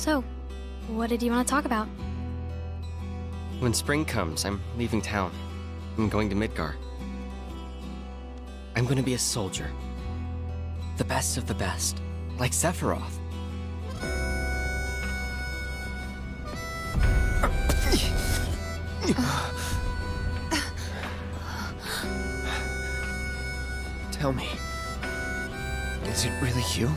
So, what did you want to talk about? When spring comes, I'm leaving town. I'm going to Midgar. I'm going to be a soldier. The best of the best, like Sephiroth. Tell me, is it really you?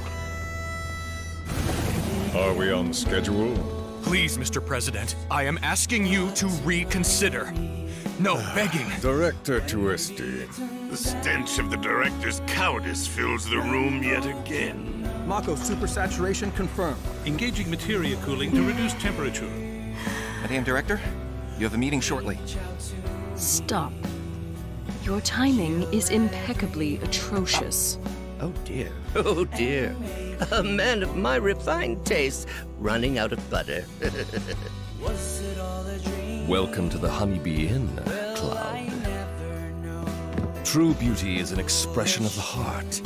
Are we on schedule? Please, Mr. President, I am asking you to reconsider. No, begging. Director Twisty. The stench of the director's cowardice fills the room yet again. Mako supersaturation confirmed. Engaging materia cooling to reduce temperature. Madam Director, you have a meeting shortly. Stop. Your timing is impeccably atrocious. Oh dear, oh dear. A man of my refined taste running out of butter. Welcome to the Honeybee Inn, Cloud. True beauty is an expression of the heart.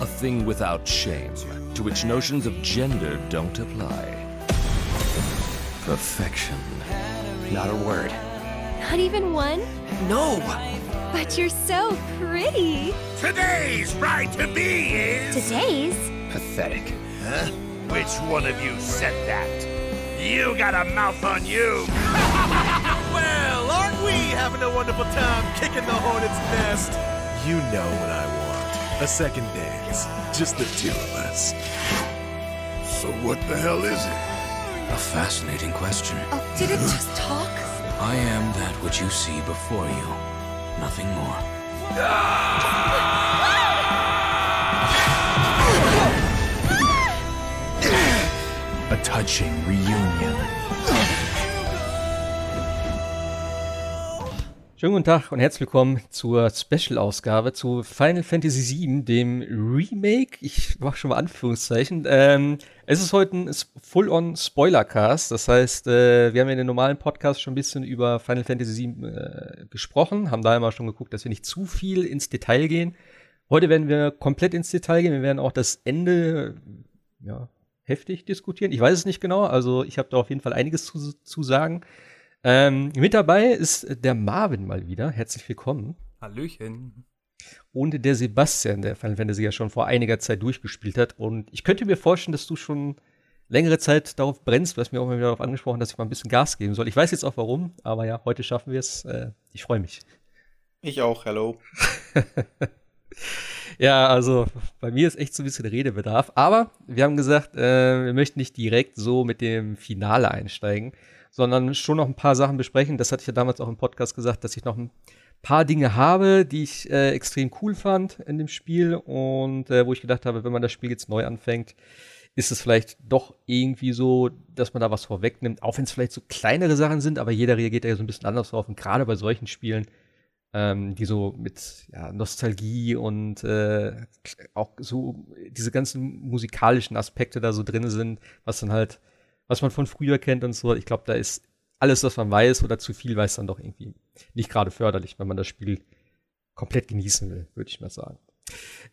A thing without shame, to which notions of gender don't apply. Perfection. Not a word. Not even one? No! But you're so pretty. Today's right to be is. Today's? Pathetic. Huh? Which one of you said that? You got a mouth on you. well, aren't we having a wonderful time kicking the hornet's nest? You know what I want. A second dance. Just the two of us. So what the hell is it? A fascinating question. Oh, did it just talk? I am that which you see before you. Nothing more. A touching reunion. Schönen guten Tag und herzlich willkommen zur Special-Ausgabe zu Final Fantasy VII, dem Remake. Ich mache schon mal Anführungszeichen. Ähm, es ist heute ein Full-on-Spoiler-Cast. Das heißt, äh, wir haben in den normalen Podcast schon ein bisschen über Final Fantasy VII äh, gesprochen, haben daher mal schon geguckt, dass wir nicht zu viel ins Detail gehen. Heute werden wir komplett ins Detail gehen. Wir werden auch das Ende ja, heftig diskutieren. Ich weiß es nicht genau, also ich habe da auf jeden Fall einiges zu, zu sagen. Ähm, mit dabei ist der Marvin mal wieder. Herzlich willkommen. Hallöchen. Und der Sebastian, der Final Fantasy ja schon vor einiger Zeit durchgespielt hat. Und ich könnte mir vorstellen, dass du schon längere Zeit darauf brennst. Du hast mir auch mal wieder darauf angesprochen, dass ich mal ein bisschen Gas geben soll. Ich weiß jetzt auch warum, aber ja, heute schaffen wir es. Äh, ich freue mich. Ich auch, hello. ja, also bei mir ist echt so ein bisschen Redebedarf. Aber wir haben gesagt, äh, wir möchten nicht direkt so mit dem Finale einsteigen, sondern schon noch ein paar Sachen besprechen. Das hatte ich ja damals auch im Podcast gesagt, dass ich noch ein paar Dinge habe, die ich äh, extrem cool fand in dem Spiel. Und äh, wo ich gedacht habe, wenn man das Spiel jetzt neu anfängt, ist es vielleicht doch irgendwie so, dass man da was vorwegnimmt, auch wenn es vielleicht so kleinere Sachen sind, aber jeder reagiert ja so ein bisschen anders drauf. Und gerade bei solchen Spielen ähm, die so mit ja, Nostalgie und äh, auch so diese ganzen musikalischen Aspekte da so drin sind, was dann halt, was man von früher kennt und so. Ich glaube, da ist alles, was man weiß oder zu viel weiß, dann doch irgendwie nicht gerade förderlich, wenn man das Spiel komplett genießen will, würde ich mal sagen.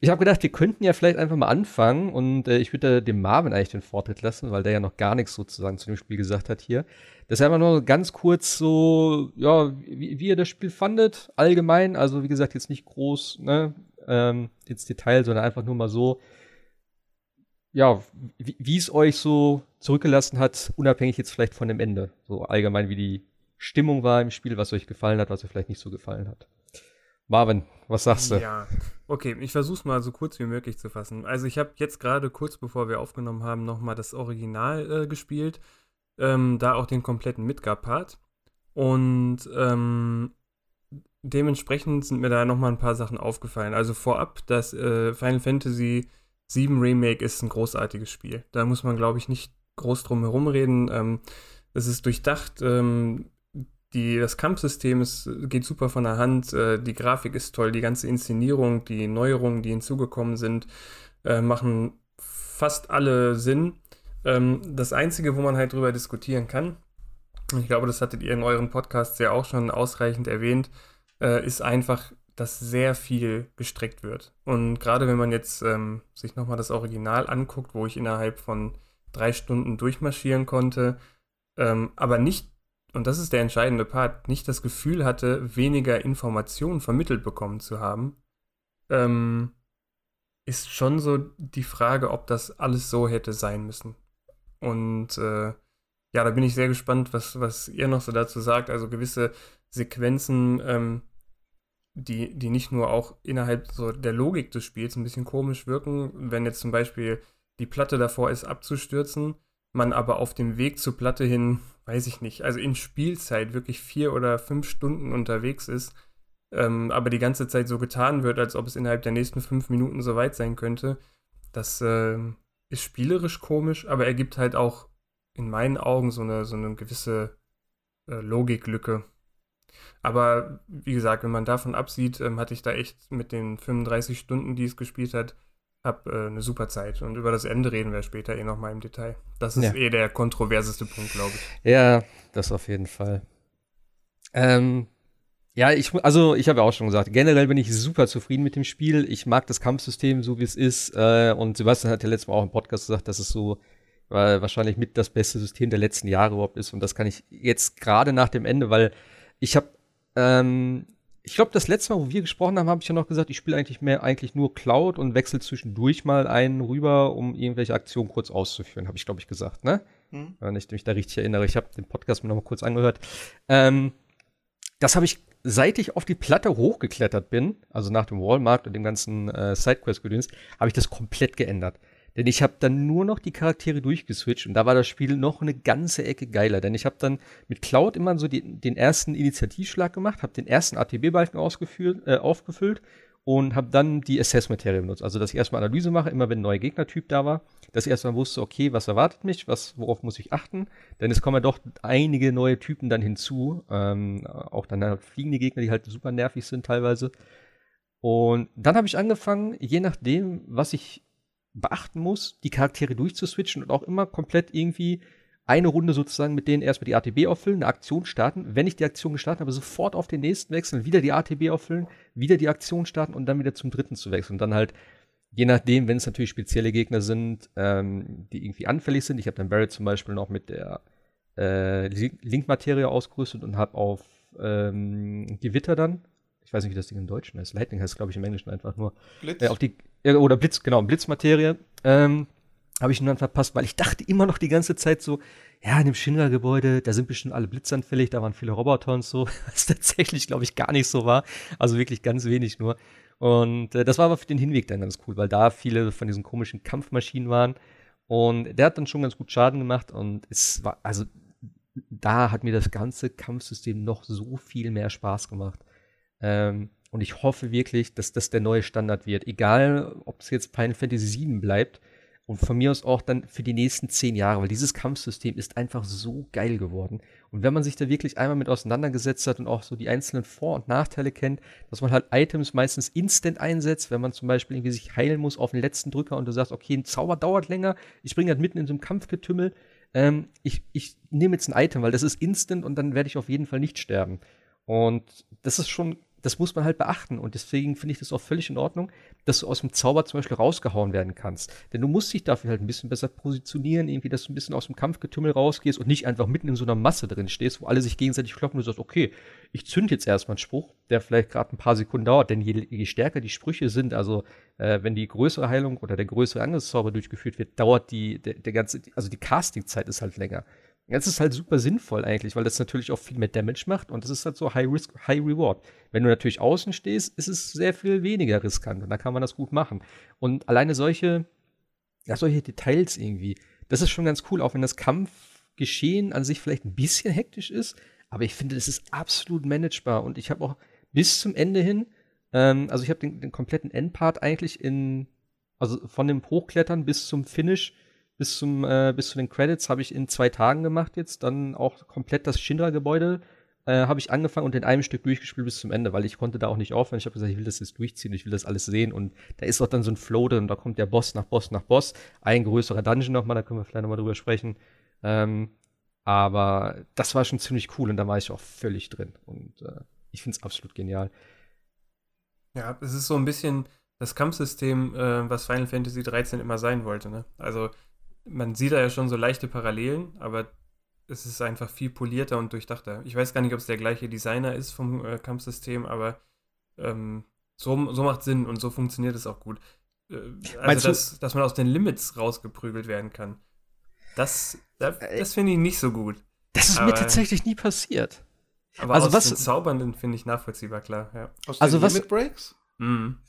Ich habe gedacht, wir könnten ja vielleicht einfach mal anfangen und äh, ich würde dem Marvin eigentlich den Vortritt lassen, weil der ja noch gar nichts sozusagen zu dem Spiel gesagt hat hier. Das ist einfach nur ganz kurz so, ja, wie, wie ihr das Spiel fandet, allgemein. Also, wie gesagt, jetzt nicht groß, ne, ähm, ins Detail, sondern einfach nur mal so, ja, wie, es euch so zurückgelassen hat, unabhängig jetzt vielleicht von dem Ende. So allgemein, wie die Stimmung war im Spiel, was euch gefallen hat, was euch vielleicht nicht so gefallen hat. Marvin, was sagst du? Ja, okay, ich versuche es mal so kurz wie möglich zu fassen. Also ich habe jetzt gerade kurz bevor wir aufgenommen haben, nochmal das Original äh, gespielt, ähm, da auch den kompletten Midgar-Part. Und ähm, dementsprechend sind mir da nochmal ein paar Sachen aufgefallen. Also vorab, das äh, Final Fantasy VII Remake ist ein großartiges Spiel. Da muss man, glaube ich, nicht groß drum herum reden. Ähm, es ist durchdacht, ähm, die, das Kampfsystem ist, geht super von der Hand, äh, die Grafik ist toll, die ganze Inszenierung, die Neuerungen, die hinzugekommen sind, äh, machen fast alle Sinn. Ähm, das Einzige, wo man halt drüber diskutieren kann, ich glaube, das hattet ihr in euren Podcasts ja auch schon ausreichend erwähnt, äh, ist einfach, dass sehr viel gestreckt wird. Und gerade wenn man jetzt ähm, sich nochmal das Original anguckt, wo ich innerhalb von drei Stunden durchmarschieren konnte, ähm, aber nicht, und das ist der entscheidende Part, nicht das Gefühl hatte, weniger Informationen vermittelt bekommen zu haben, ähm, ist schon so die Frage, ob das alles so hätte sein müssen. Und äh, ja, da bin ich sehr gespannt, was, was ihr noch so dazu sagt. Also gewisse Sequenzen, ähm, die, die nicht nur auch innerhalb so der Logik des Spiels ein bisschen komisch wirken, wenn jetzt zum Beispiel die Platte davor ist abzustürzen, man aber auf dem Weg zur Platte hin, weiß ich nicht, also in Spielzeit wirklich vier oder fünf Stunden unterwegs ist, ähm, aber die ganze Zeit so getan wird, als ob es innerhalb der nächsten fünf Minuten so weit sein könnte, das äh, ist spielerisch komisch, aber ergibt halt auch in meinen Augen so eine, so eine gewisse äh, Logiklücke. Aber wie gesagt, wenn man davon absieht, ähm, hatte ich da echt mit den 35 Stunden, die es gespielt hat, hab äh, eine super Zeit. Und über das Ende reden wir später eh nochmal im Detail. Das ist ja. eh der kontroverseste Punkt, glaube ich. Ja, das auf jeden Fall. Ähm, ja, ich, also ich habe ja auch schon gesagt, generell bin ich super zufrieden mit dem Spiel. Ich mag das Kampfsystem so, wie es ist. Äh, und Sebastian hat ja letztes Mal auch im Podcast gesagt, dass es so weil wahrscheinlich mit das beste System der letzten Jahre überhaupt ist. Und das kann ich jetzt gerade nach dem Ende, weil ich habe, ähm, ich glaube, das letzte Mal, wo wir gesprochen haben, habe ich ja noch gesagt, ich spiele eigentlich mehr eigentlich nur Cloud und wechsle zwischendurch mal einen rüber, um irgendwelche Aktionen kurz auszuführen, habe ich, glaube ich, gesagt, ne? Hm. Wenn ich mich da richtig erinnere. Ich habe den Podcast mir noch mal kurz angehört. Ähm, das habe ich, seit ich auf die Platte hochgeklettert bin, also nach dem Walmart und dem ganzen äh, Sidequest-Gedöns, habe ich das komplett geändert. Denn ich habe dann nur noch die Charaktere durchgeswitcht und da war das Spiel noch eine ganze Ecke geiler. Denn ich habe dann mit Cloud immer so die, den ersten Initiativschlag gemacht, habe den ersten ATB-Balken äh, aufgefüllt und habe dann die Assess-Materie benutzt. Also, dass ich erstmal Analyse mache, immer wenn ein neuer Gegnertyp da war, dass ich erstmal wusste, okay, was erwartet mich, was, worauf muss ich achten. Denn es kommen ja doch einige neue Typen dann hinzu. Ähm, auch dann halt fliegende Gegner, die halt super nervig sind teilweise. Und dann habe ich angefangen, je nachdem, was ich beachten muss, die Charaktere durchzuswitchen und auch immer komplett irgendwie eine Runde sozusagen mit denen erstmal die ATB auffüllen, eine Aktion starten. Wenn ich die Aktion gestartet habe, sofort auf den nächsten wechseln, wieder die ATB auffüllen, wieder die Aktion starten und dann wieder zum dritten zu wechseln. Und dann halt, je nachdem, wenn es natürlich spezielle Gegner sind, ähm, die irgendwie anfällig sind. Ich habe dann Barrett zum Beispiel noch mit der äh, Link-Materie ausgerüstet und habe auf ähm, Gewitter dann ich weiß nicht, wie das Ding im Deutschen heißt. Lightning heißt, glaube ich, im Englischen einfach nur. Blitz. Äh, auf die, oder Blitz, genau, Blitzmaterie. Ähm, habe ich nun dann verpasst, weil ich dachte immer noch die ganze Zeit so, ja, in dem Shinra-Gebäude, da sind bestimmt alle blitzanfällig, da waren viele Roboter und so, was tatsächlich, glaube ich, gar nicht so war. Also wirklich ganz wenig nur. Und äh, das war aber für den Hinweg dann ganz cool, weil da viele von diesen komischen Kampfmaschinen waren. Und der hat dann schon ganz gut Schaden gemacht und es war, also da hat mir das ganze Kampfsystem noch so viel mehr Spaß gemacht. Ähm, und ich hoffe wirklich, dass das der neue Standard wird. Egal, ob es jetzt Final Fantasy VII bleibt und von mir aus auch dann für die nächsten zehn Jahre, weil dieses Kampfsystem ist einfach so geil geworden. Und wenn man sich da wirklich einmal mit auseinandergesetzt hat und auch so die einzelnen Vor- und Nachteile kennt, dass man halt Items meistens instant einsetzt, wenn man zum Beispiel irgendwie sich heilen muss auf den letzten Drücker und du sagst, okay, ein Zauber dauert länger, ich bringe das mitten in so einem Kampfgetümmel, ähm, ich, ich nehme jetzt ein Item, weil das ist instant und dann werde ich auf jeden Fall nicht sterben. Und das ist schon das muss man halt beachten. Und deswegen finde ich das auch völlig in Ordnung, dass du aus dem Zauber zum Beispiel rausgehauen werden kannst. Denn du musst dich dafür halt ein bisschen besser positionieren, irgendwie, dass du ein bisschen aus dem Kampfgetümmel rausgehst und nicht einfach mitten in so einer Masse drin stehst, wo alle sich gegenseitig kloppen und du sagst, okay, ich zünd jetzt erstmal einen Spruch, der vielleicht gerade ein paar Sekunden dauert. Denn je, je stärker die Sprüche sind, also äh, wenn die größere Heilung oder der größere Angriffszauber durchgeführt wird, dauert die, der, der ganze, also die Castingzeit ist halt länger. Das ist halt super sinnvoll eigentlich, weil das natürlich auch viel mehr Damage macht und das ist halt so High Risk, High Reward. Wenn du natürlich außen stehst, ist es sehr viel weniger riskant und da kann man das gut machen. Und alleine solche, ja, solche Details irgendwie, das ist schon ganz cool, auch wenn das Kampfgeschehen an sich vielleicht ein bisschen hektisch ist, aber ich finde, das ist absolut managebar und ich habe auch bis zum Ende hin, ähm, also ich habe den, den kompletten Endpart eigentlich in, also von dem Hochklettern bis zum Finish bis zum äh, bis zu den Credits habe ich in zwei Tagen gemacht jetzt. Dann auch komplett das Shinra-Gebäude äh, habe ich angefangen und in einem Stück durchgespielt bis zum Ende, weil ich konnte da auch nicht aufhören. Ich habe gesagt, ich will das jetzt durchziehen, ich will das alles sehen und da ist auch dann so ein Flow drin. Da kommt der Boss nach Boss nach Boss. Ein größerer Dungeon nochmal, da können wir vielleicht nochmal drüber sprechen. Ähm, aber das war schon ziemlich cool und da war ich auch völlig drin und äh, ich finde es absolut genial. Ja, es ist so ein bisschen das Kampfsystem, äh, was Final Fantasy 13 immer sein wollte. Ne? Also man sieht da ja schon so leichte Parallelen, aber es ist einfach viel polierter und durchdachter. Ich weiß gar nicht, ob es der gleiche Designer ist vom äh, Kampfsystem, aber ähm, so, so macht Sinn und so funktioniert es auch gut. Äh, also, dass, dass man aus den Limits rausgeprügelt werden kann. Das, das, äh, das finde ich nicht so gut. Das ist aber, mir tatsächlich nie passiert. Aber also aus was, den Zaubernden finde ich nachvollziehbar, klar. Ja. Aus also den was, Limit Breaks? Mhm.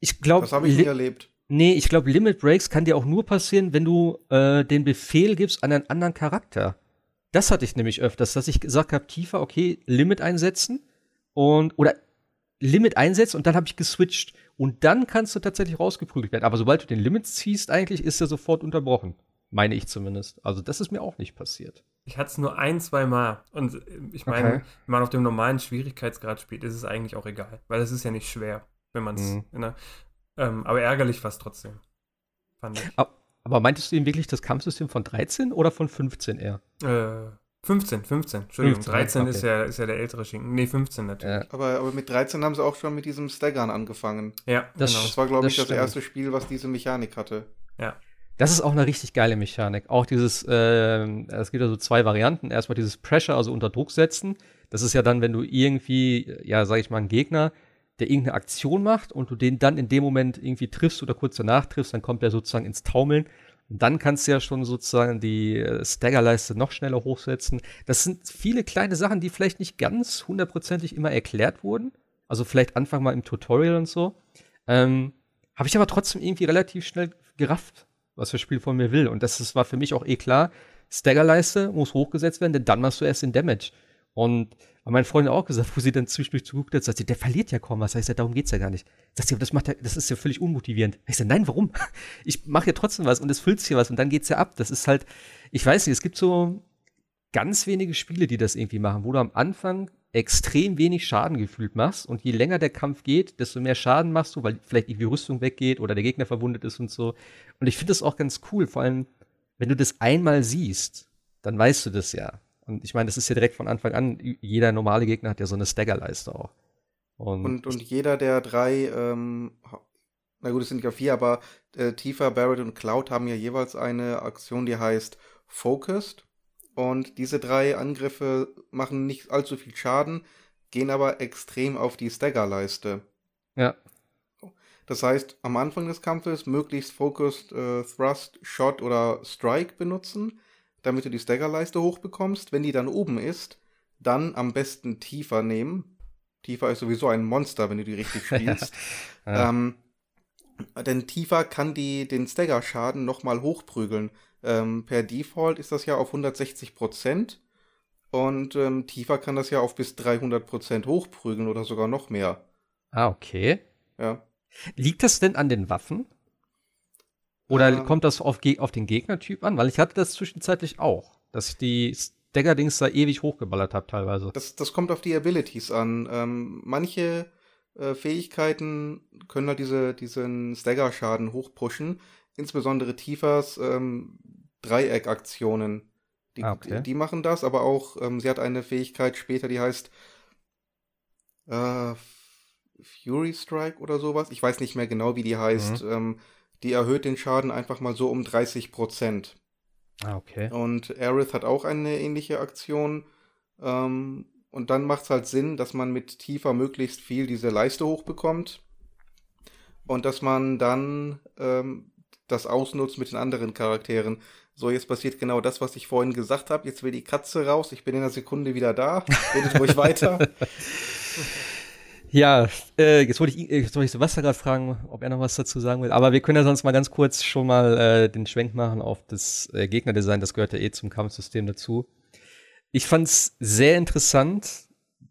Ich glaube. Das habe ich nie erlebt. Nee, ich glaube, Limit Breaks kann dir auch nur passieren, wenn du äh, den Befehl gibst an einen anderen Charakter. Das hatte ich nämlich öfters, dass ich gesagt habe, tiefer, okay, Limit einsetzen und oder Limit einsetzen und dann habe ich geswitcht. Und dann kannst du tatsächlich rausgeprügelt werden. Aber sobald du den Limit ziehst, eigentlich ist er sofort unterbrochen. Meine ich zumindest. Also, das ist mir auch nicht passiert. Ich hatte es nur ein, zwei Mal. Und äh, ich meine, okay. wenn man auf dem normalen Schwierigkeitsgrad spielt, ist es eigentlich auch egal. Weil es ist ja nicht schwer, wenn man es. Mhm. Ähm, aber ärgerlich war es trotzdem. Fand ich. Aber meintest du eben wirklich das Kampfsystem von 13 oder von 15 eher? Äh, 15, 15. Entschuldigung, 15, 13 okay. ist, ja, ist ja der ältere Schinken. Nee, 15 natürlich. Ja. Aber, aber mit 13 haben sie auch schon mit diesem Staggern angefangen. Ja, das, genau. Das war, glaube ich, das erste Spiel, was diese Mechanik hatte. Ja. Das ist auch eine richtig geile Mechanik. Auch dieses, äh, es gibt ja so zwei Varianten. Erstmal dieses Pressure, also unter Druck setzen. Das ist ja dann, wenn du irgendwie, ja, sag ich mal, einen Gegner, der irgendeine Aktion macht und du den dann in dem Moment irgendwie triffst oder kurz danach triffst, dann kommt der sozusagen ins Taumeln. Und dann kannst du ja schon sozusagen die äh, Staggerleiste noch schneller hochsetzen. Das sind viele kleine Sachen, die vielleicht nicht ganz hundertprozentig immer erklärt wurden. Also vielleicht Anfang mal im Tutorial und so. Ähm, Habe ich aber trotzdem irgendwie relativ schnell gerafft, was das Spiel von mir will. Und das, das war für mich auch eh klar. Staggerleiste muss hochgesetzt werden, denn dann machst du erst den Damage. Und haben meine Freundin auch gesagt, wo sie dann zwischendurch zuguckt hat, sagt sie, der verliert ja kaum was. Ich sag, darum geht's ja gar nicht. Sagt sie, aber das macht ja, das ist ja völlig unmotivierend. Ich sag, nein, warum? Ich mache ja trotzdem was und es füllt sich ja was und dann geht's ja ab. Das ist halt, ich weiß nicht, es gibt so ganz wenige Spiele, die das irgendwie machen, wo du am Anfang extrem wenig Schaden gefühlt machst und je länger der Kampf geht, desto mehr Schaden machst du, weil vielleicht irgendwie Rüstung weggeht oder der Gegner verwundet ist und so. Und ich finde das auch ganz cool, vor allem, wenn du das einmal siehst, dann weißt du das ja. Und ich meine, das ist ja direkt von Anfang an, jeder normale Gegner hat ja so eine Staggerleiste auch. Und, und, und, jeder der drei, ähm, na gut, es sind ja vier, aber äh, Tifa, Barrett und Cloud haben ja jeweils eine Aktion, die heißt Focused. Und diese drei Angriffe machen nicht allzu viel Schaden, gehen aber extrem auf die Staggerleiste. Ja. Das heißt, am Anfang des Kampfes möglichst Focused äh, Thrust, Shot oder Strike benutzen damit du die Staggerleiste hochbekommst. Wenn die dann oben ist, dann am besten tiefer nehmen. Tiefer ist sowieso ein Monster, wenn du die richtig spielst. ja. ähm, denn tiefer kann die den Stagger-Schaden nochmal hochprügeln. Ähm, per Default ist das ja auf 160 Prozent. Und ähm, tiefer kann das ja auf bis 300 Prozent hochprügeln oder sogar noch mehr. Ah, okay. Ja. Liegt das denn an den Waffen? Oder ähm, kommt das auf, auf, den Gegnertyp an? Weil ich hatte das zwischenzeitlich auch, dass ich die Stagger-Dings da ewig hochgeballert habe teilweise. Das, das kommt auf die Abilities an. Ähm, manche äh, Fähigkeiten können halt diese, diesen Stagger-Schaden hochpushen. Insbesondere Tiefers ähm, Dreieck-Aktionen. Die, ah, okay. die, die, machen das, aber auch, ähm, sie hat eine Fähigkeit später, die heißt äh, Fury Strike oder sowas. Ich weiß nicht mehr genau, wie die heißt. Mhm. Ähm, die erhöht den Schaden einfach mal so um 30 Prozent. Ah, okay. Und Aerith hat auch eine ähnliche Aktion. Ähm, und dann macht es halt Sinn, dass man mit Tiefer möglichst viel diese Leiste hochbekommt. Und dass man dann ähm, das ausnutzt mit den anderen Charakteren. So, jetzt passiert genau das, was ich vorhin gesagt habe. Jetzt will die Katze raus. Ich bin in einer Sekunde wieder da. Redet ruhig weiter. Ja, äh, jetzt wollte ich, jetzt wollte ich Sebastian gerade fragen, ob er noch was dazu sagen will. Aber wir können ja sonst mal ganz kurz schon mal äh, den Schwenk machen auf das äh, Gegnerdesign. Das gehört ja eh zum Kampfsystem dazu. Ich fand's sehr interessant,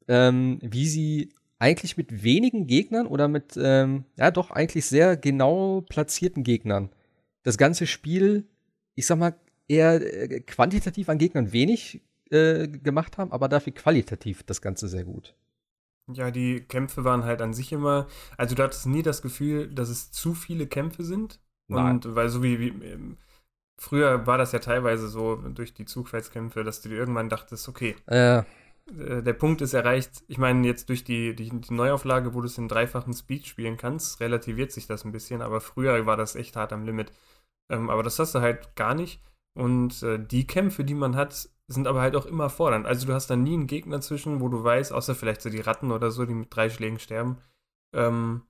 ähm, wie sie eigentlich mit wenigen Gegnern oder mit, ähm, ja doch eigentlich sehr genau platzierten Gegnern das ganze Spiel, ich sag mal, eher äh, quantitativ an Gegnern wenig äh, gemacht haben, aber dafür qualitativ das Ganze sehr gut. Ja, die Kämpfe waren halt an sich immer, also du hattest nie das Gefühl, dass es zu viele Kämpfe sind. Nein. Und weil so wie, wie ähm, früher war das ja teilweise so durch die Zugfeldskämpfe, dass du dir irgendwann dachtest, okay, äh. der Punkt ist erreicht. Ich meine, jetzt durch die, die, die Neuauflage, wo du es in dreifachen Speed spielen kannst, relativiert sich das ein bisschen, aber früher war das echt hart am Limit. Ähm, aber das hast du halt gar nicht. Und äh, die Kämpfe, die man hat, sind aber halt auch immer fordernd. Also du hast da nie einen Gegner zwischen, wo du weißt, außer vielleicht so die Ratten oder so, die mit drei Schlägen sterben, ähm,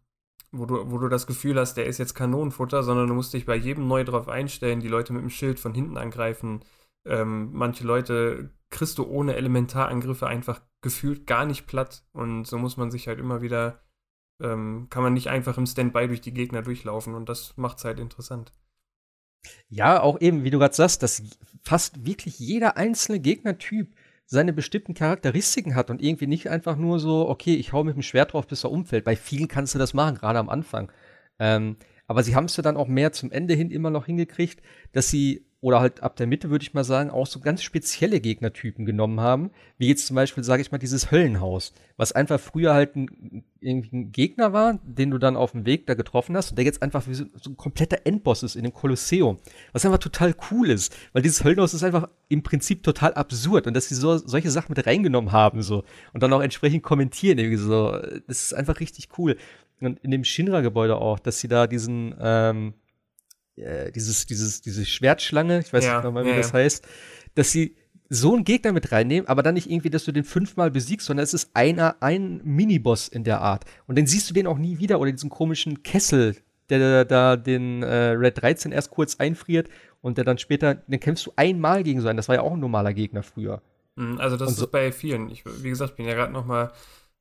wo, du, wo du das Gefühl hast, der ist jetzt Kanonenfutter, sondern du musst dich bei jedem neu drauf einstellen, die Leute mit dem Schild von hinten angreifen. Ähm, manche Leute kriegst du ohne Elementarangriffe einfach gefühlt gar nicht platt. Und so muss man sich halt immer wieder, ähm, kann man nicht einfach im Standby durch die Gegner durchlaufen und das macht es halt interessant. Ja, auch eben, wie du gerade sagst, dass fast wirklich jeder einzelne Gegnertyp seine bestimmten Charakteristiken hat und irgendwie nicht einfach nur so, okay, ich hau mit dem Schwert drauf, bis er umfällt. Bei vielen kannst du das machen, gerade am Anfang. Ähm, aber sie haben es ja dann auch mehr zum Ende hin immer noch hingekriegt, dass sie oder halt ab der Mitte, würde ich mal sagen, auch so ganz spezielle Gegnertypen genommen haben. Wie jetzt zum Beispiel, sage ich mal, dieses Höllenhaus, was einfach früher halt ein, ein Gegner war, den du dann auf dem Weg da getroffen hast und der jetzt einfach wie so, so ein kompletter Endboss ist in dem Kolosseum. Was einfach total cool ist, weil dieses Höllenhaus ist einfach im Prinzip total absurd und dass sie so solche Sachen mit reingenommen haben so und dann auch entsprechend kommentieren irgendwie so. Das ist einfach richtig cool. Und in dem Shinra-Gebäude auch, dass sie da diesen ähm, äh, dieses, dieses, diese Schwertschlange, ich weiß ja, nicht nochmal, wie ja, das ja. heißt, dass sie so einen Gegner mit reinnehmen, aber dann nicht irgendwie, dass du den fünfmal besiegst, sondern es ist einer, ein Miniboss in der Art. Und dann siehst du den auch nie wieder oder diesen komischen Kessel, der da den äh, Red 13 erst kurz einfriert und der dann später, den kämpfst du einmal gegen so einen. Das war ja auch ein normaler Gegner früher. Mhm, also das so, ist bei vielen. Ich, wie gesagt, bin ja gerade noch mal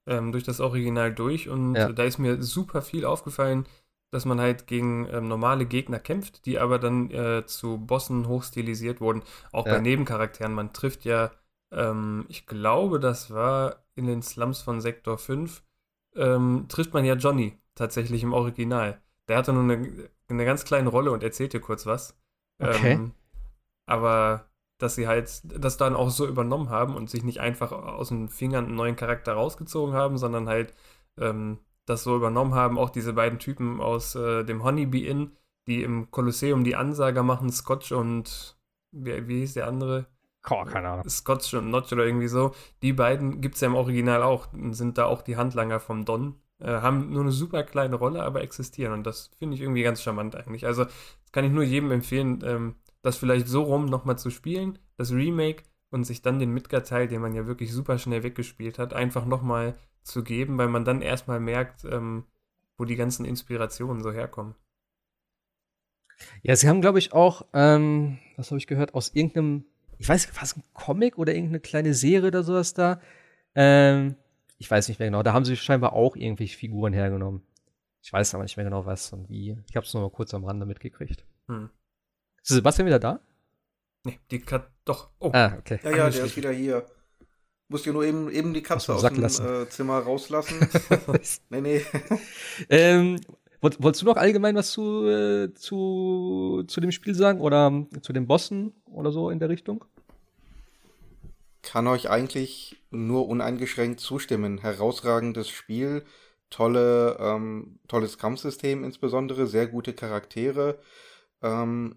ähm, durch das Original durch und ja. da ist mir super viel aufgefallen, dass man halt gegen ähm, normale Gegner kämpft, die aber dann äh, zu Bossen hochstilisiert wurden. Auch ja. bei Nebencharakteren. Man trifft ja, ähm, ich glaube, das war in den Slums von Sektor 5, ähm, trifft man ja Johnny tatsächlich im Original. Der hatte nur eine, eine ganz kleine Rolle und erzählt dir kurz was. Okay. Ähm, aber dass sie halt das dann auch so übernommen haben und sich nicht einfach aus den Fingern einen neuen Charakter rausgezogen haben, sondern halt ähm, das so übernommen haben, auch diese beiden Typen aus äh, dem Honeybee Inn, die im Kolosseum die Ansager machen, Scotch und wie, wie hieß der andere? Oh, keine Ahnung. Scotch und Notch oder irgendwie so. Die beiden gibt es ja im Original auch, sind da auch die Handlanger vom Don. Äh, haben nur eine super kleine Rolle, aber existieren. Und das finde ich irgendwie ganz charmant eigentlich. Also, das kann ich nur jedem empfehlen, ähm, das vielleicht so rum nochmal zu spielen, das Remake, und sich dann den Midgar-Teil, den man ja wirklich super schnell weggespielt hat, einfach nochmal zu geben, weil man dann erstmal merkt, ähm, wo die ganzen Inspirationen so herkommen. Ja, sie haben, glaube ich, auch, ähm, was habe ich gehört, aus irgendeinem, ich weiß nicht, was ein Comic oder irgendeine kleine Serie oder sowas da. Ähm, ich weiß nicht mehr genau. Da haben sie scheinbar auch irgendwelche Figuren hergenommen. Ich weiß aber nicht mehr genau was und wie. Ich habe es nur mal kurz am Rande mitgekriegt. Hm. Ist Sebastian wieder da? Nee, die Kat doch. Oh. Ah, okay. Ja, ja, der ist wieder hier. Musst ja nur eben, eben die Katze aus dem äh, Zimmer rauslassen. nee, nee. ähm, wolltest du noch allgemein was zu, äh, zu, zu dem Spiel sagen oder um, zu den Bossen oder so in der Richtung? Kann euch eigentlich nur uneingeschränkt zustimmen. Herausragendes Spiel, tolle, ähm, tolles Kampfsystem insbesondere, sehr gute Charaktere. Ähm,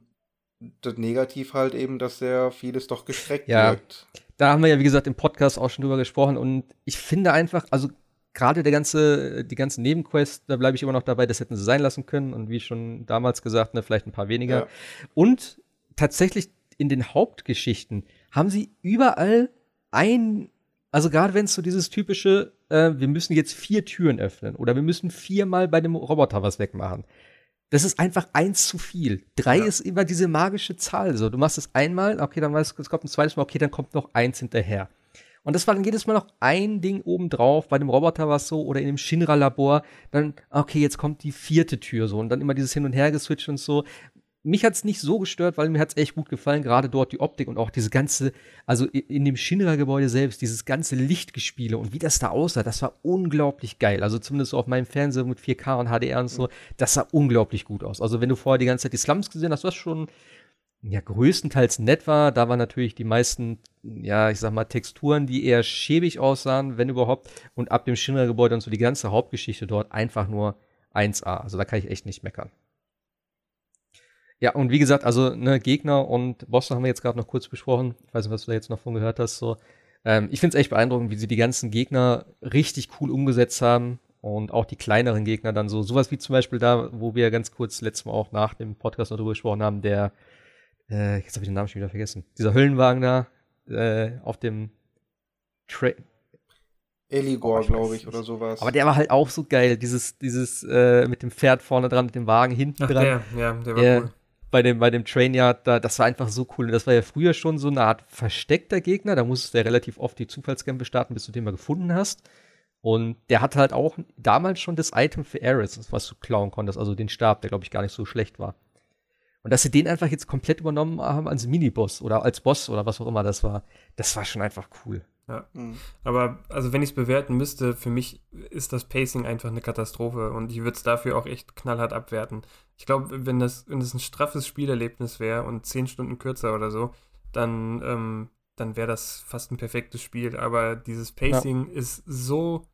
das Negativ halt eben, dass sehr vieles doch gestreckt ja. wirkt da haben wir ja, wie gesagt, im Podcast auch schon drüber gesprochen und ich finde einfach, also gerade der ganze, die ganzen Nebenquests, da bleibe ich immer noch dabei, das hätten sie sein lassen können und wie schon damals gesagt, ne, vielleicht ein paar weniger. Ja. Und tatsächlich in den Hauptgeschichten haben sie überall ein, also gerade wenn es so dieses typische, äh, wir müssen jetzt vier Türen öffnen oder wir müssen viermal bei dem Roboter was wegmachen. Das ist einfach eins zu viel. Drei ja. ist immer diese magische Zahl. So, du machst es einmal, okay, dann weißt du, es kommt ein zweites Mal, okay, dann kommt noch eins hinterher. Und das war dann jedes Mal noch ein Ding obendrauf. Bei dem Roboter war es so, oder in dem Shinra-Labor, dann, okay, jetzt kommt die vierte Tür so. Und dann immer dieses Hin- und Her geswitcht und so mich hat es nicht so gestört, weil mir hat es echt gut gefallen, gerade dort die Optik und auch diese ganze, also in dem Shinra-Gebäude selbst, dieses ganze Lichtgespiele und wie das da aussah, das war unglaublich geil. Also zumindest so auf meinem Fernseher mit 4K und HDR und so, das sah unglaublich gut aus. Also wenn du vorher die ganze Zeit die Slums gesehen hast, was schon ja größtenteils nett war, da waren natürlich die meisten, ja, ich sag mal, Texturen, die eher schäbig aussahen, wenn überhaupt, und ab dem Shinra-Gebäude und so die ganze Hauptgeschichte dort einfach nur 1A. Also da kann ich echt nicht meckern. Ja, und wie gesagt, also ne, Gegner und Bosse haben wir jetzt gerade noch kurz besprochen. Ich weiß nicht, was du da jetzt noch von gehört hast. So. Ähm, ich finde es echt beeindruckend, wie sie die ganzen Gegner richtig cool umgesetzt haben. Und auch die kleineren Gegner dann so. Sowas wie zum Beispiel da, wo wir ganz kurz letztes Mal auch nach dem Podcast noch drüber gesprochen haben, der, äh, jetzt habe ich den Namen schon wieder vergessen. Dieser Höllenwagen da, äh, auf dem Tra Eligor, glaube ich, oder sowas. Aber der war halt auch so geil, dieses, dieses äh, mit dem Pferd vorne dran, mit dem Wagen hinten Ach, dran. der, ja, der war Äh, cool. Bei dem, bei dem Trainyard, da, das war einfach so cool. Und das war ja früher schon so eine Art versteckter Gegner. Da musstest du ja relativ oft die Zufallskämpfe starten, bis du den mal gefunden hast. Und der hatte halt auch damals schon das Item für Ares, was du klauen konntest, also den Stab, der, glaube ich, gar nicht so schlecht war. Und dass sie den einfach jetzt komplett übernommen haben als Miniboss oder als Boss oder was auch immer das war, das war schon einfach cool. Ja. Mhm. Aber also wenn ich es bewerten müsste, für mich ist das Pacing einfach eine Katastrophe und ich würde es dafür auch echt knallhart abwerten. Ich glaube, wenn das, wenn das ein straffes Spielerlebnis wäre und zehn Stunden kürzer oder so, dann, ähm, dann wäre das fast ein perfektes Spiel. Aber dieses Pacing ist so,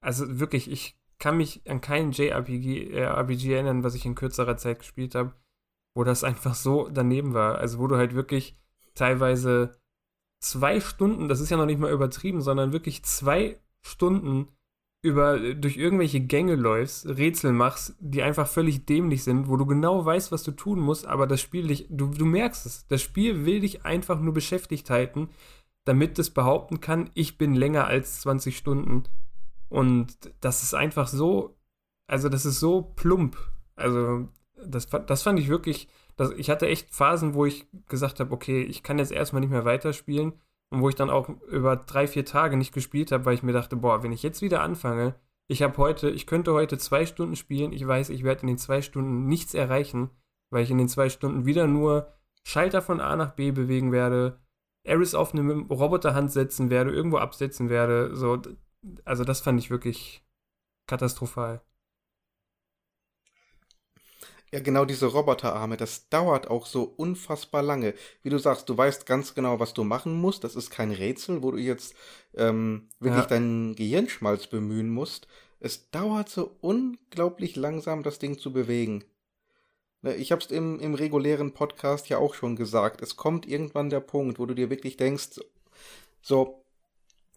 also wirklich, ich kann mich an keinen JRPG äh, RPG erinnern, was ich in kürzerer Zeit gespielt habe, wo das einfach so daneben war. Also wo du halt wirklich teilweise zwei Stunden, das ist ja noch nicht mal übertrieben, sondern wirklich zwei Stunden über, durch irgendwelche Gänge läufst, Rätsel machst, die einfach völlig dämlich sind, wo du genau weißt, was du tun musst, aber das Spiel dich, du, du merkst es, das Spiel will dich einfach nur beschäftigt halten, damit es behaupten kann, ich bin länger als 20 Stunden. Und das ist einfach so, also das ist so plump. Also das, das fand ich wirklich, das, ich hatte echt Phasen, wo ich gesagt habe, okay, ich kann jetzt erstmal nicht mehr weiterspielen und wo ich dann auch über drei, vier Tage nicht gespielt habe, weil ich mir dachte, boah, wenn ich jetzt wieder anfange, ich habe heute, ich könnte heute zwei Stunden spielen, ich weiß, ich werde in den zwei Stunden nichts erreichen, weil ich in den zwei Stunden wieder nur Schalter von A nach B bewegen werde, Eris auf eine Roboterhand setzen werde, irgendwo absetzen werde, so, also das fand ich wirklich katastrophal. Ja, genau diese Roboterarme, das dauert auch so unfassbar lange. Wie du sagst, du weißt ganz genau, was du machen musst. Das ist kein Rätsel, wo du jetzt ähm, wirklich Ja. deinen Gehirnschmalz bemühen musst. Es dauert so unglaublich langsam, das Ding zu bewegen. Ne, Ich hab's im, im regulären Podcast ja auch schon gesagt. Es kommt irgendwann der Punkt, wo du dir wirklich denkst, so,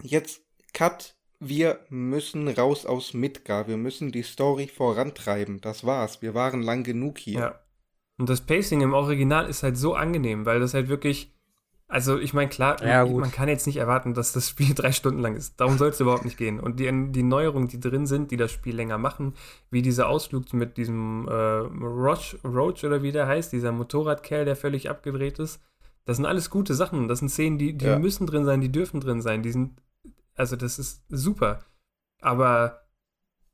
jetzt cut, wir müssen raus aus Midgar, wir müssen die Story vorantreiben. Das war's, wir waren lang genug hier. Ja. Und das Pacing im Original ist halt so angenehm, weil das halt wirklich, also ich meine, klar, Ja, man, gut. man kann jetzt nicht erwarten, dass das Spiel drei Stunden lang ist. Darum soll es überhaupt nicht gehen. Und die, die Neuerungen, die drin sind, die das Spiel länger machen, wie dieser Ausflug mit diesem äh, Roach, Roach oder wie der heißt, dieser Motorradkerl, der völlig abgedreht ist, das sind alles gute Sachen. Das sind Szenen, die, die Ja. müssen drin sein, die dürfen drin sein. Die sind, also das ist super. Aber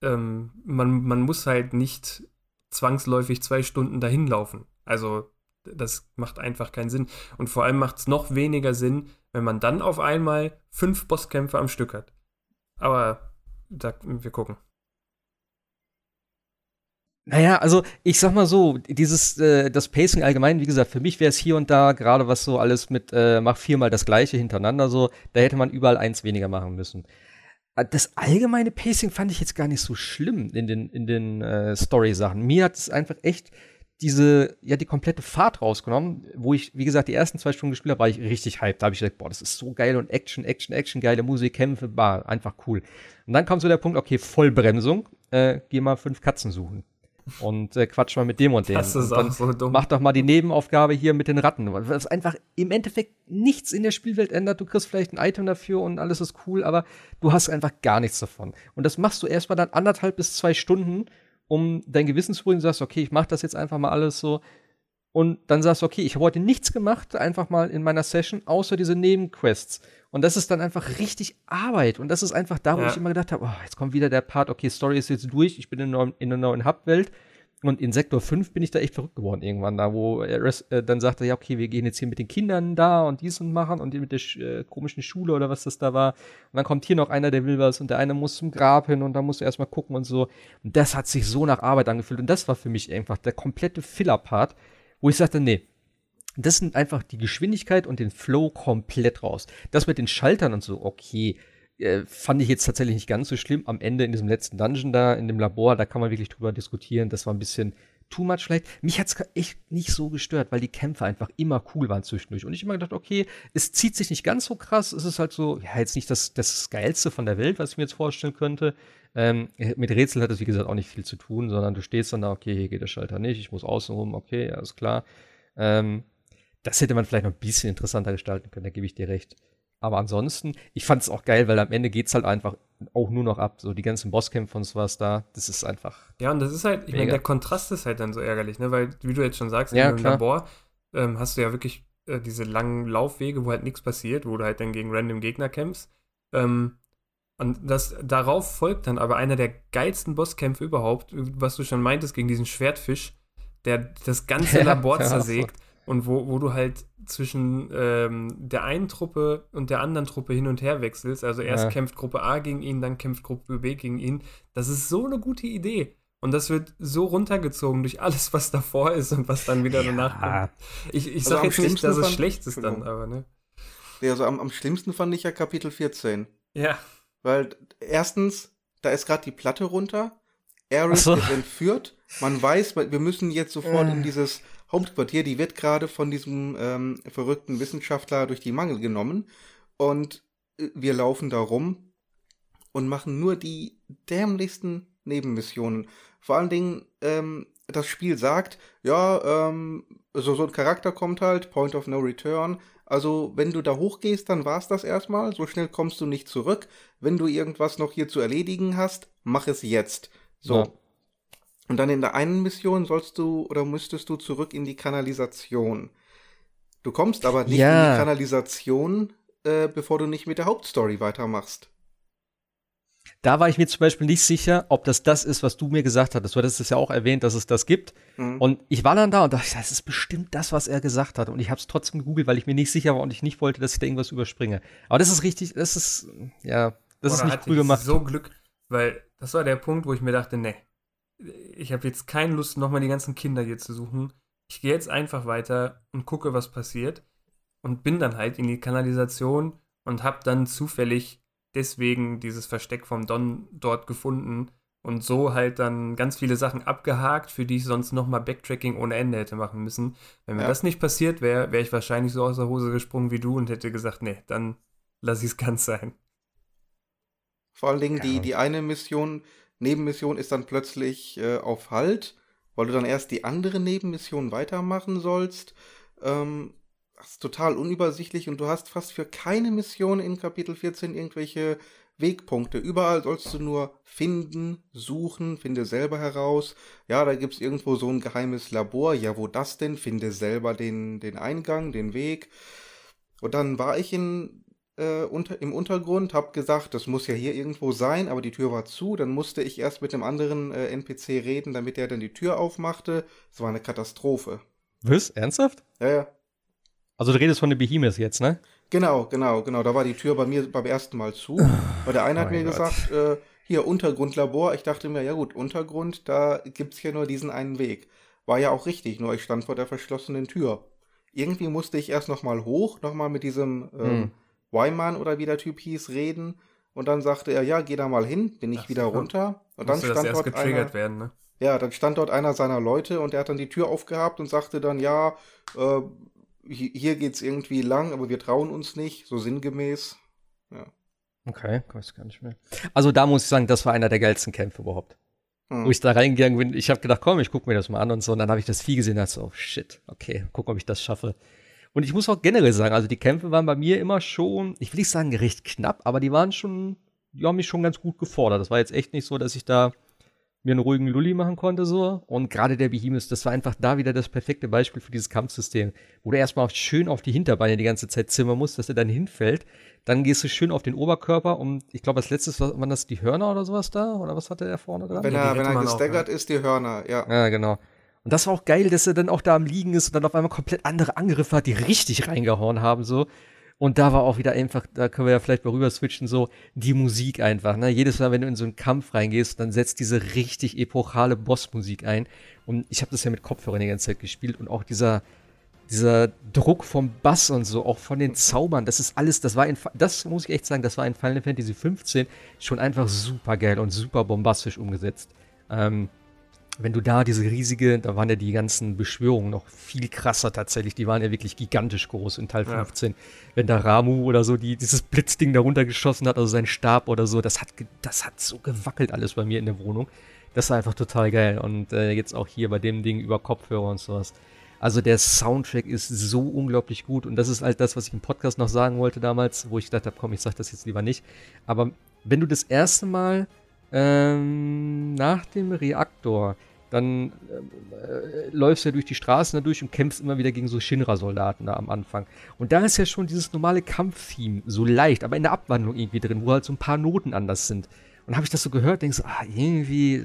ähm, man, man muss halt nicht zwangsläufig zwei Stunden dahin laufen. Also das macht einfach keinen Sinn. Und vor allem macht es noch weniger Sinn, wenn man dann auf einmal fünf Bosskämpfe am Stück hat. Aber da, wir gucken. Naja, also ich sag mal so, dieses, äh, das Pacing allgemein, wie gesagt, für mich wäre es hier und da, gerade was so alles mit, äh, mach viermal das gleiche hintereinander so, da hätte man überall eins weniger machen müssen. Äh, Das allgemeine Pacing fand ich jetzt gar nicht so schlimm in den, in den äh, Story-Sachen. Mir hat es einfach echt diese, ja, die komplette Fahrt rausgenommen, wo ich, wie gesagt, die ersten zwei Stunden gespielt habe, war ich richtig hyped. Da habe ich gedacht, boah, das ist so geil und Action, Action, Action, geile Musik, Kämpfe, war einfach cool. Und dann kommt so der Punkt, okay, Vollbremsung, äh, geh mal fünf Katzen suchen. Und äh, quatsch mal mit dem und dem. Das ist auch so dumm. Mach doch mal die Nebenaufgabe hier mit den Ratten. Was einfach im Endeffekt nichts in der Spielwelt ändert. Du kriegst vielleicht ein Item dafür und alles ist cool, aber du hast einfach gar nichts davon. Und das machst du erstmal dann anderthalb bis zwei Stunden, um dein Gewissen zu beruhigen. Du sagst, okay, ich mach das jetzt einfach mal alles so. Und dann sagst du, okay, ich habe heute nichts gemacht, einfach mal in meiner Session, außer diese Nebenquests. Und das ist dann einfach richtig Arbeit. Und das ist einfach da, wo Ja. ich immer gedacht habe, oh, jetzt kommt wieder der Part, okay, Story ist jetzt durch, ich bin in, einer neuen- in einer neuen Hub-Welt. Und in Sektor 5 bin ich da echt verrückt geworden irgendwann, da wo er äh, dann sagte, ja, okay, wir gehen jetzt hier mit den Kindern da und dies und machen und die mit der äh, komischen Schule oder was das da war. Und dann kommt hier noch einer, der will was und der eine muss zum Grab hin und da musst du erstmal gucken und so. Und das hat sich so nach Arbeit angefühlt. Und das war für mich einfach der komplette Filler-Part, wo ich sagte, nee, das sind einfach die Geschwindigkeit und den Flow komplett raus. Das mit den Schaltern und so, okay, äh, fand ich jetzt tatsächlich nicht ganz so schlimm. Am Ende in diesem letzten Dungeon da, in dem Labor, da kann man wirklich drüber diskutieren. Das war ein bisschen, too much vielleicht. Mich hat es echt nicht so gestört, weil die Kämpfe einfach immer cool waren zwischendurch. Und ich immer gedacht, okay, es zieht sich nicht ganz so krass. Es ist halt so, ja, jetzt nicht das, das Geilste von der Welt, was ich mir jetzt vorstellen könnte. Ähm, mit Rätsel hat es, wie gesagt, auch nicht viel zu tun, sondern du stehst dann da, okay, hier geht der Schalter nicht, ich muss außen rum, okay, alles klar. Ähm, das hätte man vielleicht noch ein bisschen interessanter gestalten können, da gebe ich dir recht. Aber ansonsten, ich fand es auch geil, weil am Ende geht es halt einfach auch nur noch ab. So die ganzen Bosskämpfe und sowas da, das ist einfach. Ja, und das ist halt, ich meine, der Kontrast ist halt dann so ärgerlich, ne? Weil, wie du jetzt schon sagst, ja, im Labor ähm, hast du ja wirklich äh, diese langen Laufwege, wo halt nichts passiert, wo du halt dann gegen random Gegner kämpfst. Ähm, und das, darauf folgt dann aber einer der geilsten Bosskämpfe überhaupt, was du schon meintest, gegen diesen Schwertfisch, der das ganze Ja, Labor ja, zersägt. Und wo, wo du halt zwischen ähm, der einen Truppe und der anderen Truppe hin und her wechselst. Also erst Ja. kämpft Gruppe A gegen ihn, dann kämpft Gruppe B gegen ihn. Das ist so eine gute Idee. Und das wird so runtergezogen durch alles, was davor ist und was dann wieder danach kommt. Ich, ich Also jetzt nicht, schlimmsten dass es schlecht ist dann, aber ne. Nee, also am, am schlimmsten fand ich ja Kapitel 14. Ja. Weil erstens, da ist gerade die Platte runter, Aerith so. ist entführt, man weiß, wir müssen jetzt sofort in dieses Hauptquartier, die wird gerade von diesem ähm, verrückten Wissenschaftler durch die Mangel genommen. Und äh, wir laufen da rum und machen nur die dämlichsten Nebenmissionen. Vor allen Dingen, ähm, das Spiel sagt, ja, ähm, so, so ein Charakter kommt halt, Point of No Return. Also, wenn du da hochgehst, dann war's das erstmal. So schnell kommst du nicht zurück. Wenn du irgendwas noch hier zu erledigen hast, mach es jetzt. So. Ja. Und dann in der einen Mission sollst du oder müsstest du zurück in die Kanalisation. Du kommst aber nicht in Ja. die Kanalisation, äh, bevor du nicht mit der Hauptstory weitermachst. Da war ich mir zum Beispiel nicht sicher, ob das das ist, was du mir gesagt hattest. Du hattest es ja auch erwähnt, dass es das gibt. Mhm. Und ich war dann da und dachte, das ist bestimmt das, was er gesagt hat. Und ich habe es trotzdem gegoogelt, weil ich mir nicht sicher war und ich nicht wollte, dass ich da irgendwas überspringe. Aber das ist richtig, das ist, ja, das Boah, ist nicht cool gemacht. so Glück, weil das war der Punkt, wo ich mir dachte, nee, ich habe jetzt keine Lust, nochmal die ganzen Kinder hier zu suchen. Ich gehe jetzt einfach weiter und gucke, was passiert. Und bin dann halt in die Kanalisation und habe dann zufällig deswegen dieses Versteck vom Don dort gefunden und so halt dann ganz viele Sachen abgehakt, für die ich sonst nochmal Backtracking ohne Ende hätte machen müssen. Wenn mir Ja. das nicht passiert wäre, wäre ich wahrscheinlich so aus der Hose gesprungen wie du und hätte gesagt, nee, dann lass ich es ganz sein. Vor allen Dingen die, die eine Mission, Nebenmission ist dann plötzlich äh, auf Halt, weil du dann erst die andere Nebenmission weitermachen sollst. Ähm, ist total unübersichtlich und du hast fast für keine Mission in Kapitel 14 irgendwelche Wegpunkte. Überall sollst du nur finden, suchen, finde selber heraus. Ja, da gibt's irgendwo so ein geheimes Labor. Ja, wo das denn? Finde selber den, den Eingang, den Weg. Und dann war ich in, äh, unter, im Untergrund, hab gesagt, das muss ja hier irgendwo sein, aber die Tür war zu. Dann musste ich erst mit einem anderen äh, NPC reden, damit der dann die Tür aufmachte. Es war eine Katastrophe. Was? Ernsthaft? Ja, ja. Also du redest von den Behemoths jetzt, ne? Genau, genau, genau. Da war die Tür bei mir beim ersten Mal zu. Weil der eine hat mein mir Gott. gesagt, äh, hier Untergrundlabor. Ich dachte mir, ja gut, Untergrund, da gibt's hier nur diesen einen Weg. War ja auch richtig, nur ich stand vor der verschlossenen Tür. Irgendwie musste ich erst nochmal hoch, nochmal mit diesem ähm, Hm. Wyman oder wie der Typ hieß, reden. Und dann sagte er, ja, geh da mal hin, bin ich wieder so. runter. Und dann das stand erst dort getriggert einer, werden, ne? ja, dann stand dort einer seiner Leute und der hat dann die Tür aufgehabt und sagte dann, ja, äh, hier geht's irgendwie lang, aber wir trauen uns nicht, so sinngemäß. Ja. Okay, weiß gar nicht mehr. Also da muss ich sagen, das war einer der geilsten Kämpfe überhaupt. Hm. Wo ich da reingegangen bin, ich habe gedacht, komm, ich gucke mir das mal an und so. Und dann habe ich das Vieh gesehen und dachte so, oh shit, okay, guck, ob ich das schaffe. Und ich muss auch generell sagen, also die Kämpfe waren bei mir immer schon, ich will nicht sagen recht knapp, aber die waren schon, die haben mich schon ganz gut gefordert. Das war jetzt echt nicht so, dass ich da mir einen ruhigen Lulli machen konnte so. Und gerade der Behemoth, das war einfach da wieder das perfekte Beispiel für dieses Kampfsystem, wo du erstmal schön auf die Hinterbeine die ganze Zeit zimmern musst, dass er dann hinfällt. Dann gehst du schön auf den Oberkörper und ich glaube, als letztes war- waren das die Hörner oder sowas da? Oder was hatte er vorne dran? Wenn er, wenn er gestaggert ist, die Hörner, ja. Ja, genau. Und das war auch geil, dass er dann auch da am Liegen ist und dann auf einmal komplett andere Angriffe hat, die richtig reingehauen haben, so. Und da war auch wieder einfach, da können wir ja vielleicht mal rüber switchen, so die Musik einfach. Ne? Jedes Mal, wenn du in so einen Kampf reingehst, dann setzt diese richtig epochale Bossmusik ein. Und ich habe das ja mit Kopfhörern die ganze Zeit gespielt und auch dieser, dieser Druck vom Bass und so, auch von den Zaubern, das ist alles, das war in, das muss ich echt sagen, das war in Final Fantasy 15 schon einfach super geil und super bombastisch umgesetzt. Ähm, wenn du da diese riesige, da waren ja die ganzen Beschwörungen noch viel krasser tatsächlich, die waren ja wirklich gigantisch groß in Teil 15. Ja. Wenn da Ramu oder so die, dieses Blitzding da runtergeschossen hat, also sein Stab oder so, das hat, das hat so gewackelt alles bei mir in der Wohnung. Das war einfach total geil. Und äh, jetzt auch hier bei dem Ding über Kopfhörer und sowas. Also der Soundtrack ist so unglaublich gut und das ist halt das, was ich im Podcast noch sagen wollte damals, wo ich gedacht habe, komm, ich sag das jetzt lieber nicht. Aber wenn du das erste Mal ähm, nach dem Reaktor dann äh, läufst du ja durch die Straßen da durch und kämpfst immer wieder gegen so Shinra-Soldaten da am Anfang. Und da ist ja schon dieses normale Kampftheme so leicht, aber in der Abwandlung irgendwie drin, wo halt so ein paar Noten anders sind. Und habe ich das so gehört, denkst du, ah, irgendwie,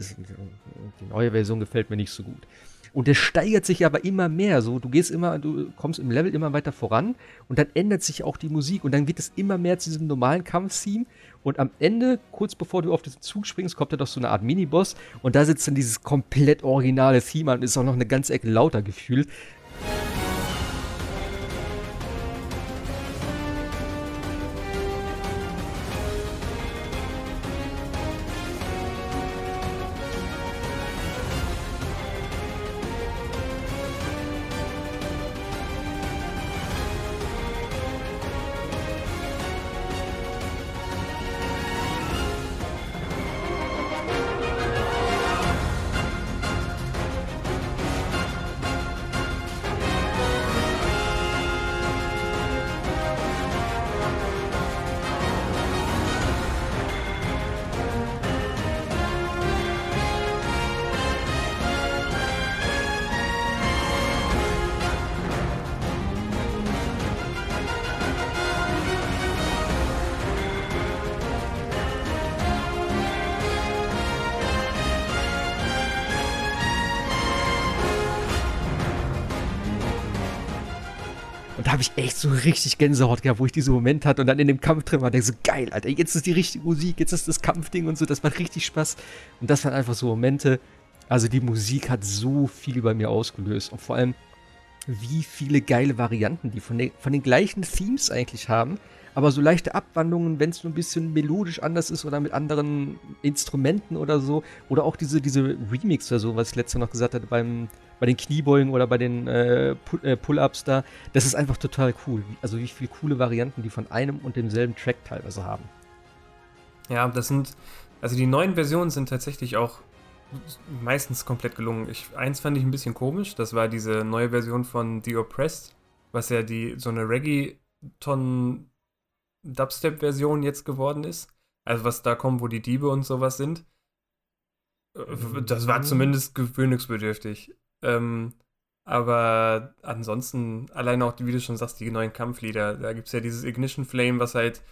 die neue Version gefällt mir nicht so gut. Und der steigert sich aber immer mehr. So, du gehst immer, du kommst im Level immer weiter voran und dann ändert sich auch die Musik und dann wird es immer mehr zu diesem normalen Kampftheme. Und am Ende, kurz bevor du auf diesen Zug springst, kommt da doch so eine Art Miniboss und da sitzt dann dieses komplett originale Theme an ist auch noch eine ganze Ecke lauter gefühlt. Richtig Gänsehaut gehabt, wo ich diesen Moment hatte und dann in dem Kampf drin war, denke so, geil, Alter, jetzt ist die richtige Musik, jetzt ist das Kampfding und so, das macht richtig Spaß. Und das waren einfach so Momente, also die Musik hat so viel bei mir ausgelöst und vor allem, wie viele geile Varianten die von, den, von den gleichen Themes eigentlich haben, aber so leichte Abwandlungen, wenn es so ein bisschen melodisch anders ist oder mit anderen Instrumenten oder so, oder auch diese, diese Remix-Version, was ich letzte noch gesagt hatte beim bei den Kniebeugen oder bei den äh, äh, Pull-ups da. Das ist einfach total cool. Also wie viele coole Varianten die von einem und demselben Track teilweise haben. Ja, das sind, also die neuen Versionen sind tatsächlich auch meistens komplett gelungen. Ich, eins fand ich ein bisschen komisch, das war diese neue Version von The Oppressed, was ja die so eine Reggaeton Dubstep-Version jetzt geworden ist. Also was da kommt, wo die Diebe und sowas sind. Äh, das war zumindest gewöhnungsbedürftig. Ähm, aber ansonsten, allein auch, wie du schon sagst, die neuen Kampflieder, da gibt es ja dieses Ignition Flame, was halt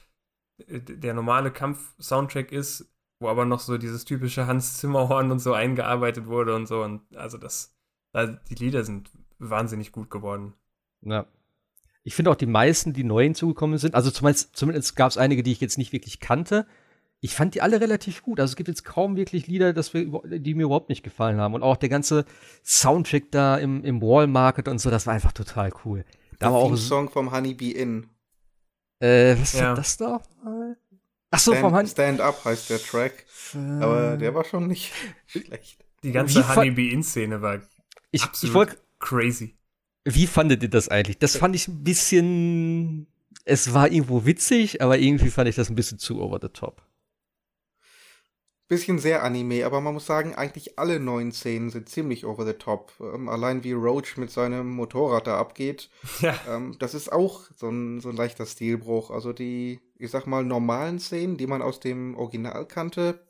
äh, der normale Kampf-Soundtrack ist, wo aber noch so dieses typische Hans Zimmerhorn und so eingearbeitet wurde und so. Und also das, die Lieder sind wahnsinnig gut geworden. Ja. Ich finde auch die meisten, die neu hinzugekommen sind, also zumindest, zumindest gab es einige, die ich jetzt nicht wirklich kannte, ich fand die alle relativ gut. Also es gibt jetzt kaum wirklich Lieder, wir, die mir überhaupt nicht gefallen haben. Und auch der ganze Soundtrack da im, im Wall Market und so, das war einfach total cool. Da der war auch ein Song vom Honeybee Inn. Äh, was ja. ist das da? Ach so, vom Honey Stand Up heißt der Track. Äh, Aber der war schon nicht schlecht. Die ganze Honeybee Inn Szene war ich, absolut ich wollt, crazy. Wie fandet ihr das eigentlich? Das fand ich ein bisschen es war irgendwo witzig, aber irgendwie fand ich das ein bisschen zu over the top bisschen sehr Anime, aber man muss sagen, eigentlich alle neuen Szenen sind ziemlich over the top. Ähm, allein wie Roach mit seinem Motorrad da abgeht, ja. ähm, das ist auch so ein, so ein leichter Stilbruch. Also die, ich sag mal, normalen Szenen, die man aus dem Original kannte,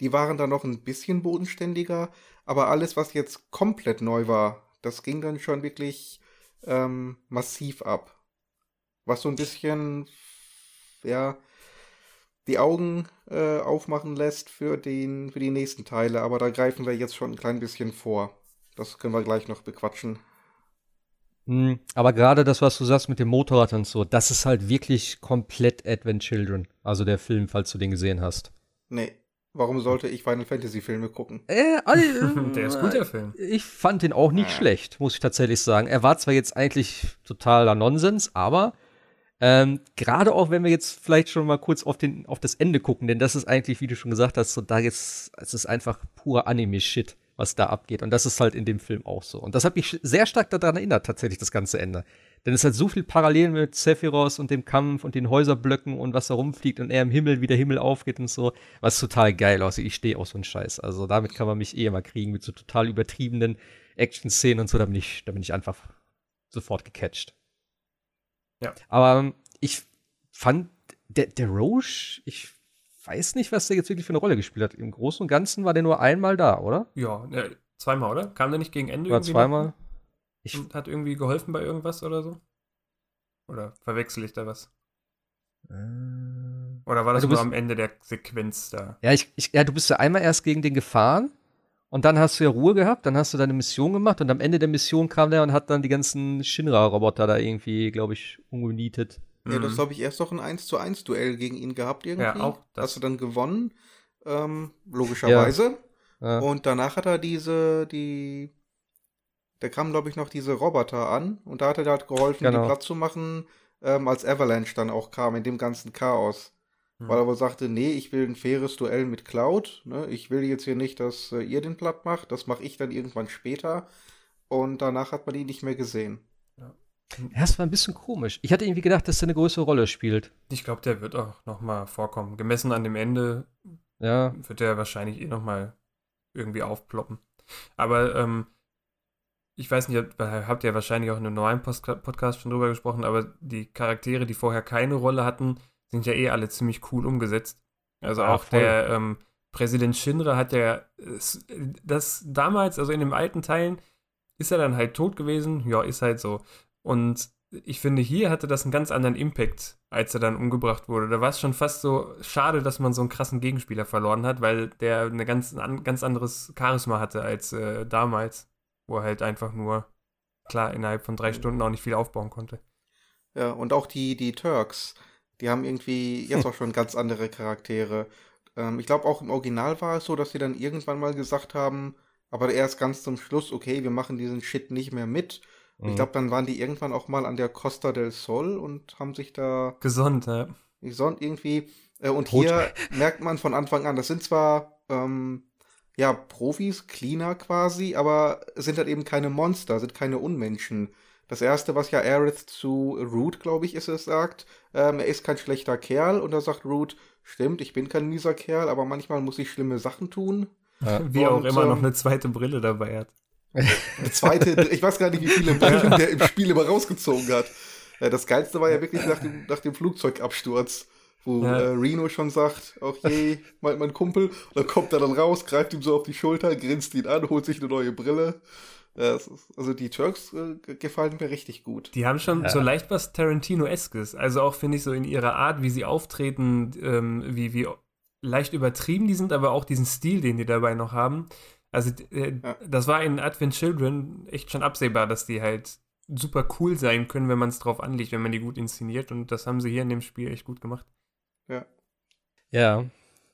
die waren dann noch ein bisschen bodenständiger, aber alles, was jetzt komplett neu war, das ging dann schon wirklich ähm, massiv ab. Was so ein bisschen, ja, die Augen äh, aufmachen lässt für, den, für die nächsten Teile. Aber da greifen wir jetzt schon ein klein bisschen vor. Das können wir gleich noch bequatschen. Mhm, aber gerade das, was du sagst mit dem Motorrad und so, das ist halt wirklich komplett Advent Children. Also der Film, falls du den gesehen hast. Nee. Warum sollte ich Final Fantasy Filme gucken? Äh, also, der ist gut, der Film. Ich fand den auch nicht ah. schlecht, muss ich tatsächlich sagen. Er war zwar jetzt eigentlich totaler Nonsens, aber ähm, Gerade auch, wenn wir jetzt vielleicht schon mal kurz auf, den, auf das Ende gucken, denn das ist eigentlich, wie du schon gesagt hast, so da jetzt, es ist einfach pure Anime-Shit. was da abgeht. Und das ist halt in dem Film auch so. Und das hat mich sehr stark daran erinnert, tatsächlich, das ganze Ende. Denn es hat so viel Parallelen mit Sephiroth und dem Kampf und den Häuserblöcken und was da rumfliegt und er im Himmel, wie der Himmel aufgeht und so, was total geil aussieht. Ich stehe auf so einen Scheiß. Also damit kann man mich eh immer kriegen, mit so total übertriebenen Action-Szenen und so, da bin ich, da bin ich einfach sofort gecatcht. Ja. Aber ähm, ich fand, der, der Roche, ich weiß nicht, was der jetzt wirklich für eine Rolle gespielt hat. Im Großen und Ganzen war der nur einmal da, oder? Ja, ja zweimal, oder? Kam der nicht gegen Ende War zweimal? Ich hat irgendwie geholfen bei irgendwas oder so? Oder verwechsel ich da was? Äh, oder war das also nur am Ende der Sequenz da? Ja, ich, ich, ja, du bist ja einmal erst gegen den gefahren und dann hast du ja Ruhe gehabt, dann hast du deine Mission gemacht und am Ende der Mission kam der und hat dann die ganzen Shinra-Roboter da irgendwie, glaube ich, umgenietet. Ja, das habe ich erst noch ein 1 zu 1 Duell gegen ihn gehabt irgendwie. Ja, auch das. Hast du dann gewonnen, ähm, logischerweise. Ja. Ja. Und danach hat er diese, die, da kamen, glaube ich, noch diese Roboter an und da hat er halt geholfen, Genau. die Platz zu machen, ähm, als Avalanche dann auch kam, in dem ganzen Chaos. Hm. Weil er wohl sagte, nee, ich will ein faires Duell mit Cloud. Ne? Ich will jetzt hier nicht, dass äh, ihr den platt macht. Das mache ich dann irgendwann später. Und danach hat man ihn nicht mehr gesehen. Ja, es war ein bisschen komisch. Ich hatte irgendwie gedacht, dass er eine größere Rolle spielt. Ich glaube, der wird auch noch mal vorkommen. Gemessen an dem Ende Ja. wird der wahrscheinlich eh noch mal irgendwie aufploppen. Aber ähm, ich weiß nicht, habt- habt ihr wahrscheinlich auch in einem neuen Post Podcast schon drüber gesprochen, aber die Charaktere, die vorher keine Rolle hatten, sind ja eh alle ziemlich cool umgesetzt. Also Ja, auch voll. der ähm, Präsident Shinra hat ja es- das damals, also in den alten Teilen, ist er dann halt tot gewesen. Ja, ist halt so. Und ich finde, hier hatte das einen ganz anderen Impact, als er dann umgebracht wurde. Da war es schon fast so schade, dass man so einen krassen Gegenspieler verloren hat, weil der eine ganz, ein ganz anderes Charisma hatte als äh, damals, wo er halt einfach nur, klar, innerhalb von drei Stunden auch nicht viel aufbauen konnte. Ja, und auch die, die Turks, die haben irgendwie jetzt auch schon ganz andere Charaktere. Ähm, ich glaube, auch im Original war es so, dass sie dann irgendwann mal gesagt haben, aber erst ganz zum Schluss, okay, wir machen diesen Shit nicht mehr mit. Und Ich Mhm. glaube, dann waren die irgendwann auch mal an der Costa del Sol und haben sich da Gesund, ja. gesund irgendwie. Äh, und Tot. hier merkt man von Anfang an, das sind zwar ähm, ja Profis, Cleaner quasi, aber sind halt eben keine Monster, sind keine Unmenschen. Das erste, was ja Aerith zu Root, glaube ich, ist es, sagt, ähm, er ist kein schlechter Kerl und da sagt Root, stimmt, ich bin kein mieser Kerl, aber manchmal muss ich schlimme Sachen tun. Wie auch immer noch ähm, eine zweite Brille dabei hat. Eine zweite, ich weiß gar nicht, wie viele Brillen der im Spiel immer rausgezogen hat. Äh, Das Geilste war ja wirklich nach dem, nach dem Flugzeugabsturz, wo Ja. äh, Reno schon sagt, auch je, mein, mein Kumpel, und dann kommt er dann raus, greift ihm so auf die Schulter, grinst ihn an, holt sich eine neue Brille. Ist, also die Turks äh, ge- gefallen mir richtig gut. Die haben schon Ja. so leicht was Tarantino-eskes. Also auch, finde ich, so in ihrer Art, wie sie auftreten, ähm, wie, wie leicht übertrieben die sind, aber auch diesen Stil, den die dabei noch haben. Also äh, Ja. das war in Advent Children echt schon absehbar, dass die halt super cool sein können, wenn man es drauf anlegt, wenn man die gut inszeniert. Und das haben sie hier in dem Spiel echt gut gemacht. Ja. Ja.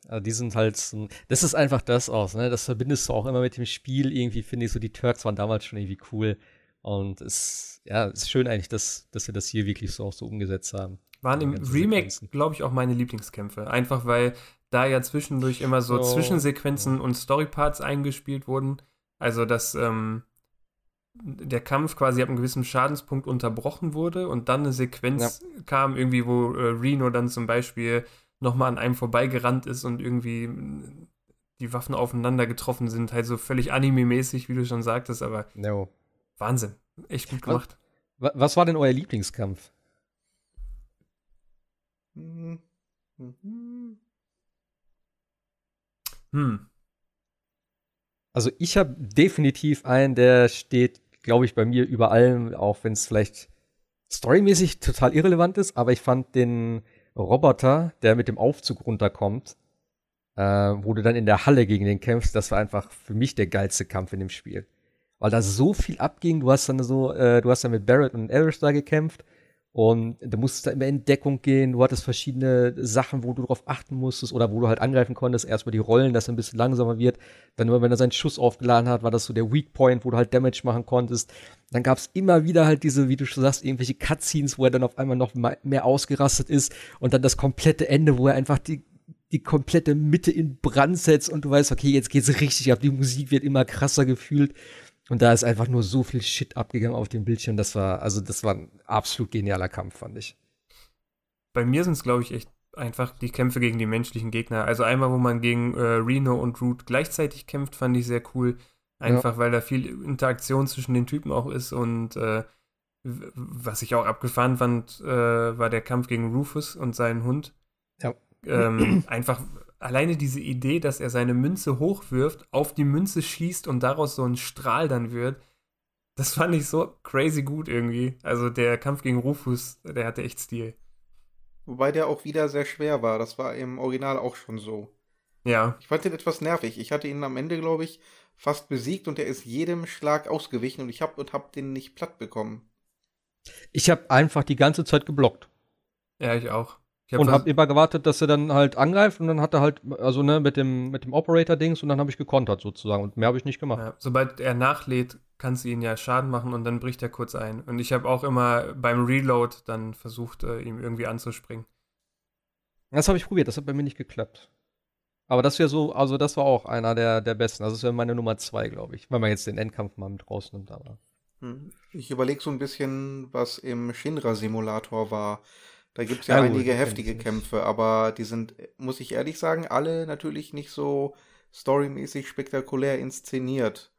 Also die sind halt so, das ist einfach das aus, ne? Das verbindest du auch immer mit dem Spiel. Irgendwie finde ich so, die Turks waren damals schon irgendwie cool. Und es, ja, ist schön eigentlich, dass, dass sie das hier wirklich so auch so umgesetzt haben. Waren im Remake, glaube ich, auch meine Lieblingskämpfe. Einfach weil da ja zwischendurch immer so So, Zwischensequenzen und Storyparts eingespielt wurden. Also, dass ähm, der Kampf quasi ab einem gewissen Schadenspunkt unterbrochen wurde und dann eine Sequenz kam, irgendwie, wo äh, Reno dann zum Beispiel nochmal an einem vorbeigerannt ist und irgendwie mm, die Waffen aufeinander getroffen sind. Halt so völlig anime-mäßig, wie du schon sagtest, aber No. Wahnsinn. Echt gut gemacht. Wa- Was war denn euer Lieblingskampf? Hm. Also ich habe definitiv einen, der steht, glaube ich, bei mir über allem, auch wenn es vielleicht storymäßig total irrelevant ist, aber ich fand den Roboter, der mit dem Aufzug runterkommt, äh, wo du dann in der Halle gegen den kämpfst, das war einfach für mich der geilste Kampf in dem Spiel. Weil da so viel abging, du hast dann so, äh, du hast dann mit Barrett und da gekämpft und du musstest da immer in Deckung gehen, du hattest verschiedene Sachen, wo du drauf achten musstest oder wo du halt angreifen konntest, erstmal die Rollen, dass er ein bisschen langsamer wird, dann nur wenn er seinen Schuss aufgeladen hat, war das so der Weak Point, wo du halt Damage machen konntest. Dann gab es immer wieder halt diese, wie du schon sagst, irgendwelche Cutscenes, wo er dann auf einmal noch mehr ausgerastet ist und dann das komplette Ende, wo er einfach die die komplette Mitte in Brand setzt und du weißt, okay, jetzt geht's richtig ab, die Musik wird immer krasser gefühlt. Und da ist einfach nur so viel Shit abgegangen auf dem Bildschirm. Das war, also das war ein absolut genialer Kampf, fand ich. Bei mir sind es, glaube ich, echt einfach die Kämpfe gegen die menschlichen Gegner. Also einmal, wo man gegen äh, Reno und Root gleichzeitig kämpft, fand ich sehr cool. Einfach, ja. weil da viel Interaktion zwischen den Typen auch ist und äh, was ich auch abgefahren fand, äh, war der Kampf gegen Rufus und seinen Hund. Ja. Ähm, einfach alleine diese Idee, dass er seine Münze hochwirft, auf die Münze schießt und daraus so ein Strahl dann wird, das fand ich so crazy gut irgendwie. Also der Kampf gegen Rufus, der hatte echt Stil. Wobei der auch wieder sehr schwer war. Das war im Original auch schon so. Ja. Ich fand den etwas nervig. Ich hatte ihn am Ende, glaube ich, fast besiegt und er ist jedem Schlag ausgewichen und ich habe und hab den nicht platt bekommen. Ich habe einfach die ganze Zeit geblockt. Ja, ich auch. Ich hab und habe immer gewartet, dass er dann halt angreift und dann hat er halt, also ne, mit dem, mit dem Operator-Dings und dann habe ich gekontert sozusagen und mehr habe ich nicht gemacht. Ja, sobald er nachlädt, kannst du ihn ja Schaden machen und dann bricht er kurz ein. Und ich habe auch immer beim Reload dann versucht, äh, ihm irgendwie anzuspringen. Das habe ich probiert, das hat bei mir nicht geklappt. Aber das wäre so, also das war auch einer der, der besten. Also das wäre meine Nummer zwei, glaube ich, wenn man jetzt den Endkampf mal mit rausnimmt, aber. Hm. Ich überlege so ein bisschen, was im Shinra-Simulator war. Da gibt es ja, ja, einige heftige Kämpfe, aber die sind, muss ich ehrlich sagen, alle natürlich nicht so storymäßig spektakulär inszeniert.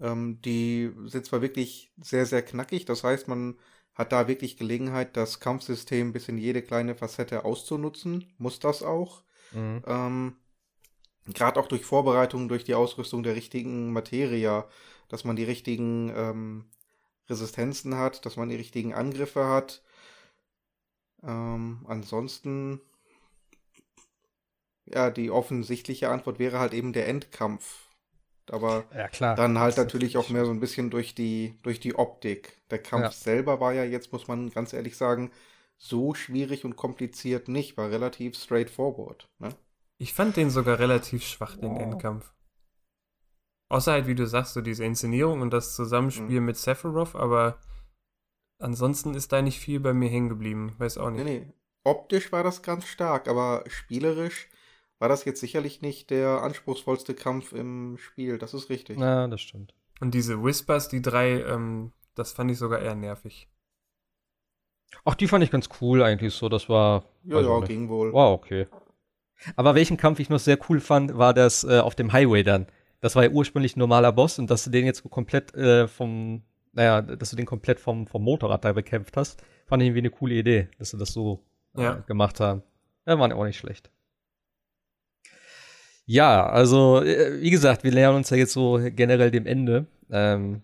Ähm, die sind zwar wirklich sehr, sehr knackig, das heißt, man hat da wirklich Gelegenheit, das Kampfsystem bis in jede kleine Facette auszunutzen, muss das auch. Mhm. Ähm, Gerade auch durch Vorbereitungen, durch die Ausrüstung der richtigen Materia, dass man die richtigen ähm, Resistenzen hat, dass man die richtigen Angriffe hat. Ähm, ansonsten, ja, die offensichtliche Antwort wäre halt eben der Endkampf. Aber ja, dann halt natürlich auch mehr so ein bisschen durch die, durch die Optik. Der Kampf ja. selber war ja jetzt, muss man ganz ehrlich sagen, so schwierig und kompliziert nicht, war relativ straightforward. Ne? Ich fand den sogar relativ schwach, den oh. Endkampf. Außer halt, wie du sagst, so diese Inszenierung und das Zusammenspiel mhm. mit Sephiroth, aber ansonsten ist da nicht viel bei mir hängen geblieben. Weiß auch nicht. Nee, nee. Optisch war das ganz stark, aber spielerisch war das jetzt sicherlich nicht der anspruchsvollste Kampf im Spiel. Das ist richtig. Ja, das stimmt. Und diese Whispers, die drei, ähm, das fand ich sogar eher nervig. Ach, die fand ich ganz cool eigentlich so. Das war. Ja, ja, ging wohl. War okay. Aber welchen Kampf ich noch sehr cool fand, war das äh, auf dem Highway dann. Das war ja ursprünglich ein normaler Boss und dass du den jetzt komplett äh, vom, naja, dass du den komplett vom, vom Motorrad da bekämpft hast, fand ich irgendwie eine coole Idee, dass sie das so äh, ja. gemacht haben. Ja, waren ja auch nicht schlecht. Ja, also, äh, wie gesagt, wir nähern uns ja jetzt so generell dem Ende. Ähm,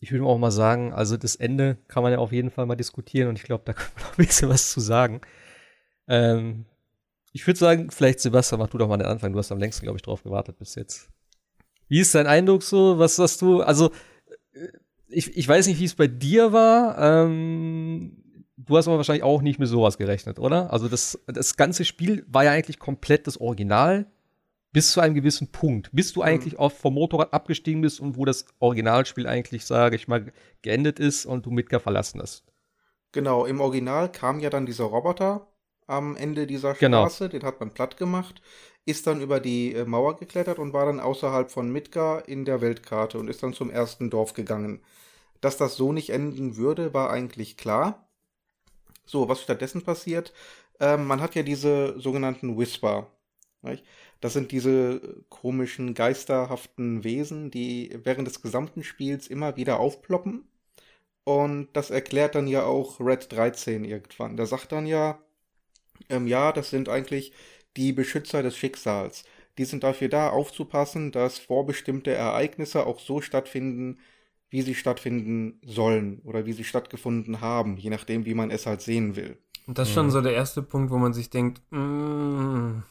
ich würde auch mal sagen, also das Ende kann man ja auf jeden Fall mal diskutieren und ich glaube, da kann man auch ein bisschen was zu sagen. Ähm, ich würde sagen, vielleicht Sebastian, mach du doch mal den Anfang. Du hast am längsten, glaube ich, drauf gewartet bis jetzt. Wie ist dein Eindruck so? Was hast du? Also, äh, ich, ich weiß nicht, wie es bei dir war. Ähm, du hast aber wahrscheinlich auch nicht mit sowas gerechnet, oder? Also, das, das ganze Spiel war ja eigentlich komplett das Original bis zu einem gewissen Punkt. Bis du mhm. eigentlich auch vom Motorrad abgestiegen bist und wo das Originalspiel eigentlich, sage ich mal, geendet ist und du Midgar verlassen hast. Genau, im Original kam ja dann dieser Roboter am Ende dieser genau. Straße, genau. den hat man platt gemacht, ist dann über die äh, Mauer geklettert und war dann außerhalb von Midgar in der Weltkarte und ist dann zum ersten Dorf gegangen. Dass das so nicht enden würde, war eigentlich klar. So, was stattdessen passiert, ähm, man hat ja diese sogenannten Whisper. Nicht? Das sind diese komischen, geisterhaften Wesen, die während des gesamten Spiels immer wieder aufploppen. Und das erklärt dann ja auch Red 13 irgendwann. Der sagt dann ja, ähm, ja, das sind eigentlich die Beschützer des Schicksals. Die sind dafür da, aufzupassen, dass vorbestimmte Ereignisse auch so stattfinden, wie sie stattfinden sollen oder wie sie stattgefunden haben, je nachdem, wie man es halt sehen will. Und das ist schon so der erste Punkt, wo man sich denkt, mm.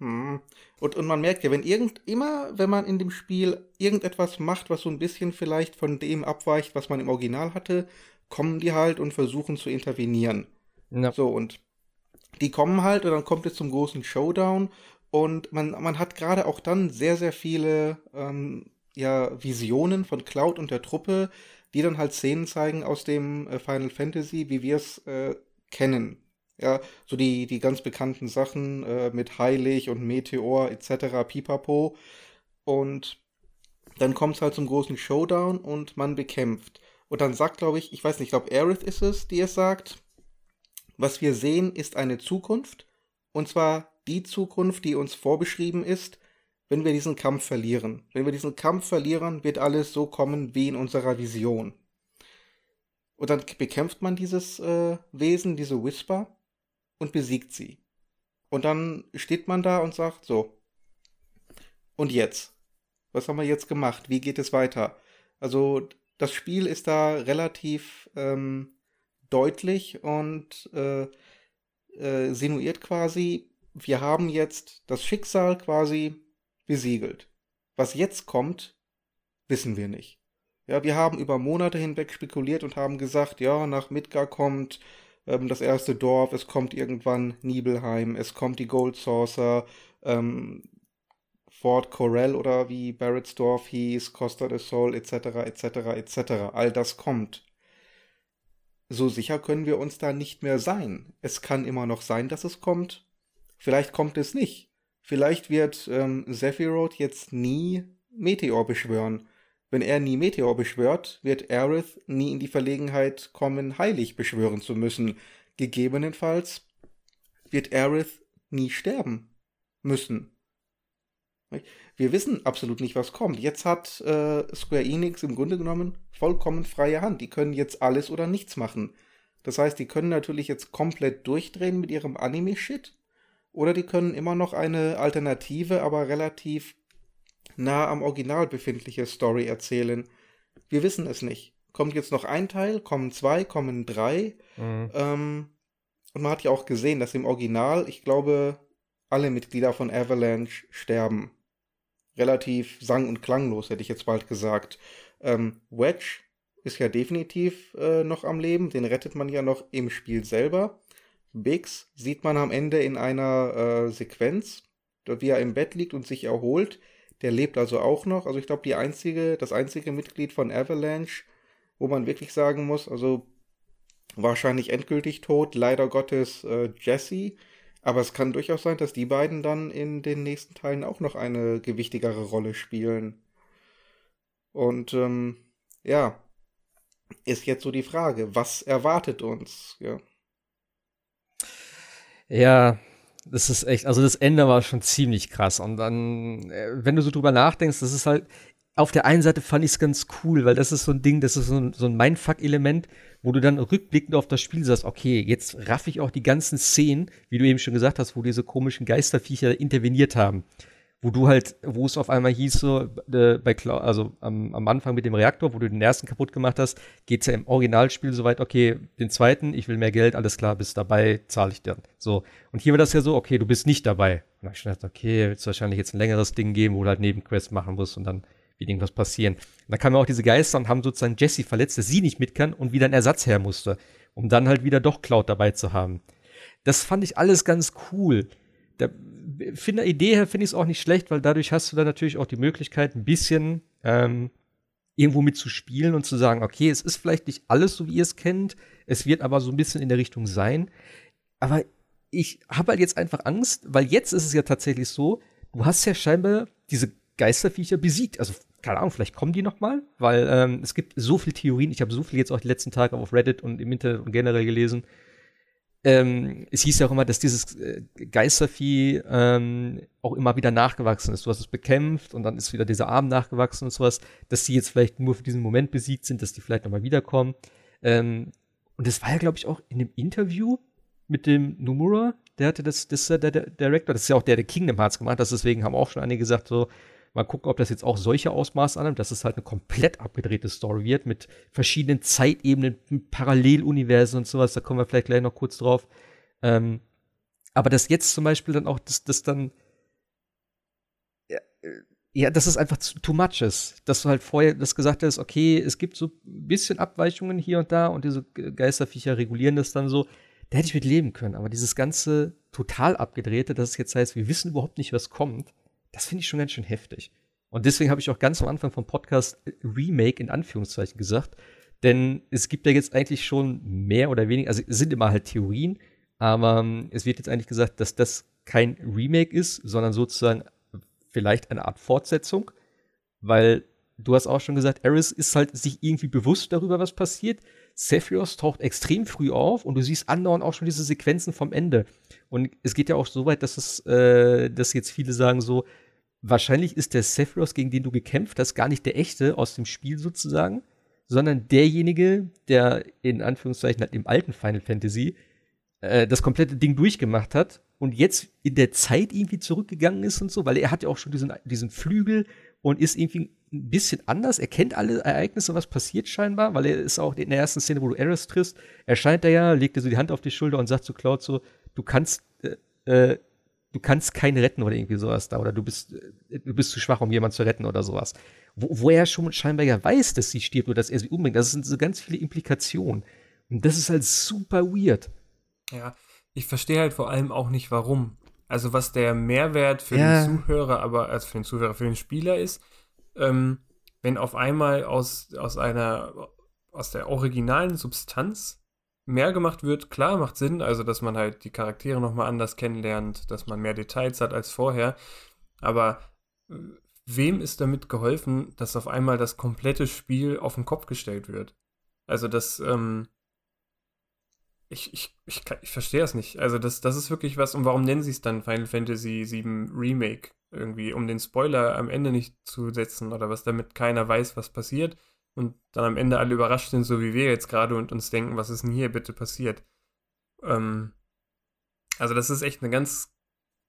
hm. und, und man merkt ja, wenn irgend, immer, wenn man in dem Spiel irgendetwas macht, was so ein bisschen vielleicht von dem abweicht, was man im Original hatte, kommen die halt und versuchen zu intervenieren. Ja. So, und die kommen halt und dann kommt es zum großen Showdown und man, man hat gerade auch dann sehr, sehr viele ähm, ja, Visionen von Cloud und der Truppe, die dann halt Szenen zeigen aus dem äh, Final Fantasy, wie wir es äh, kennen. Ja, so die, die ganz bekannten Sachen äh, mit Heilig und Meteor etc. pipapo. Und dann kommt es halt zum großen Showdown und man bekämpft. Und dann sagt, glaube ich, ich weiß nicht, ich glaube, Aerith ist es, die es sagt, was wir sehen, ist eine Zukunft. Und zwar die Zukunft, die uns vorbeschrieben ist, wenn wir diesen Kampf verlieren. Wenn wir diesen Kampf verlieren, wird alles so kommen wie in unserer Vision. Und dann bekämpft man dieses äh, Wesen, diese Whisper, und besiegt sie. Und dann steht man da und sagt, so, und jetzt? Was haben wir jetzt gemacht? Wie geht es weiter? Also das Spiel ist da relativ ähm, deutlich und äh, äh, sinuiert quasi, wir haben jetzt das Schicksal quasi besiegelt. Was jetzt kommt, wissen wir nicht. Ja, wir haben über Monate hinweg spekuliert und haben gesagt, ja, nach Midgar kommt ähm, das erste Dorf, es kommt irgendwann Nibelheim, es kommt die Gold Saucer, ähm, Fort Corell oder wie Barrettsdorf hieß, Costa del Sol etc. etc. etc. All das kommt. So sicher können wir uns da nicht mehr sein. Es kann immer noch sein, dass es kommt. Vielleicht kommt es nicht. Vielleicht wird ähm, Sephiroth jetzt nie Meteor beschwören. Wenn er nie Meteor beschwört, wird Aerith nie in die Verlegenheit kommen, heilig beschwören zu müssen. Gegebenenfalls wird Aerith nie sterben müssen. Wir wissen absolut nicht, was kommt. Jetzt hat äh, Square Enix im Grunde genommen vollkommen freie Hand. Die können jetzt alles oder nichts machen. Das heißt, die können natürlich jetzt komplett durchdrehen mit ihrem Anime-Shit. Oder die können immer noch eine alternative, aber relativ nah am Original befindliche Story erzählen. Wir wissen es nicht. Kommt jetzt noch ein Teil, kommen zwei, kommen drei. Mhm. Ähm, und man hat ja auch gesehen, dass im Original, ich glaube, alle Mitglieder von Avalanche sterben relativ sang- und klanglos, hätte ich jetzt bald gesagt. Ähm, Wedge ist ja definitiv äh, noch am Leben, den rettet man ja noch im Spiel selber. Biggs sieht man am Ende in einer äh, Sequenz, wie er im Bett liegt und sich erholt. Der lebt also auch noch. Also ich glaube, die einzige, das einzige Mitglied von Avalanche, wo man wirklich sagen muss, also wahrscheinlich endgültig tot, leider Gottes äh, Jesse, aber es kann durchaus sein, dass die beiden dann in den nächsten Teilen auch noch eine gewichtigere Rolle spielen. Und ähm, ja, ist jetzt so die Frage, was erwartet uns? Ja. Ja, das ist echt, also das Ende war schon ziemlich krass. Und dann, äh, wenn du so drüber nachdenkst, das ist halt, auf der einen Seite fand ich es ganz cool, weil das ist so ein Ding, das ist so ein, so ein Mindfuck-Element, wo du dann rückblickend auf das Spiel sagst, okay, jetzt raff ich auch die ganzen Szenen, wie du eben schon gesagt hast, wo diese komischen Geisterviecher interveniert haben. Wo du halt, wo es auf einmal hieß, so, äh, bei Cla also am, am Anfang mit dem Reaktor, wo du den ersten kaputt gemacht hast, geht's ja im Originalspiel so weit, okay, den zweiten, ich will mehr Geld, alles klar, bist dabei, zahle ich dann. So. Und hier war das ja so, okay, du bist nicht dabei. Und dann hab ich gedacht, okay, wird es wahrscheinlich jetzt ein längeres Ding geben, wo du halt Nebenquests machen musst und dann wird irgendwas passieren. Und da kamen auch diese Geister und haben sozusagen Jessie verletzt, dass sie nicht mit kann und wieder ein Ersatz her musste, um dann halt wieder doch Cloud dabei zu haben. Das fand ich alles ganz cool. Da, von der Idee her finde ich es auch nicht schlecht, weil dadurch hast du dann natürlich auch die Möglichkeit, ein bisschen ähm, irgendwo mitzuspielen und zu sagen, okay, es ist vielleicht nicht alles so, wie ihr es kennt, es wird aber so ein bisschen in der Richtung sein. Aber ich habe halt jetzt einfach Angst, weil jetzt ist es ja tatsächlich so, du hast ja scheinbar diese Geisterviecher besiegt. Also keine Ahnung, vielleicht kommen die noch mal, weil ähm, es gibt so viele Theorien. Ich habe so viel jetzt auch die letzten Tage auf Reddit und im Internet und generell gelesen. Ähm, es hieß ja auch immer, dass dieses äh, Geistervieh ähm, auch immer wieder nachgewachsen ist. Du hast es bekämpft und dann ist wieder dieser Arm nachgewachsen und sowas, dass die jetzt vielleicht nur für diesen Moment besiegt sind, dass die vielleicht noch mal wiederkommen. Ähm, und das war ja, glaube ich, auch in dem Interview mit dem Nomura, der hatte das, das ist ja der, der Director, das ist ja auch der, der Kingdom Hearts gemacht hat, deswegen haben auch schon einige gesagt, so, Mal gucken, ob das jetzt auch solche Ausmaße annimmt, dass es halt eine komplett abgedrehte Story wird mit verschiedenen Zeitebenen, Paralleluniversen und sowas. Da kommen wir vielleicht gleich noch kurz drauf. Ähm, aber dass jetzt zum Beispiel dann auch, dass das dann ja, ja, dass es einfach too much ist. Dass du halt vorher das gesagt hast, okay, es gibt so ein bisschen Abweichungen hier und da und diese Geisterviecher regulieren das dann so. Da hätte ich mit leben können. Aber dieses ganze total abgedrehte, dass es jetzt heißt, wir wissen überhaupt nicht, was kommt, das finde ich schon ganz schön heftig. Und deswegen habe ich auch ganz am Anfang vom Podcast Remake in Anführungszeichen gesagt. Denn es gibt ja jetzt eigentlich schon mehr oder weniger, also es sind immer halt Theorien Aber ähm, es wird jetzt eigentlich gesagt, dass das kein Remake ist, sondern sozusagen vielleicht eine Art Fortsetzung, weil du hast auch schon gesagt, Eris ist halt sich irgendwie bewusst darüber, was passiert. Sephiroth taucht extrem früh auf und du siehst andauernd auch schon diese Sequenzen vom Ende. Und es geht ja auch so weit, dass es, äh, dass jetzt viele sagen so, wahrscheinlich ist der Sephiroth, gegen den du gekämpft hast, gar nicht der echte aus dem Spiel sozusagen, sondern derjenige, der in Anführungszeichen halt im alten Final Fantasy äh, das komplette Ding durchgemacht hat und jetzt in der Zeit irgendwie zurückgegangen ist und so, weil er hat ja auch schon diesen, diesen Flügel und ist irgendwie ein bisschen anders. Er kennt alle Ereignisse, was passiert scheinbar, weil er ist auch in der ersten Szene, wo du Eris triffst, erscheint er ja, legt dir so die Hand auf die Schulter und sagt zu Cloud so, du kannst, äh, äh, du kannst keinen retten oder irgendwie sowas da oder du bist, äh, du bist zu schwach, um jemanden zu retten oder sowas. Wo, wo er schon scheinbar ja weiß, dass sie stirbt oder dass er sie umbringt. Das sind so ganz viele Implikationen. Und das ist halt super weird. Ja, ich verstehe halt vor allem auch nicht, warum. Also was der Mehrwert für ja. den Zuhörer, aber als für den Zuhörer, für den Spieler ist, ähm, wenn auf einmal aus, aus einer, aus der originalen Substanz mehr gemacht wird, klar, macht Sinn, also dass man halt die Charaktere nochmal anders kennenlernt, dass man mehr Details hat als vorher, aber äh, wem ist damit geholfen, dass auf einmal das komplette Spiel auf den Kopf gestellt wird? Also das, ähm, ich, ich, ich, ich verstehe es nicht. Also, das, das ist wirklich was. Und warum nennen sie es dann Final Fantasy VII Remake? Irgendwie, um den Spoiler am Ende nicht zu setzen oder was, damit keiner weiß, was passiert. Und dann am Ende alle überrascht sind, so wie wir jetzt gerade und uns denken, was ist denn hier bitte passiert? Ähm, also, das ist echt eine ganz,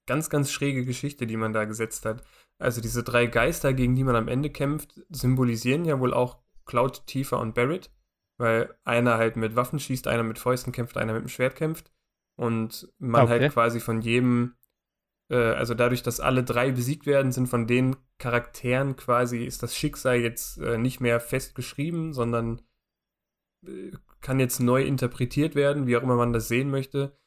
ganz, ganz schräge Geschichte, die man da gesetzt hat. Also, diese drei Geister, gegen die man am Ende kämpft, symbolisieren ja wohl auch Cloud, Tifa und Barrett weil einer halt mit Waffen schießt, einer mit Fäusten kämpft, einer mit dem Schwert kämpft und man okay. halt quasi von jedem, äh, also dadurch, dass alle drei besiegt werden, sind von den Charakteren quasi, ist das Schicksal jetzt äh, nicht mehr festgeschrieben, sondern äh, kann jetzt neu interpretiert werden, wie auch immer man das sehen möchte.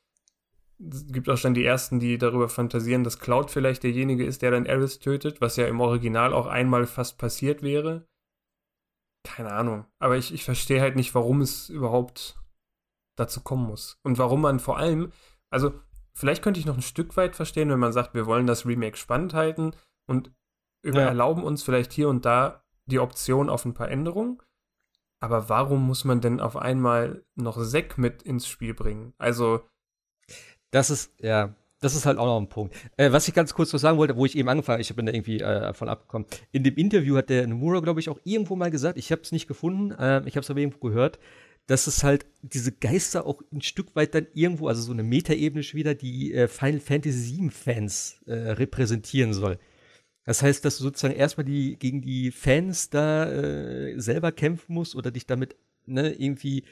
Es gibt auch schon die ersten, die darüber fantasieren, dass Cloud vielleicht derjenige ist, der dann Eris tötet, was ja im Original auch einmal fast passiert wäre keine Ahnung. Aber ich, ich verstehe halt nicht, warum es überhaupt dazu kommen muss. Und warum man vor allem, also vielleicht könnte ich noch ein Stück weit verstehen, wenn man sagt, wir wollen das Remake spannend halten und ja. erlauben uns vielleicht hier und da die Option auf ein paar Änderungen. Aber warum muss man denn auf einmal noch Sek mit ins Spiel bringen? Also. Das ist, ja, das ist halt auch noch ein Punkt. Äh, was ich ganz kurz noch sagen wollte, wo ich eben angefangen habe, ich bin da irgendwie äh, von abgekommen. In dem Interview hat der Nomura, glaube ich, auch irgendwo mal gesagt, ich habe es nicht gefunden, äh, ich habe es aber irgendwo gehört, dass es halt diese Geister auch ein Stück weit dann irgendwo, also so eine Metaebene wieder, die äh, Final Fantasy VII-Fans äh, repräsentieren soll. Das heißt, dass du sozusagen erstmal die, gegen die Fans da äh, selber kämpfen musst oder dich damit ne, irgendwie,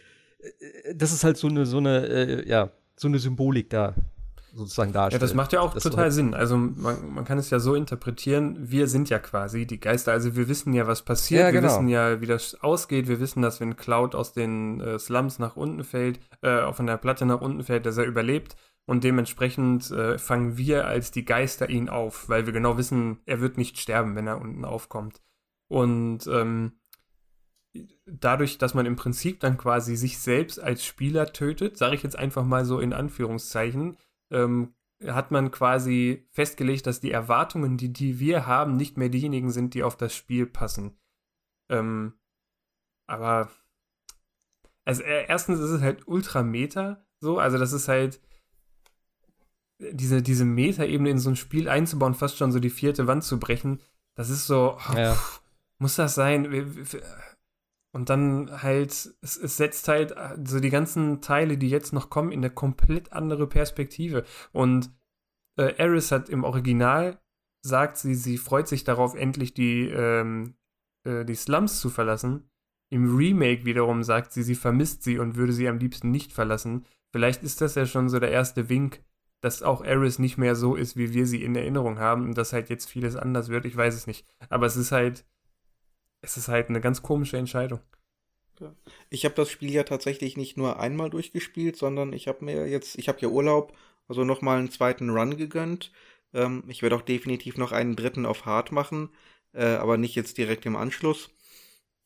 das ist halt so eine, so eine, ja, so eine Symbolik da sozusagen darstellt. Ja, das macht ja auch das total Sinn. Also man, man kann es ja so interpretieren, wir sind ja quasi die Geister, also wir wissen ja, was passiert, ja, genau. wir wissen ja, wie das ausgeht, wir wissen, dass wenn Cloud aus den äh, Slums nach unten fällt, äh, von der Platte nach unten fällt, dass er überlebt und dementsprechend äh, fangen wir als die Geister ihn auf, weil wir genau wissen, er wird nicht sterben, wenn er unten aufkommt. Und ähm, dadurch, dass man im Prinzip dann quasi sich selbst als Spieler tötet, sage ich jetzt einfach mal so in Anführungszeichen, ähm, hat man quasi festgelegt, dass die Erwartungen, die, die wir haben, nicht mehr diejenigen sind, die auf das Spiel passen. Ähm, aber also äh, erstens ist es halt ultra meta, so, also das ist halt diese, diese Meta-Ebene in so ein Spiel einzubauen, fast schon so die vierte Wand zu brechen, das ist so, oh, ja. pff, muss das sein? Und dann halt, es, es, setzt halt äh, so die ganzen Teile, die jetzt noch kommen, in eine komplett andere Perspektive. Und äh, Eris hat im Original sagt sie, sie freut sich darauf, endlich die, ähm, äh, die Slums zu verlassen. Im Remake wiederum sagt sie, sie vermisst sie und würde sie am liebsten nicht verlassen. Vielleicht ist das ja schon so der erste Wink, dass auch Eris nicht mehr so ist, wie wir sie in Erinnerung haben und dass halt jetzt vieles anders wird. Ich weiß es nicht. Aber es ist halt, es ist halt eine ganz komische Entscheidung. Ich habe das Spiel ja tatsächlich nicht nur einmal durchgespielt, sondern ich habe mir jetzt, ich habe ja Urlaub, also nochmal einen zweiten Run gegönnt. Ähm, ich werde auch definitiv noch einen dritten auf Hard machen, äh, aber nicht jetzt direkt im Anschluss.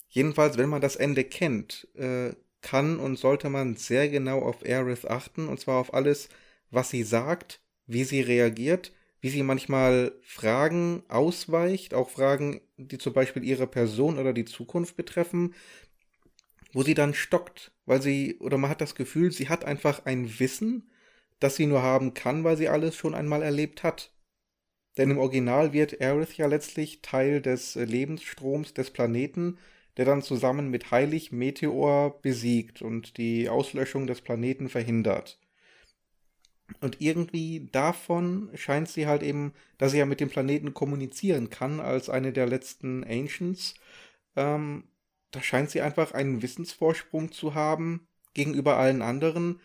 Jedenfalls, wenn man das Ende kennt, äh, kann und sollte man sehr genau auf Aerith achten, und zwar auf alles, was sie sagt, wie sie reagiert, wie sie manchmal Fragen ausweicht, auch Fragen, die zum Beispiel ihre Person oder die Zukunft betreffen, wo sie dann stockt, weil sie, oder man hat das Gefühl, sie hat einfach ein Wissen, das sie nur haben kann, weil sie alles schon einmal erlebt hat. Denn im Original wird Aerith ja letztlich Teil des Lebensstroms des Planeten, der dann zusammen mit Heilig Meteor besiegt und die Auslöschung des Planeten verhindert. Und irgendwie davon scheint sie halt eben, dass sie ja mit dem Planeten kommunizieren kann, als eine der letzten Ancients. Ähm, da scheint sie einfach einen Wissensvorsprung zu haben gegenüber allen anderen,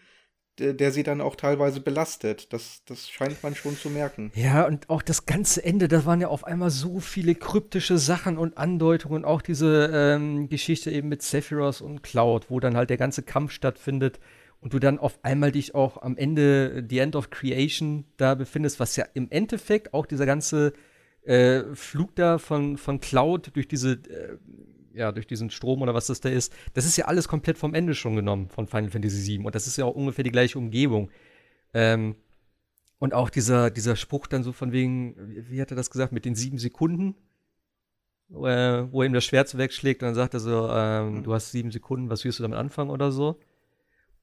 der, der sie dann auch teilweise belastet. Das, das scheint man schon zu merken. Ja, und auch das ganze Ende, da waren ja auf einmal so viele kryptische Sachen und Andeutungen, auch diese ähm, Geschichte eben mit Sephiroth und Cloud, wo dann halt der ganze Kampf stattfindet und du dann auf einmal dich auch am Ende The End of Creation da befindest, was ja im Endeffekt auch dieser ganze äh, Flug da von, von Cloud durch diese äh, ja, durch diesen Strom oder was das da ist, das ist ja alles komplett vom Ende schon genommen von Final Fantasy VII. Und das ist ja auch ungefähr die gleiche Umgebung. Ähm, und auch dieser, dieser Spruch dann so von wegen, wie, wie hat er das gesagt, mit den sieben Sekunden, äh, wo er ihm das Schwert wegschlägt und dann sagt er so, ähm, mhm. du hast sieben Sekunden, was wirst du damit anfangen oder so?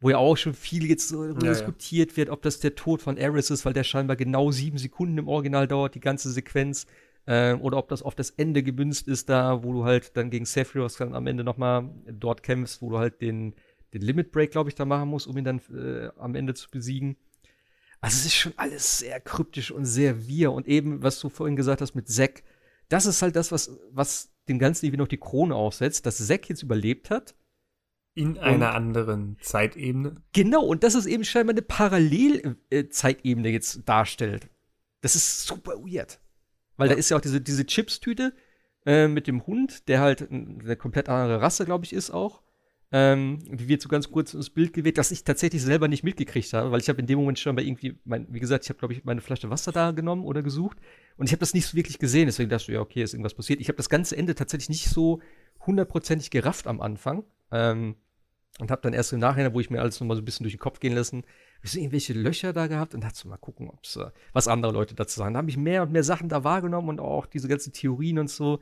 Wo ja auch schon viel jetzt so ja, diskutiert ja. wird, ob das der Tod von Eris ist, weil der scheinbar genau sieben Sekunden im Original dauert, die ganze Sequenz. Ähm, oder ob das auf das Ende gemünzt ist, da, wo du halt dann gegen Sephiroth dann am Ende nochmal dort kämpfst, wo du halt den, den Limit Break, glaube ich, da machen musst, um ihn dann äh, am Ende zu besiegen. Also es ist schon alles sehr kryptisch und sehr wir. Und eben, was du vorhin gesagt hast mit Zack, das ist halt das, was, was dem Ganzen irgendwie noch die Krone aufsetzt, dass Zack jetzt überlebt hat. In einer anderen Zeitebene. Genau, und dass es eben scheinbar eine Parallelzeitebene jetzt darstellt. Das ist super weird. Weil ja. da ist ja auch diese, diese Chips-Tüte äh, mit dem Hund, der halt eine komplett andere Rasse, glaube ich, ist auch. Ähm, die wird so ganz kurz ins Bild gewählt, dass ich tatsächlich selber nicht mitgekriegt habe, weil ich habe in dem Moment schon bei irgendwie, mein, wie gesagt, ich habe, glaube ich, meine Flasche Wasser da genommen oder gesucht und ich habe das nicht so wirklich gesehen, deswegen dachte ich, ja, okay, ist irgendwas passiert. Ich habe das ganze Ende tatsächlich nicht so hundertprozentig gerafft am Anfang. Ähm, und habe dann erst im Nachhinein, wo ich mir alles nochmal so ein bisschen durch den Kopf gehen lassen, so irgendwelche Löcher da gehabt und so, mal gucken, ob's, äh, was andere Leute dazu sagen. Da habe ich mehr und mehr Sachen da wahrgenommen und auch diese ganzen Theorien und so.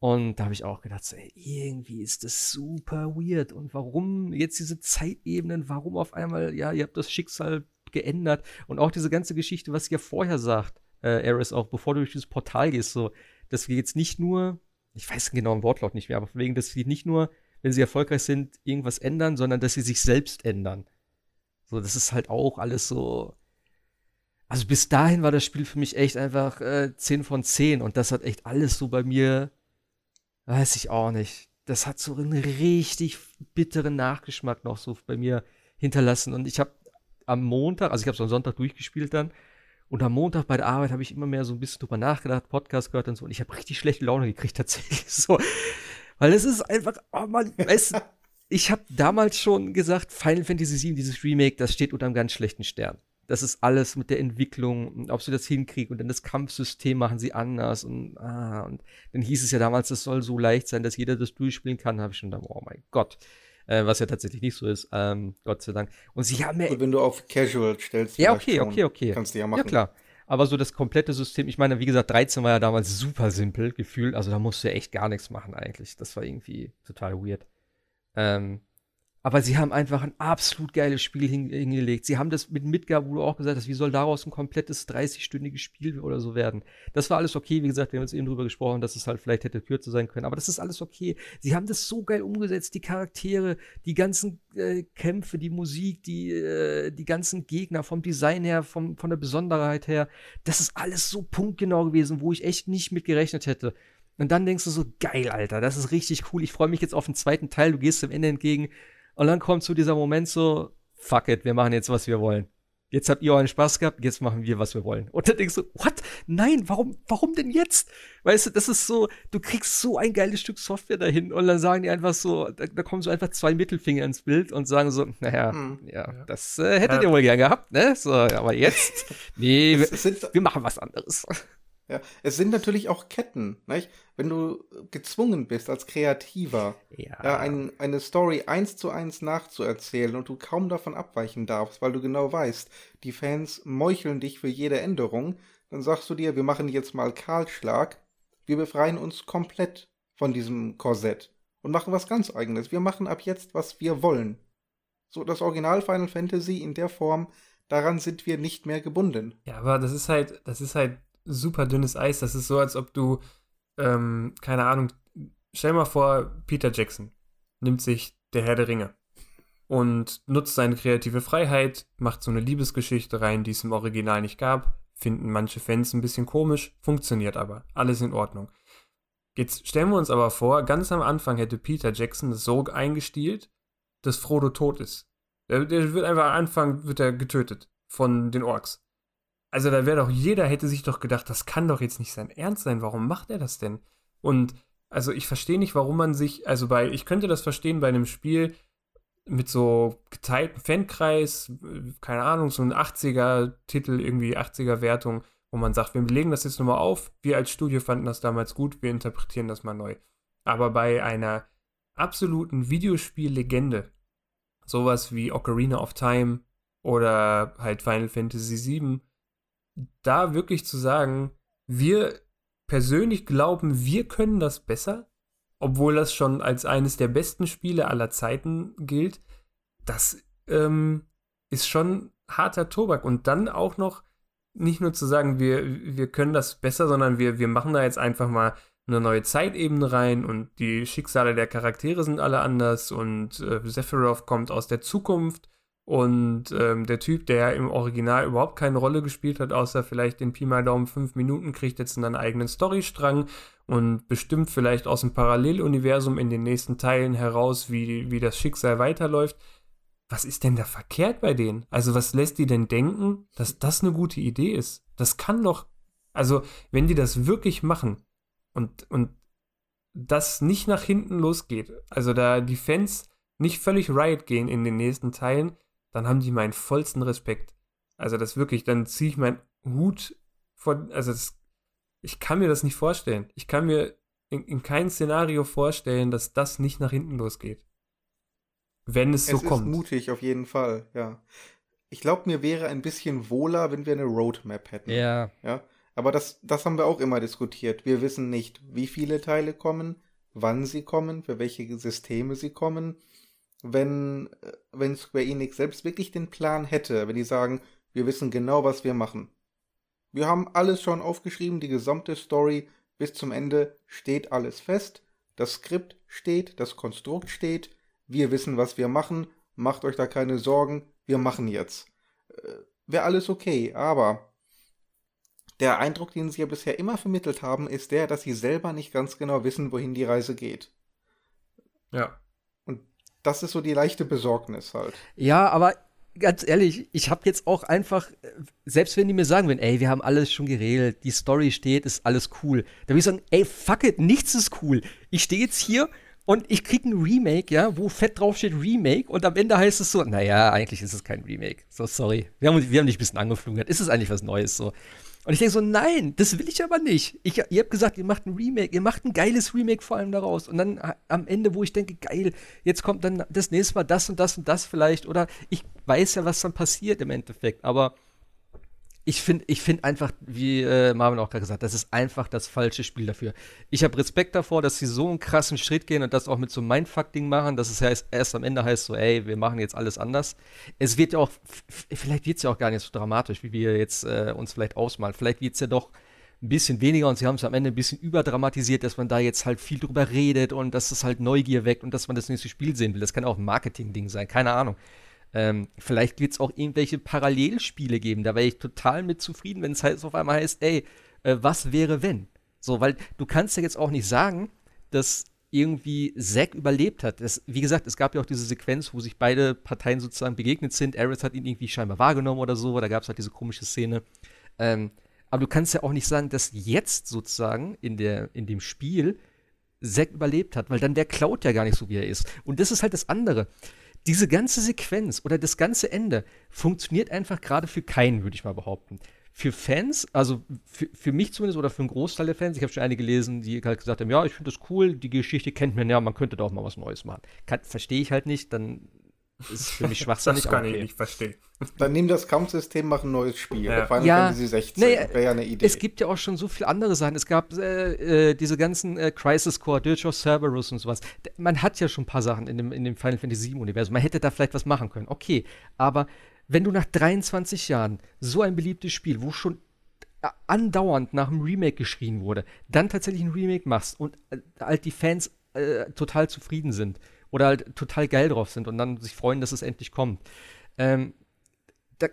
Und da habe ich auch gedacht, ey, irgendwie ist das super weird. Und warum jetzt diese Zeitebenen, warum auf einmal, ja, ihr habt das Schicksal geändert. Und auch diese ganze Geschichte, was ihr vorher sagt, äh, Eris, auch bevor du durch dieses Portal gehst, so, dass wir jetzt nicht nur, ich weiß genau im Wortlaut nicht mehr, aber wegen, dass wir nicht nur wenn sie erfolgreich sind, irgendwas ändern, sondern dass sie sich selbst ändern. So, das ist halt auch alles so. Also bis dahin war das Spiel für mich echt einfach äh, 10 von 10 und das hat echt alles so bei mir, weiß ich auch nicht. Das hat so einen richtig bitteren Nachgeschmack noch so bei mir hinterlassen und ich habe am Montag, also ich habe es am Sonntag durchgespielt dann und am Montag bei der Arbeit habe ich immer mehr so ein bisschen drüber nachgedacht, Podcast gehört und so und ich habe richtig schlechte Laune gekriegt tatsächlich so. Weil es ist einfach, oh man, weißt du, ich habe damals schon gesagt, Final Fantasy VII, dieses Remake, das steht unter einem ganz schlechten Stern. Das ist alles mit der Entwicklung, ob sie das hinkriegen und dann das Kampfsystem machen sie anders und, ah, und dann hieß es ja damals, das soll so leicht sein, dass jeder das durchspielen kann, habe ich schon gedacht, oh mein Gott. Äh, was ja tatsächlich nicht so ist, ähm, Gott sei Dank. Und sie haben ja. wenn du auf Casual stellst, ja, okay, okay, okay. Kannst du ja machen. Ja, klar. Aber so das komplette System, ich meine, wie gesagt, 13 war ja damals super simpel gefühlt. Also da musst du ja echt gar nichts machen eigentlich. Das war irgendwie total weird. Ähm, aber sie haben einfach ein absolut geiles Spiel hingelegt. Sie haben das mit Midgar, wo du auch gesagt hast, wie soll daraus ein komplettes 30-stündiges Spiel oder so werden? Das war alles okay. Wie gesagt, wir haben jetzt eben drüber gesprochen, dass es halt vielleicht hätte kürzer sein können. Aber das ist alles okay. Sie haben das so geil umgesetzt. Die Charaktere, die ganzen äh, Kämpfe, die Musik, die, äh, die ganzen Gegner vom Design her, vom, von der Besonderheit her. Das ist alles so punktgenau gewesen, wo ich echt nicht mit gerechnet hätte. Und dann denkst du so, geil, Alter, das ist richtig cool. Ich freue mich jetzt auf den zweiten Teil. Du gehst dem Ende entgegen und dann kommt zu dieser Moment so, fuck it, wir machen jetzt, was wir wollen. Jetzt habt ihr euren Spaß gehabt, jetzt machen wir, was wir wollen. Und dann denkst du, what? Nein, warum, warum denn jetzt? Weißt du, das ist so, du kriegst so ein geiles Stück Software dahin und dann sagen die einfach so, da, da kommen so einfach zwei Mittelfinger ins Bild und sagen so, naja, hm. ja, ja, das äh, hättet ja. ihr wohl gern gehabt, ne? So, aber jetzt, nee, wir, wir machen was anderes. Ja, es sind natürlich auch Ketten, nicht? Wenn du gezwungen bist als Kreativer, ja. Ja, ein, eine Story eins zu eins nachzuerzählen und du kaum davon abweichen darfst, weil du genau weißt, die Fans meucheln dich für jede Änderung, dann sagst du dir, wir machen jetzt mal Kahlschlag, wir befreien uns komplett von diesem Korsett und machen was ganz eigenes. Wir machen ab jetzt, was wir wollen. So das Original Final Fantasy in der Form, daran sind wir nicht mehr gebunden. Ja, aber das ist halt, das ist halt super dünnes Eis. Das ist so, als ob du, ähm, keine Ahnung, stell mal vor, Peter Jackson nimmt sich der Herr der Ringe und nutzt seine kreative Freiheit, macht so eine Liebesgeschichte rein, die es im Original nicht gab. Finden manche Fans ein bisschen komisch, funktioniert aber. Alles in Ordnung. Jetzt stellen wir uns aber vor, ganz am Anfang hätte Peter Jackson so eingestielt, dass Frodo tot ist. Der, der wird einfach am Anfang wird er getötet von den Orks. Also da wäre doch jeder hätte sich doch gedacht, das kann doch jetzt nicht sein Ernst sein. Warum macht er das denn? Und also ich verstehe nicht, warum man sich, also bei, ich könnte das verstehen bei einem Spiel mit so geteilten Fankreis, keine Ahnung, so ein 80er-Titel, irgendwie 80er-Wertung, wo man sagt, wir legen das jetzt nochmal auf, wir als Studio fanden das damals gut, wir interpretieren das mal neu. Aber bei einer absoluten Videospiel-Legende, sowas wie Ocarina of Time oder halt Final Fantasy VII, da wirklich zu sagen, wir persönlich glauben, wir können das besser, obwohl das schon als eines der besten Spiele aller Zeiten gilt, das ähm, ist schon harter Tobak. Und dann auch noch nicht nur zu sagen, wir, wir können das besser, sondern wir, wir machen da jetzt einfach mal eine neue Zeitebene rein und die Schicksale der Charaktere sind alle anders und äh, Sephiroth kommt aus der Zukunft und ähm, der Typ, der im Original überhaupt keine Rolle gespielt hat, außer vielleicht in Pi mal Daumen fünf Minuten, kriegt jetzt einen eigenen Storystrang und bestimmt vielleicht aus dem Paralleluniversum in den nächsten Teilen heraus, wie, wie das Schicksal weiterläuft. Was ist denn da verkehrt bei denen? Also, was lässt die denn denken, dass das eine gute Idee ist? Das kann doch. Also, wenn die das wirklich machen und, und das nicht nach hinten losgeht, also da die Fans nicht völlig riot gehen in den nächsten Teilen, dann haben die meinen vollsten Respekt. Also das wirklich, dann ziehe ich meinen Hut von, also das, ich kann mir das nicht vorstellen. Ich kann mir in, in kein Szenario vorstellen, dass das nicht nach hinten losgeht. Wenn es, es so kommt. Es ist mutig auf jeden Fall, ja. Ich glaube, mir wäre ein bisschen wohler, wenn wir eine Roadmap hätten. Ja. Ja. Aber das, das haben wir auch immer diskutiert. Wir wissen nicht, wie viele Teile kommen, wann sie kommen, für welche Systeme sie kommen wenn, äh, wenn Square Enix selbst wirklich den Plan hätte, wenn die sagen, wir wissen genau, was wir machen. Wir haben alles schon aufgeschrieben, die gesamte Story. Bis zum Ende steht alles fest, das Skript steht, das Konstrukt steht, wir wissen, was wir machen, macht euch da keine Sorgen, wir machen jetzt. Äh, Wäre alles okay, aber der Eindruck, den sie ja bisher immer vermittelt haben, ist der, dass sie selber nicht ganz genau wissen, wohin die Reise geht. Ja das ist so die leichte Besorgnis halt. Ja, aber ganz ehrlich, ich habe jetzt auch einfach, selbst wenn die mir sagen würden, ey, wir haben alles schon geregelt, die Story steht, ist alles cool, dann würde ich sagen, ey, fuck it, nichts ist cool. Ich stehe jetzt hier und ich krieg ein Remake, ja, wo fett drauf steht Remake und am Ende heißt es so, naja, eigentlich ist es kein Remake. So, sorry. Wir haben, wir haben dich ein bisschen angeflogen. Ist es eigentlich was Neues so? Und ich denke so, nein, das will ich aber nicht. Ich, ihr habt gesagt, ihr macht ein Remake, ihr macht ein geiles Remake vor allem daraus. Und dann am Ende, wo ich denke, geil, jetzt kommt dann das nächste Mal das und das und das vielleicht. Oder ich weiß ja, was dann passiert im Endeffekt. Aber ich finde ich find einfach, wie äh, Marvin auch gerade gesagt hat, das ist einfach das falsche Spiel dafür. Ich habe Respekt davor, dass sie so einen krassen Schritt gehen und das auch mit so einem Mindfuck-Ding machen, dass es heißt, erst am Ende heißt so, ey, wir machen jetzt alles anders. Es wird ja auch, vielleicht wird es ja auch gar nicht so dramatisch, wie wir jetzt äh, uns vielleicht ausmalen. Vielleicht wird es ja doch ein bisschen weniger und sie haben es am Ende ein bisschen überdramatisiert, dass man da jetzt halt viel drüber redet und dass es halt Neugier weckt und dass man das nächste Spiel sehen will. Das kann auch ein Marketing-Ding sein, keine Ahnung. Ähm, vielleicht wird es auch irgendwelche Parallelspiele geben. Da wäre ich total mit zufrieden, wenn es halt auf einmal heißt, ey, äh, was wäre wenn? So, weil du kannst ja jetzt auch nicht sagen, dass irgendwie Zack überlebt hat. Das, wie gesagt, es gab ja auch diese Sequenz, wo sich beide Parteien sozusagen begegnet sind. Aerith hat ihn irgendwie scheinbar wahrgenommen oder so. Da gab es halt diese komische Szene. Ähm, aber du kannst ja auch nicht sagen, dass jetzt sozusagen in, der, in dem Spiel Zack überlebt hat, weil dann der klaut ja gar nicht so, wie er ist. Und das ist halt das andere diese ganze Sequenz oder das ganze Ende funktioniert einfach gerade für keinen, würde ich mal behaupten. für Fans, also für, für mich zumindest oder für einen Großteil der Fans, ich habe schon einige gelesen, die halt gesagt haben, ja, ich finde das cool, die Geschichte kennt man ja, man könnte da auch mal was Neues machen. Verstehe ich halt nicht, dann ist für mich schwachsinnig. das kann okay. ich nicht verstehen. Dann nimm das Kampfsystem, mach ein neues Spiel. Ja. Final ja, Fantasy 16 nee, wäre ja eine Idee. Es gibt ja auch schon so viele andere Sachen. Es gab äh, äh, diese ganzen äh, Crisis Core, Dirge of Cerberus und sowas. D man hat ja schon ein paar Sachen in dem, in dem Final Fantasy 7 Universum. Man hätte da vielleicht was machen können. Okay, aber wenn du nach 23 Jahren so ein beliebtes Spiel, wo schon andauernd nach einem Remake geschrien wurde, dann tatsächlich ein Remake machst und äh, halt die Fans äh, total zufrieden sind oder halt total geil drauf sind und dann sich freuen, dass es endlich kommt. Ähm, da,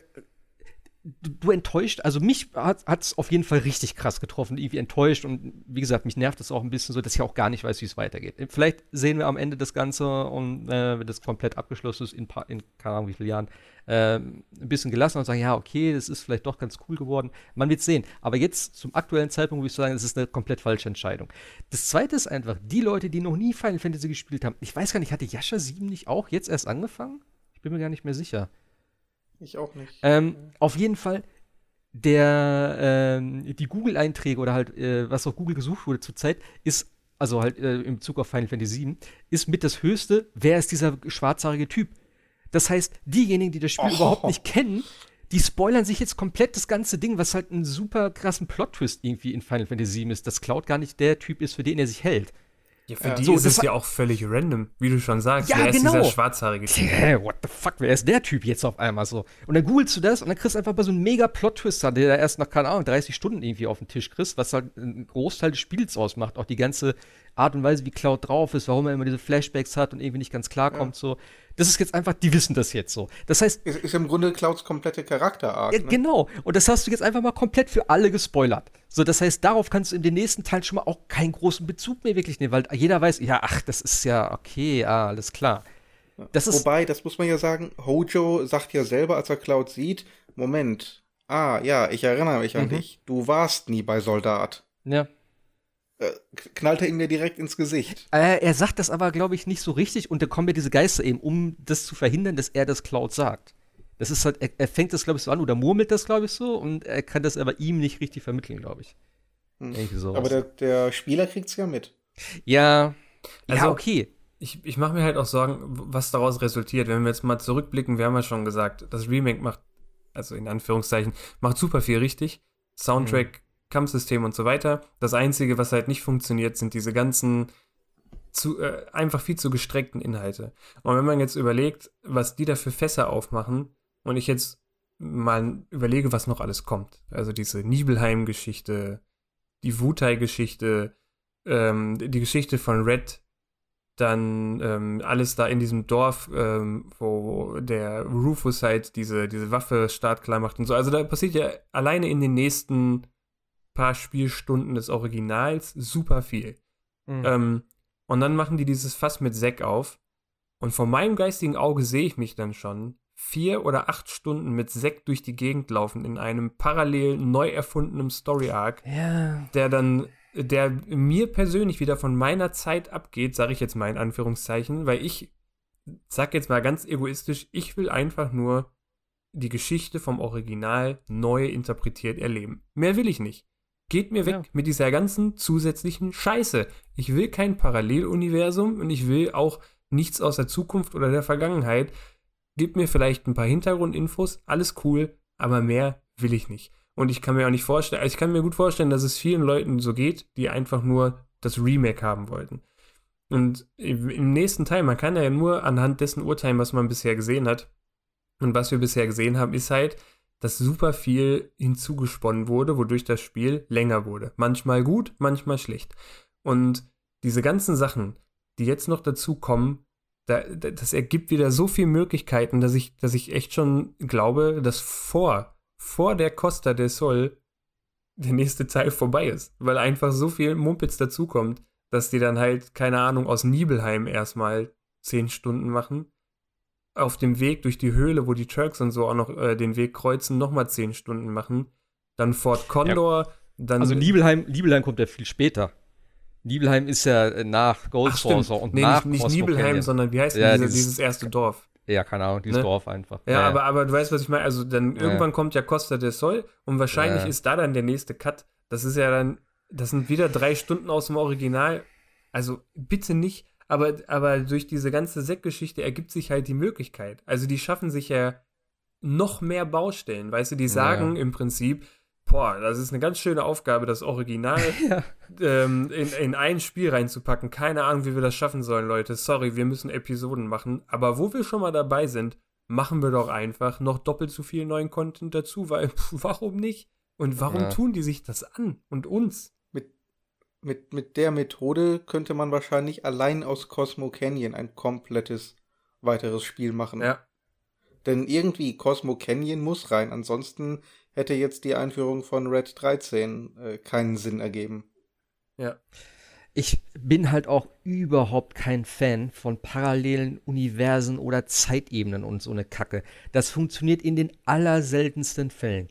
du, enttäuscht, also mich hat es auf jeden Fall richtig krass getroffen, irgendwie enttäuscht und wie gesagt, mich nervt es auch ein bisschen so, dass ich auch gar nicht weiß, wie es weitergeht. Vielleicht sehen wir am Ende das Ganze und äh, wenn das komplett abgeschlossen ist, in, in keine Ahnung wie vielen Jahren, äh, ein bisschen gelassen und sagen, ja, okay, das ist vielleicht doch ganz cool geworden. Man wird sehen. Aber jetzt, zum aktuellen Zeitpunkt, würde ich sagen, es ist eine komplett falsche Entscheidung. Das zweite ist einfach, die Leute, die noch nie Final Fantasy gespielt haben, ich weiß gar nicht, hatte Yasha 7 nicht auch jetzt erst angefangen? Ich bin mir gar nicht mehr sicher. Ich auch nicht. Ähm, auf jeden Fall, der, ähm, die Google-Einträge oder halt, äh, was auf Google gesucht wurde zurzeit, ist, also halt äh, im Bezug auf Final Fantasy 7, ist mit das höchste, wer ist dieser schwarzhaarige Typ? Das heißt, diejenigen, die das Spiel oh. überhaupt nicht kennen, die spoilern sich jetzt komplett das ganze Ding, was halt einen super krassen Plot-Twist irgendwie in Final Fantasy 7 ist, dass Cloud gar nicht der Typ ist, für den er sich hält. Ja, für ja. die so, ist es ja auch völlig random, wie du schon sagst. Ja, wer genau. ist dieser schwarzhaarige Typ? Hey, what the fuck, wer ist der Typ jetzt auf einmal so? Und dann googelst du das und dann kriegst du einfach mal so einen mega Plot-Twist, der da erst nach, keine Ahnung, 30 Stunden irgendwie auf den Tisch kriegst, was halt einen Großteil des Spiels ausmacht. Auch die ganze Art und Weise, wie Cloud drauf ist, warum er immer diese Flashbacks hat und irgendwie nicht ganz klarkommt, ja. so. Das ist jetzt einfach, die wissen das jetzt so. Das heißt. Ist, ist im Grunde Clouds komplette Charakterart. Ja, ne? Genau. Und das hast du jetzt einfach mal komplett für alle gespoilert. So, das heißt, darauf kannst du in den nächsten Teilen schon mal auch keinen großen Bezug mehr wirklich nehmen, weil jeder weiß, ja, ach, das ist ja okay, ah, alles klar. Das ist Wobei, das muss man ja sagen, Hojo sagt ja selber, als er Cloud sieht, Moment, ah, ja, ich erinnere mich an mhm. dich. Du warst nie bei Soldat. Ja knallt er ihm ja direkt ins Gesicht. Äh, er sagt das aber, glaube ich, nicht so richtig und da kommen ja diese Geister eben, um das zu verhindern, dass er das Cloud sagt. Das ist halt, er, er fängt das, glaube ich, so an oder murmelt das, glaube ich, so und er kann das aber ihm nicht richtig vermitteln, glaube ich. Hm. Aber der, der Spieler kriegt's ja mit. Ja. Also, ja, okay. Ich, ich mache mir halt auch Sorgen, was daraus resultiert. Wenn wir jetzt mal zurückblicken, wir haben ja schon gesagt, das Remake macht, also in Anführungszeichen, macht super viel richtig. Soundtrack Kampfsystem und so weiter. Das Einzige, was halt nicht funktioniert, sind diese ganzen zu, äh, einfach viel zu gestreckten Inhalte. Und wenn man jetzt überlegt, was die da für Fässer aufmachen und ich jetzt mal überlege, was noch alles kommt. Also diese Nibelheim-Geschichte, die Wutai-Geschichte, ähm, die Geschichte von Red, dann ähm, alles da in diesem Dorf, ähm, wo der Rufus halt diese, diese Waffe startklar macht und so. Also da passiert ja alleine in den nächsten paar Spielstunden des Originals super viel. Mhm. Ähm, und dann machen die dieses Fass mit Zack auf. Und vor meinem geistigen Auge sehe ich mich dann schon vier oder acht Stunden mit Zack durch die Gegend laufen in einem parallel neu erfundenen Story Arc, ja. der dann, der mir persönlich wieder von meiner Zeit abgeht, sage ich jetzt mal in Anführungszeichen, weil ich sag jetzt mal ganz egoistisch, ich will einfach nur die Geschichte vom Original neu interpretiert erleben. Mehr will ich nicht. Geht mir weg ja. mit dieser ganzen zusätzlichen Scheiße. Ich will kein Paralleluniversum und ich will auch nichts aus der Zukunft oder der Vergangenheit. Gib mir vielleicht ein paar Hintergrundinfos, alles cool, aber mehr will ich nicht. Und ich kann mir auch nicht vorstellen, also ich kann mir gut vorstellen, dass es vielen Leuten so geht, die einfach nur das Remake haben wollten. Und im nächsten Teil, man kann ja nur anhand dessen urteilen, was man bisher gesehen hat. Und was wir bisher gesehen haben, ist halt, dass super viel hinzugesponnen wurde, wodurch das Spiel länger wurde. Manchmal gut, manchmal schlecht. Und diese ganzen Sachen, die jetzt noch dazu kommen, da, das ergibt wieder so viele Möglichkeiten, dass ich, dass ich echt schon glaube, dass vor, vor der Costa del Sol der nächste Teil vorbei ist. Weil einfach so viel Mumpitz dazukommt, dass die dann halt, keine Ahnung, aus Nibelheim erstmal zehn Stunden machen auf dem Weg durch die Höhle, wo die Turks und so auch noch äh, den Weg kreuzen, nochmal zehn Stunden machen. Dann Fort Condor, ja. dann. Also Nibelheim, Nibelheim kommt ja viel später. Nibelheim ist ja nach Gold Saucer und nee, nach nicht, nicht Nibelheim, sondern wie heißt ja, diese, dieses, dieses, erste Dorf? Ja, keine Ahnung, dieses Ne? Dorf einfach. Ja, Aber, aber du weißt, was ich meine. Also dann Ja. irgendwann kommt ja Costa del Sol und wahrscheinlich Ja. ist da dann der nächste Cut. Das ist ja dann, das sind wieder drei Stunden aus dem Original. Also bitte nicht. Aber, aber durch diese ganze Sektgeschichte ergibt sich halt die Möglichkeit. Also die schaffen sich ja noch mehr Baustellen. Weißt du, die sagen im Prinzip, boah, das ist eine ganz schöne Aufgabe, das Original ähm, in, in ein Spiel reinzupacken. Keine Ahnung, wie wir das schaffen sollen, Leute. Sorry, wir müssen Episoden machen. Aber wo wir schon mal dabei sind, machen wir doch einfach noch doppelt so viel neuen Content dazu, weil pff, warum nicht? Und warum Ja. tun die sich das an? Und uns? Mit, mit, der Methode könnte man wahrscheinlich allein aus Cosmo Canyon ein komplettes weiteres Spiel machen. Ja. Denn irgendwie Cosmo Canyon muss rein, ansonsten hätte jetzt die Einführung von Red 13 äh, keinen Sinn ergeben. Ja. Ich bin halt auch überhaupt kein Fan von parallelen Universen oder Zeitebenen und so eine Kacke. Das funktioniert in den allerseltensten Fällen.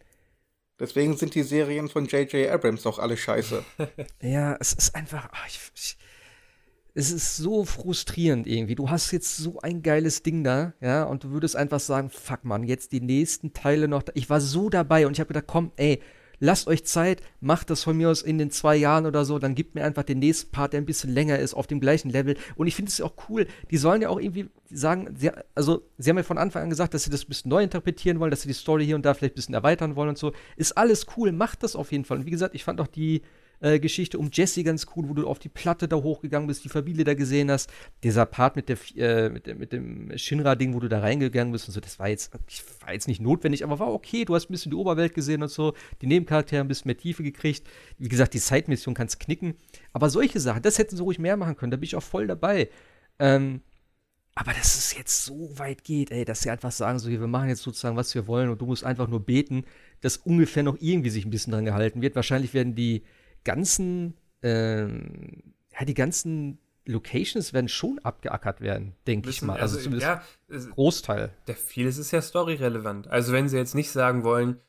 Deswegen sind die Serien von J.J. Abrams auch alle scheiße. Ja, es ist einfach. ah, ich, ich, es ist so frustrierend irgendwie. Du hast jetzt so ein geiles Ding da, ja, und du würdest einfach sagen, fuck man, jetzt die nächsten Teile noch. Ich war so dabei und ich habe gedacht, komm, ey, lasst euch Zeit, macht das von mir aus in den zwei Jahren oder so, dann gibt mir einfach den nächsten Part, der ein bisschen länger ist, auf dem gleichen Level. Und ich finde es auch cool. Die sollen ja auch irgendwie sagen, sie, also sie haben ja von Anfang an gesagt, dass sie das ein bisschen neu interpretieren wollen, dass sie die Story hier und da vielleicht ein bisschen erweitern wollen und so. Ist alles cool, macht das auf jeden Fall. Und wie gesagt, ich fand auch die äh, Geschichte um Jesse ganz cool, wo du auf die Platte da hochgegangen bist, die Familie da gesehen hast. Dieser Part mit, der, äh, mit, mit dem Shinra-Ding, wo du da reingegangen bist und so, das war jetzt, war jetzt nicht notwendig, aber war okay. Du hast ein bisschen die Oberwelt gesehen und so, die Nebencharaktere ein bisschen mehr Tiefe gekriegt. Wie gesagt, die Side-Mission kannst knicken. Aber solche Sachen, das hätten sie ruhig mehr machen können, da bin ich auch voll dabei. Ähm, aber dass es jetzt so weit geht, ey, dass sie einfach sagen, so, wir machen jetzt sozusagen, was wir wollen und du musst einfach nur beten, dass ungefähr noch irgendwie sich ein bisschen dran gehalten wird. Wahrscheinlich werden die ganzen, ähm, ja, die ganzen Locations werden schon abgeackert werden, denke ich mal. Also, also, zumindest ja, es- Großteil. Der vieles ist ja storyrelevant. Also wenn sie jetzt nicht sagen wollen,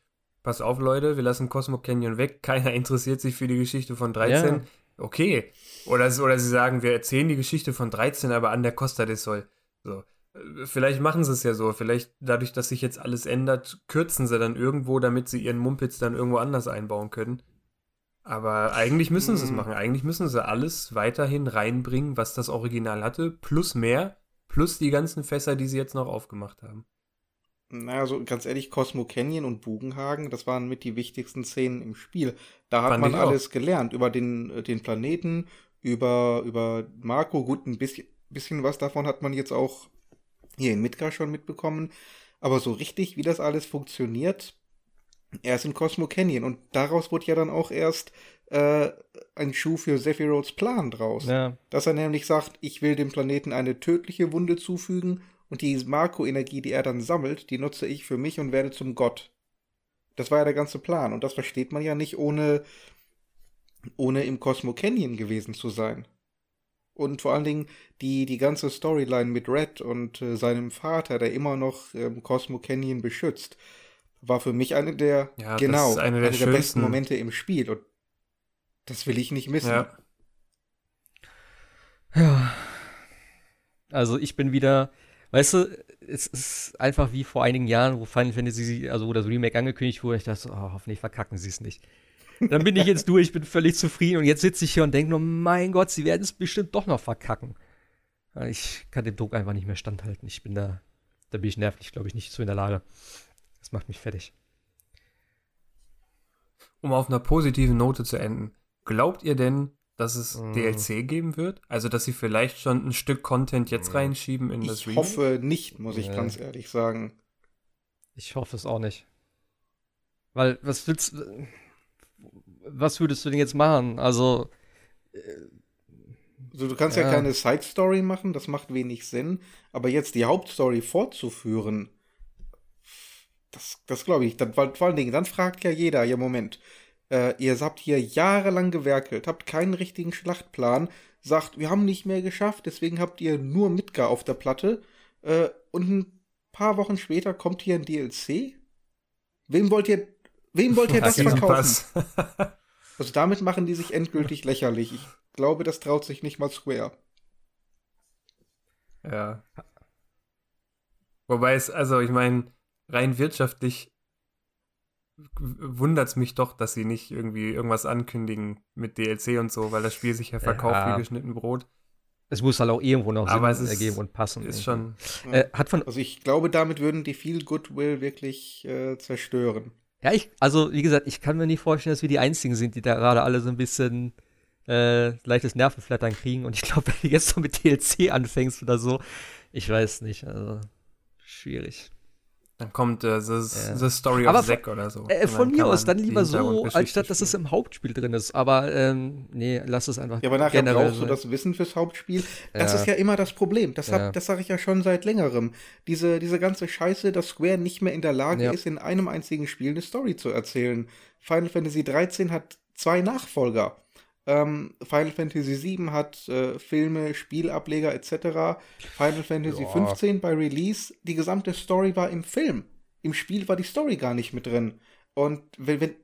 pass auf Leute, wir lassen Cosmo Canyon weg, keiner interessiert sich für die Geschichte von 13, Ja. okay. Oder, sie- oder sie sagen, wir erzählen die Geschichte von 13, aber an der Costa del Sol. So. Äh, Vielleicht machen sie es ja so. Vielleicht dadurch, dass sich jetzt alles ändert, kürzen sie dann irgendwo, damit sie ihren Mumpitz dann irgendwo anders einbauen können. Aber eigentlich müssen sie es machen. Eigentlich müssen sie alles weiterhin reinbringen, was das Original hatte, plus mehr, plus die ganzen Fässer, die sie jetzt noch aufgemacht haben. Naja, also ganz ehrlich, Cosmo Canyon und Bugenhagen, das waren mit die wichtigsten Szenen im Spiel. Da hat Fand man ich auch. alles gelernt über den, äh, den Planeten, über, über Marco. Gut, ein bisschen, bisschen was davon hat man jetzt auch hier in Midgar schon mitbekommen. Aber so richtig, wie das alles funktioniert, erst in Cosmo Canyon. Und daraus wurde ja dann auch erst äh, ein Schuh für Sephiroths Plan draus. Ja. Dass er nämlich sagt, ich will dem Planeten eine tödliche Wunde zufügen und die Marco-Energie, die er dann sammelt, die nutze ich für mich und werde zum Gott. Das war ja der ganze Plan. Und das versteht man ja nicht, ohne, ohne im Cosmo Canyon gewesen zu sein. Und vor allen Dingen die, die ganze Storyline mit Red und äh, seinem Vater, der immer noch ähm, Cosmo Canyon beschützt, war für mich eine der, Ja, das genau, ist eine der besten schönsten- Momente im Spiel. Und das will ich nicht missen. Ja. Ja. Also ich bin wieder, weißt du, es ist einfach wie vor einigen Jahren, wo Final Fantasy, also wo das Remake angekündigt wurde, ich dachte so, oh, hoffentlich verkacken sie es nicht. Dann bin ich jetzt durch, bin völlig zufrieden und jetzt sitze ich hier und denke nur, mein Gott, sie werden es bestimmt doch noch verkacken. Ich kann dem Druck einfach nicht mehr standhalten. Ich bin da, da bin ich nervlich, glaube ich, nicht so in der Lage. Das macht mich fertig. Um auf einer positiven Note zu enden. Glaubt ihr denn, dass es Mm. DLC geben wird? Also, dass sie vielleicht schon ein Stück Content jetzt reinschieben in das Ich hoffe nicht, muss ich Nee. ganz ehrlich sagen. Ich hoffe es auch nicht. Weil, was willst was würdest du denn jetzt machen? Also, Also du kannst ja, Ja. keine Side Story machen, das macht wenig Sinn. Aber jetzt die Hauptstory fortzuführen, das, das glaube ich. Dann, vor allen Dingen, dann fragt ja jeder, ja Moment, äh, ihr habt hier jahrelang gewerkelt, habt keinen richtigen Schlachtplan, sagt, wir haben nicht mehr geschafft, deswegen habt ihr nur Midgar auf der Platte. Äh, und ein paar Wochen später kommt hier ein DLC. Wem wollt ihr, wem wollt ihr das verkaufen? Also damit machen die sich endgültig lächerlich. Ich glaube, das traut sich nicht mal Square. ja. Wobei es, also ich meine, rein wirtschaftlich wundert es mich doch, dass sie nicht irgendwie irgendwas ankündigen mit DLC und so, weil das Spiel sich ja verkauft ja. wie geschnitten Brot. Es muss halt auch irgendwo noch Aber Sinn es ist, ergeben und passen. Ist schon. Äh, hat von, also ich glaube, damit würden die viel Goodwill wirklich äh, zerstören. Ja, ich, also wie gesagt, ich kann mir nicht vorstellen, dass wir die Einzigen sind, die da gerade alle so ein bisschen äh, leichtes Nervenflattern kriegen. Und ich glaube, wenn du jetzt so mit DLC anfängst oder so, ich weiß nicht, also schwierig. Dann kommt äh, the, ja. the, Story Aber of Zack oder so. Äh, von mir aus dann lieber so, anstatt dass es im Hauptspiel drin ist. Aber ähm, nee, lass es einfach. Ja, aber nachher brauchst du das Wissen fürs Hauptspiel. Das ja. ist ja immer das Problem. Das, ja. das sage ich ja schon seit längerem. Diese, diese ganze Scheiße, dass Square nicht mehr in der Lage ist, in einem einzigen Spiel eine Story zu erzählen. Final Fantasy 13 hat zwei Nachfolger. Ähm, Final Fantasy VII hat äh, Filme, Spielableger etc. Final Fantasy ja. 15 bei Release, die gesamte Story war im Film. Im Spiel war die Story gar nicht mit drin. Und wenn, wenn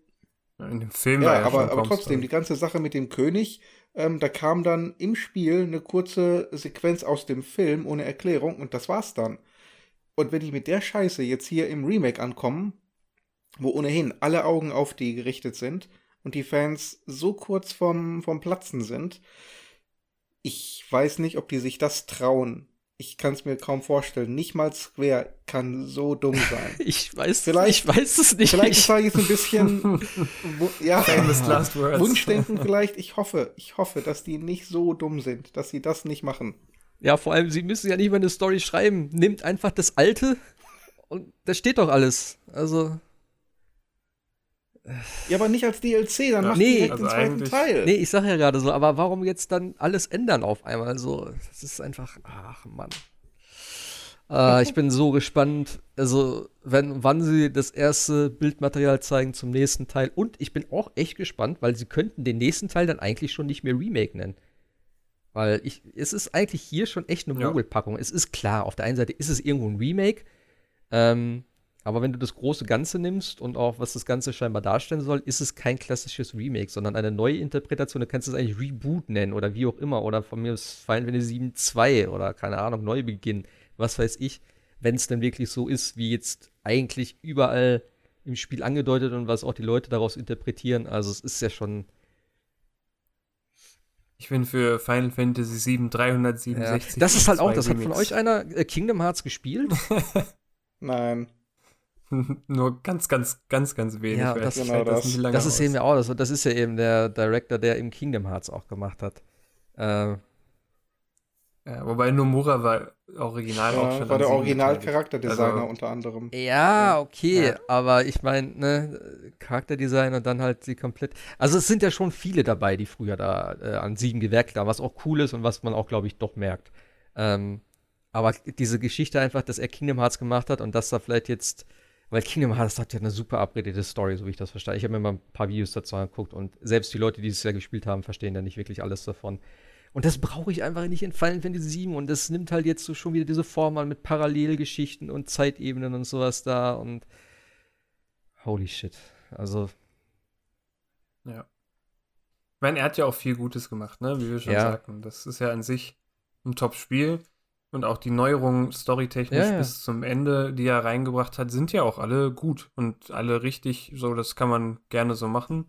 in dem Film ja, ja aber, aber trotzdem, die ganze Sache mit dem König, ähm, da kam dann im Spiel eine kurze Sequenz aus dem Film ohne Erklärung und das war's dann. Und wenn die mit der Scheiße jetzt hier im Remake ankommen, wo ohnehin alle Augen auf die gerichtet sind, und die Fans so kurz vom, vom Platzen sind. Ich weiß nicht, ob die sich das trauen. Ich kann es mir kaum vorstellen. Nicht mal Square kann so dumm sein. ich weiß, vielleicht, ich weiß es nicht. Vielleicht war jetzt ein bisschen ja, Famous Last Words. Wunschdenken vielleicht. Ich hoffe, ich hoffe, dass die nicht so dumm sind, dass sie das nicht machen. Ja, vor allem, sie müssen ja nicht mal eine Story schreiben. Nimmt einfach das Alte und da steht doch alles. Also. Ja, aber nicht als DLC, dann ja, macht nee, direkt also den zweiten Teil. Nee, ich sag ja gerade so, aber warum jetzt dann alles ändern auf einmal so? Das ist einfach, ach Mann. Äh, ich bin so gespannt, also wenn, wann sie das erste Bildmaterial zeigen zum nächsten Teil. Und ich bin auch echt gespannt, weil sie könnten den nächsten Teil dann eigentlich schon nicht mehr Remake nennen. Weil ich, es ist eigentlich hier schon echt eine Mogelpackung. Ja. Es ist klar, auf der einen Seite ist es irgendwo ein Remake, ähm, aber wenn du das große Ganze nimmst und auch was das Ganze scheinbar darstellen soll, ist es kein klassisches Remake, sondern eine neue Interpretation. Du kannst es eigentlich Reboot nennen oder wie auch immer. Oder von mir ist Final Fantasy 7 2 oder keine Ahnung, Neubeginn, was weiß ich. Wenn es dann wirklich so ist, wie jetzt eigentlich überall im Spiel angedeutet und was auch die Leute daraus interpretieren. Also es ist ja schon. Ich bin für Final Fantasy 7 367. Ja, das ist halt auch, das hat von euch einer äh, Kingdom Hearts gespielt? Nein. Nur ganz, ganz, ganz, ganz wenig. Ja, das, genau das, das, das ist eben auch, das, das ist ja eben der Director, der im Kingdom Hearts auch gemacht hat. Äh, ja, wobei Nomura war original ja, auch schon. War der Original-Charakterdesigner also, unter anderem. Ja, okay, ja. aber ich meine, ne, Charakterdesign und dann halt sie komplett. Also es sind ja schon viele dabei, die früher da äh, an sieben gewerkt haben, was auch cool ist und was man auch, glaube ich, doch merkt. Ähm, aber diese Geschichte einfach, dass er Kingdom Hearts gemacht hat und dass da vielleicht jetzt weil Kingdom Hearts hat ja eine super abredete Story, so wie ich das verstehe. Ich habe mir mal ein paar Videos dazu angeguckt und selbst die Leute, die es ja gespielt haben, verstehen da nicht wirklich alles davon. Und das brauche ich einfach nicht in Final Fantasy 7 und das nimmt halt jetzt so schon wieder diese Form an mit Parallelgeschichten und Zeitebenen und sowas da und holy shit. Also ja. Ich meine, er hat ja auch viel Gutes gemacht, ne, wie wir schon ja. sagten. Das ist ja an sich ein Top-Spiel. Und auch die Neuerungen storytechnisch ja, ja. bis zum Ende, die er reingebracht hat, sind ja auch alle gut und alle richtig. So, das kann man gerne so machen.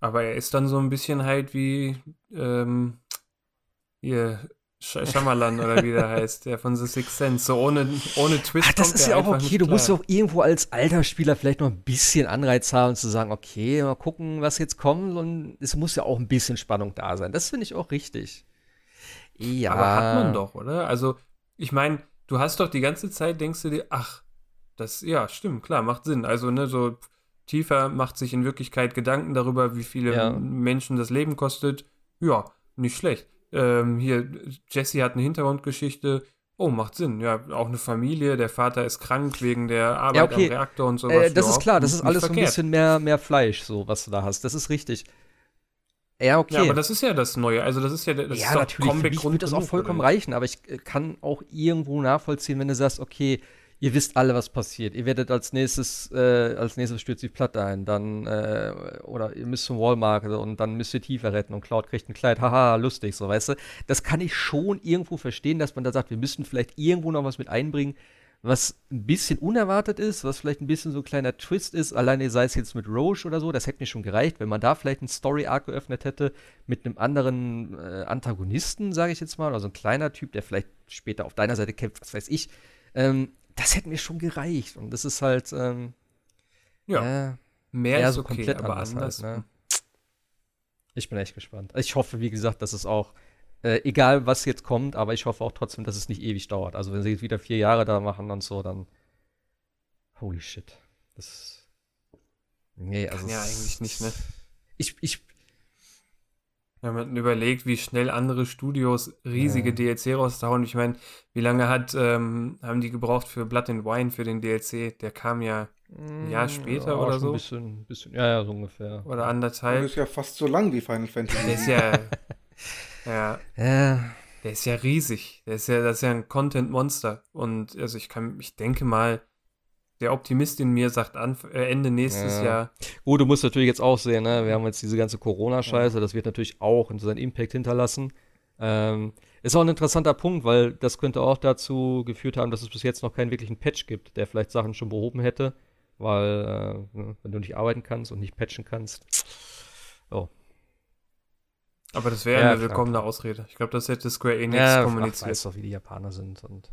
Aber er ist dann so ein bisschen halt wie ähm, hier Sch Schamalan oder wie der heißt, der von The Sixth Sense. So ohne, ohne Twist. Ach, das ist ja auch okay. Du musst ja auch irgendwo als alter Spieler vielleicht noch ein bisschen Anreiz haben, zu sagen, okay, mal gucken, was jetzt kommt. Und es muss ja auch ein bisschen Spannung da sein. Das finde ich auch richtig. Ja. Aber hat man doch, oder? Also, ich meine, du hast doch die ganze Zeit, denkst du dir, ach, das, ja, stimmt, klar, macht Sinn. Also, ne, so tiefer macht sich in Wirklichkeit Gedanken darüber, wie viele ja. Menschen das Leben kostet. Ja, nicht schlecht. Ähm, hier, Jesse hat eine Hintergrundgeschichte. Oh, macht Sinn. Ja, auch eine Familie. Der Vater ist krank wegen der Arbeit ja, okay. am Reaktor und sowas. Äh, das ja, ist klar, das ist alles so ein bisschen mehr, mehr Fleisch, so was du da hast. Das ist richtig. Ja, okay. Ja, aber das ist ja das Neue. Also das ist ja das ja, ist natürlich. Comic Für mich das auch vollkommen reichen, aber ich äh, kann auch irgendwo nachvollziehen, wenn du sagst, okay, ihr wisst alle, was passiert. Ihr werdet als nächstes, äh, als nächstes stürzt die Platte ein, dann, äh, oder ihr müsst zum Wallmarkt und dann müsst ihr tiefer retten und Cloud kriegt ein Kleid, haha, lustig, so, weißt du. Das kann ich schon irgendwo verstehen, dass man da sagt, wir müssen vielleicht irgendwo noch was mit einbringen, was ein bisschen unerwartet ist, was vielleicht ein bisschen so ein kleiner Twist ist, alleine sei es jetzt mit Roche oder so, das hätte mir schon gereicht, wenn man da vielleicht einen Story-Arc geöffnet hätte mit einem anderen äh, Antagonisten, sage ich jetzt mal, oder so ein kleiner Typ, der vielleicht später auf deiner Seite kämpft, was weiß ich. Ähm, das hätte mir schon gereicht. Und das ist halt, ähm, ja, äh, mehr ist so okay, komplett aber anders. anders. Halt, ne? Ich bin echt gespannt. Ich hoffe, wie gesagt, dass es auch äh, egal was jetzt kommt, aber ich hoffe auch trotzdem, dass es nicht ewig dauert. Also wenn sie jetzt wieder vier Jahre da machen und so, dann holy shit. Das nee, also Kann ja eigentlich nicht, ne? Ich ich wenn man überlegt, wie schnell andere Studios riesige ja. DLC raushauen. Ich meine, wie lange hat, ähm, haben die gebraucht für Blood and Wine für den DLC? Der kam ja ein Jahr später ja, oder so. Ein bisschen, bisschen, ja, ja, so ungefähr. Oder anderthalb. Das ist ja fast so lang wie Final Fantasy. Der ist ja. ja. Ja. Der ist ja riesig. Der ist ja, das ist ja ein Content-Monster. Und also ich kann, ich denke mal, der Optimist in mir sagt an, äh, Ende nächstes ja. Jahr. Gut, du musst natürlich jetzt auch sehen, ne? Wir haben jetzt diese ganze Corona-Scheiße, ja. das wird natürlich auch seinen Impact hinterlassen. Ähm, ist auch ein interessanter Punkt, weil das könnte auch dazu geführt haben, dass es bis jetzt noch keinen wirklichen Patch gibt, der vielleicht Sachen schon behoben hätte, weil äh, wenn du nicht arbeiten kannst und nicht patchen kannst. Oh. Aber das wäre ja, eine willkommene Ausrede. Ich glaube, das hätte Square Enix ja, kommuniziert. Ich weiß doch, wie die Japaner sind und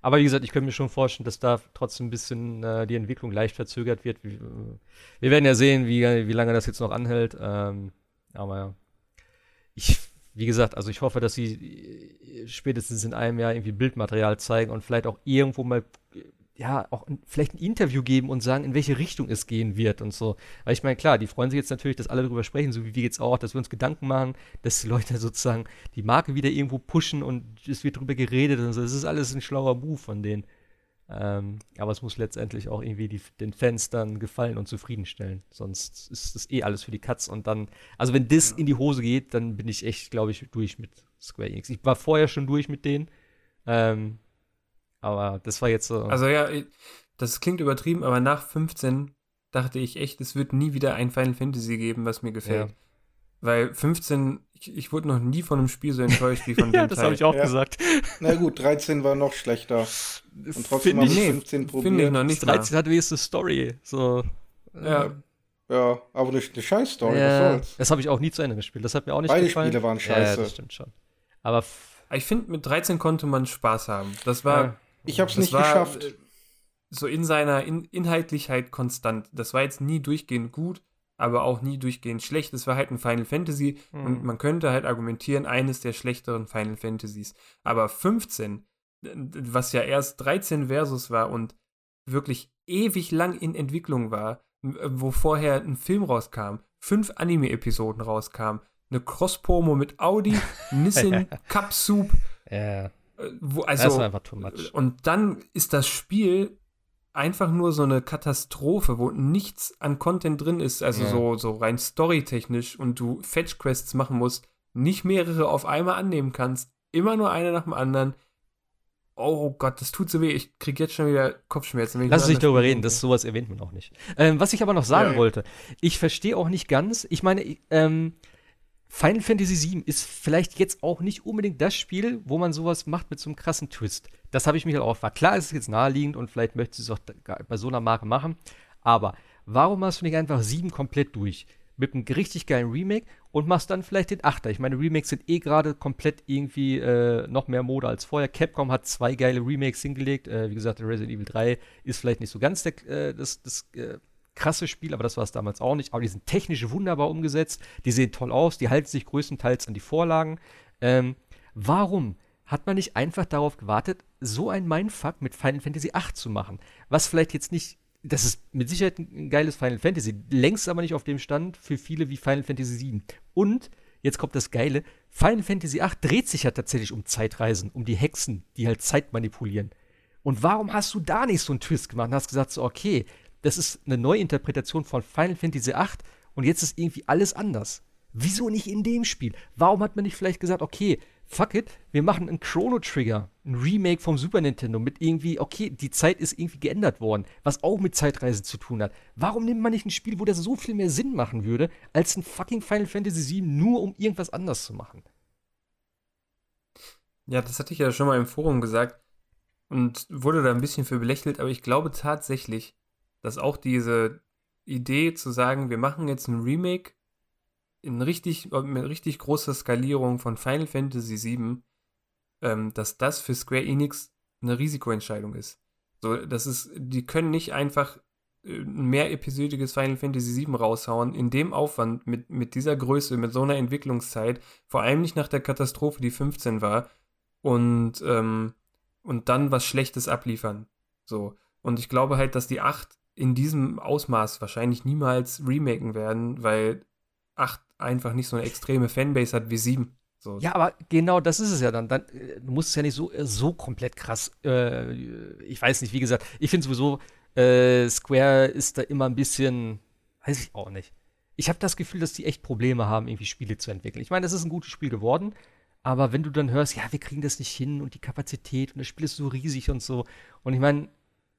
aber wie gesagt, ich könnte mir schon vorstellen, dass da trotzdem ein bisschen äh, die Entwicklung leicht verzögert wird. Wie, äh, wir werden ja sehen, wie, wie lange das jetzt noch anhält. Ähm, aber ja. Ich, wie gesagt, also ich hoffe, dass sie spätestens in einem Jahr irgendwie Bildmaterial zeigen und vielleicht auch irgendwo mal ja, auch vielleicht ein Interview geben und sagen, in welche Richtung es gehen wird und so. Weil ich meine, klar, die freuen sich jetzt natürlich, dass alle darüber sprechen, so wie wir jetzt auch, dass wir uns Gedanken machen, dass die Leute sozusagen die Marke wieder irgendwo pushen und es wird darüber geredet und so. Das ist alles ein schlauer Move von denen. Ähm, aber es muss letztendlich auch irgendwie die, den Fans dann gefallen und zufriedenstellen. Sonst ist das eh alles für die Katz und dann, also wenn das in die Hose geht, dann bin ich echt, glaube ich, durch mit Square Enix. Ich war vorher schon durch mit denen. Ähm, aber das war jetzt so. Also ja, das klingt übertrieben, aber nach 15 dachte ich echt, es wird nie wieder ein Final Fantasy geben, was mir gefällt. Ja. Weil 15, ich, ich, wurde noch nie von einem Spiel so enttäuscht wie von dem ja, das habe ich auch ja. gesagt. Na gut, 13 war noch schlechter. Und trotzdem habe ich 15 probiert. Finde ich noch nicht 13 mal. hat wenigstens Story. So. Ja. Ja, aber eine, eine Scheiß-Story, ja, was soll's. Das habe ich auch nie zu Ende gespielt. Das hat mir auch nicht Beide gefallen. Spiele waren scheiße. Ja, das stimmt schon. Aber ich finde, mit 13 konnte man Spaß haben. Das war. Ja. Ich habe es nicht war, geschafft. So in seiner in Inhaltlichkeit konstant. Das war jetzt nie durchgehend gut, aber auch nie durchgehend schlecht. Es war halt ein Final Fantasy Mhm. und man könnte halt argumentieren, eines der schlechteren Final Fantasies. Aber 15, was ja erst 13 Versus war und wirklich ewig lang in Entwicklung war, wo vorher ein Film rauskam, fünf Anime-Episoden rauskamen, eine Cross-Promo mit Audi, Nissin, Cup Soup. Ja. Wo, also, das war einfach too much. Und dann ist das Spiel einfach nur so eine Katastrophe, wo nichts an Content drin ist, also Ja. so, so rein storytechnisch und du Fetch-Quests machen musst, nicht mehrere auf einmal annehmen kannst, immer nur eine nach dem anderen. Oh Gott, das tut so weh. Ich krieg jetzt schon wieder Kopfschmerzen. Lass uns nicht darüber reden, das sowas erwähnt man auch nicht. Ähm, was ich aber noch sagen Ja. wollte, ich verstehe auch nicht ganz, ich meine, ich- ähm, Final Fantasy VII ist vielleicht jetzt auch nicht unbedingt das Spiel, wo man sowas macht mit so einem krassen Twist. Das habe ich mich halt auch gefragt. Klar ist es jetzt naheliegend und vielleicht möchte sie es auch bei so einer Marke machen, aber warum machst du nicht einfach sieben komplett durch? Mit einem richtig geilen Remake und machst dann vielleicht den Achter. Ich meine, Remakes sind eh gerade komplett irgendwie äh, noch mehr Mode als vorher. Capcom hat zwei geile Remakes hingelegt. Äh, wie gesagt, Resident Evil 3 ist vielleicht nicht so ganz der, äh, das, das krasse Spiel, aber das war es damals auch nicht. Aber die sind technisch wunderbar umgesetzt. Die sehen toll aus. Die halten sich größtenteils an die Vorlagen. Ähm, warum hat man nicht einfach darauf gewartet, so ein Mindfuck mit Final Fantasy VIII zu machen? Was vielleicht jetzt nicht das ist mit Sicherheit ein geiles Final Fantasy, längst aber nicht auf dem Stand für viele wie Final Fantasy VII. Und jetzt kommt das Geile: Final Fantasy VIII dreht sich ja tatsächlich um Zeitreisen, um die Hexen, die halt Zeit manipulieren. Und warum hast du da nicht so einen Twist gemacht und hast gesagt, so, okay, das ist eine Neuinterpretation von Final Fantasy VIII und jetzt ist irgendwie alles anders? Wieso nicht in dem Spiel? Warum hat man nicht vielleicht gesagt, okay, fuck it, wir machen einen Chrono Trigger, ein Remake vom Super Nintendo mit irgendwie, okay, die Zeit ist irgendwie geändert worden, was auch mit Zeitreisen zu tun hat. Warum nimmt man nicht ein Spiel, wo das so viel mehr Sinn machen würde, als ein fucking Final Fantasy VII, nur um irgendwas anders zu machen? Ja, das hatte ich ja schon mal im Forum gesagt. und wurde da ein bisschen für belächelt, aber ich glaube tatsächlich, dass auch diese Idee zu sagen, wir machen jetzt ein Remake in richtig, mit richtig großer Skalierung von Final Fantasy VII, ähm, dass das für Square Enix eine Risikoentscheidung ist. So, das ist, die können nicht einfach äh, ein mehr episodiges Final Fantasy VII raushauen, in dem Aufwand, mit, mit dieser Größe, mit so einer Entwicklungszeit, vor allem nicht nach der Katastrophe, die 15 war, und, ähm, und dann was Schlechtes abliefern. So. Und ich glaube halt, dass die 8 in diesem Ausmaß wahrscheinlich niemals remaken werden, weil 8 einfach nicht so eine extreme Fanbase hat wie 7. So. Ja, aber genau das ist es ja dann. dann äh, du musst es ja nicht so, so komplett krass. Äh, ich weiß nicht, wie gesagt, ich finde sowieso, äh, Square ist da immer ein bisschen, weiß ich auch nicht. Ich habe das Gefühl, dass die echt Probleme haben, irgendwie Spiele zu entwickeln. Ich meine, das ist ein gutes Spiel geworden, aber wenn du dann hörst, ja, wir kriegen das nicht hin und die Kapazität und das Spiel ist so riesig und so. Und ich meine,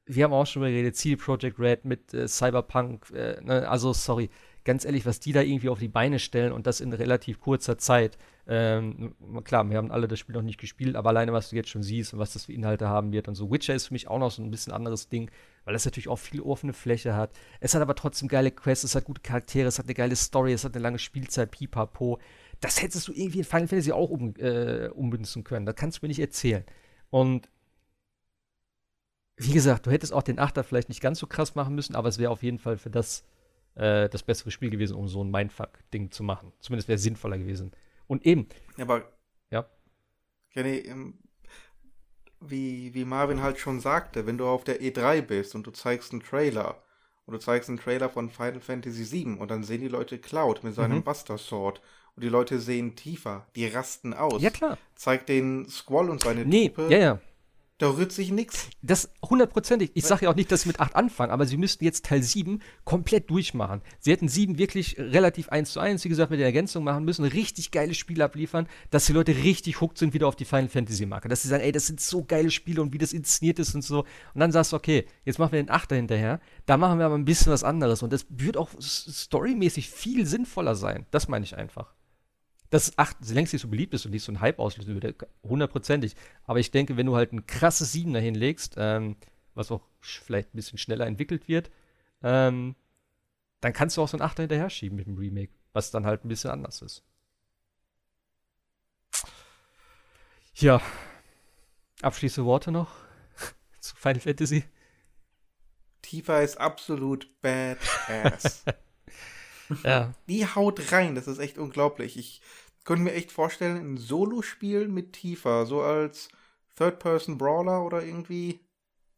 wir haben auch schon mal geredet, Ziel Project Red mit äh, Cyberpunk, äh, ne? also sorry, ganz ehrlich, was die da irgendwie auf die Beine stellen und das in relativ kurzer Zeit. Ähm, klar, wir haben alle das Spiel noch nicht gespielt, aber alleine, was du jetzt schon siehst und was das für Inhalte haben wird und so. Witcher ist für mich auch noch so ein bisschen anderes Ding, weil es natürlich auch viel offene Fläche hat. Es hat aber trotzdem geile Quests, es hat gute Charaktere, es hat eine geile Story, es hat eine lange Spielzeit, pipapo. Das hättest du irgendwie in Final Fantasy auch um, äh, ummünzen können. Das kannst du mir nicht erzählen. Und wie gesagt, du hättest auch den Achter vielleicht nicht ganz so krass machen müssen, aber es wäre auf jeden Fall für das äh, das bessere Spiel gewesen, um so ein Mindfuck-Ding zu machen. Zumindest wäre es sinnvoller gewesen. Und eben. Ja, aber. Ja. Ja, nee, ähm, wie, wie Marvin halt schon sagte, wenn du auf der E3 bist und du zeigst einen Trailer und du zeigst einen Trailer von Final Fantasy VII und dann sehen die Leute Cloud mit seinem mhm. Buster Sword und die Leute sehen tiefer, die rasten aus. Ja, klar. Zeig den Squall und seine nee, Truppe. Ja, ja. Da rührt sich nichts. Das hundertprozentig. Ich sage ja auch nicht, dass sie mit 8 anfangen, aber sie müssten jetzt Teil 7 komplett durchmachen. Sie hätten 7 wirklich relativ 1 zu 1, wie gesagt, mit der Ergänzung machen müssen, richtig geiles Spiel abliefern, dass die Leute richtig hooked sind wieder auf die Final Fantasy Marke. Dass sie sagen, ey, das sind so geile Spiele und wie das inszeniert ist und so. Und dann sagst du, okay, jetzt machen wir den 8er hinterher. Da machen wir aber ein bisschen was anderes. Und das wird auch storymäßig viel sinnvoller sein. Das meine ich einfach dass 8 längst nicht so beliebt ist und nicht so ein Hype auslösen würde, hundertprozentig. Aber ich denke, wenn du halt ein krasses 7 dahin legst, ähm, was auch vielleicht ein bisschen schneller entwickelt wird, ähm, dann kannst du auch so ein 8er hinterher schieben mit dem Remake, was dann halt ein bisschen anders ist. Ja. Abschließende Worte noch zu Final Fantasy. Tifa ist absolut badass. Ja. Die haut rein, das ist echt unglaublich. Ich könnte mir echt vorstellen, ein Solo-Spiel mit Tifa, so als Third-Person-Brawler oder irgendwie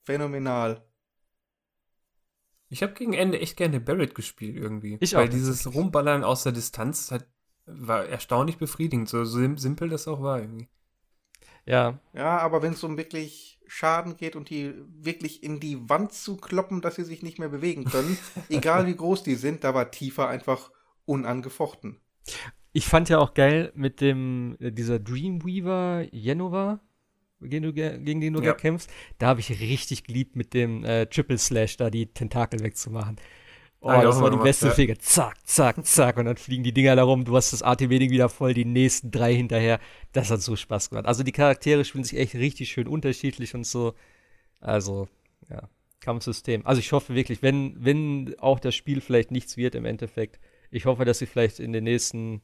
phänomenal. Ich habe gegen Ende echt gerne Barrett gespielt irgendwie. Ich Weil dieses Rumballern aus der Distanz hat, war erstaunlich befriedigend, so simpel das auch war irgendwie. Ja. Ja, aber wenn es um wirklich Schaden geht und die wirklich in die Wand zu kloppen, dass sie sich nicht mehr bewegen können, egal wie groß die sind, da war Tifa einfach unangefochten. Ich fand ja auch geil mit dem, äh, dieser Dreamweaver Jenova, gegen, du, gegen den du ja. kämpfst, da habe ich richtig geliebt, mit dem äh, Triple Slash da die Tentakel wegzumachen. Oh, ah, das war die beste ja. Fege. Zack, zack, zack. Und dann fliegen die Dinger da rum. Du hast das ATW-Ding wieder voll, die nächsten drei hinterher. Das hat so Spaß gemacht. Also die Charaktere spielen sich echt richtig schön unterschiedlich und so. Also, ja, Kampfsystem. Also ich hoffe wirklich, wenn, wenn auch das Spiel vielleicht nichts wird im Endeffekt, ich hoffe, dass sie vielleicht in den nächsten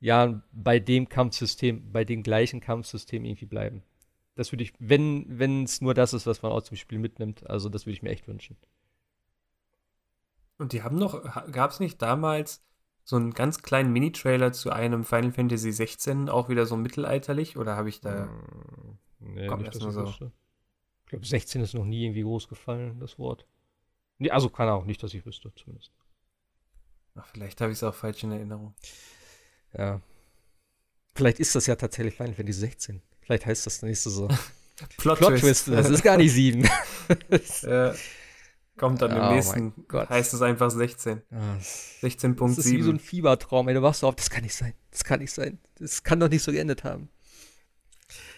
Jahren bei dem Kampfsystem, bei dem gleichen Kampfsystem irgendwie bleiben. Das würde ich, wenn es nur das ist, was man aus dem Spiel mitnimmt, also das würde ich mir echt wünschen. Und die haben noch, gab es nicht damals so einen ganz kleinen Mini-Trailer zu einem Final Fantasy 16, auch wieder so mittelalterlich? Oder habe ich da. Hm, nee, kommt nicht, das so? Ich glaube, 16 ist noch nie irgendwie groß gefallen, das Wort. Nee, also kann auch nicht, dass ich wüsste, zumindest. Ach, vielleicht habe ich es auch falsch in Erinnerung. Ja. Vielleicht ist das ja tatsächlich Final Fantasy 16. Vielleicht heißt das nächste so. Plot, Plot Twist. Das ist gar nicht 7. ja. Kommt dann oh im nächsten, heißt es einfach 16. Ah, 16.7. Das ist wie so ein Fiebertraum, ey, du wachst auf, das kann nicht sein, das kann nicht sein, das kann doch nicht so geendet haben.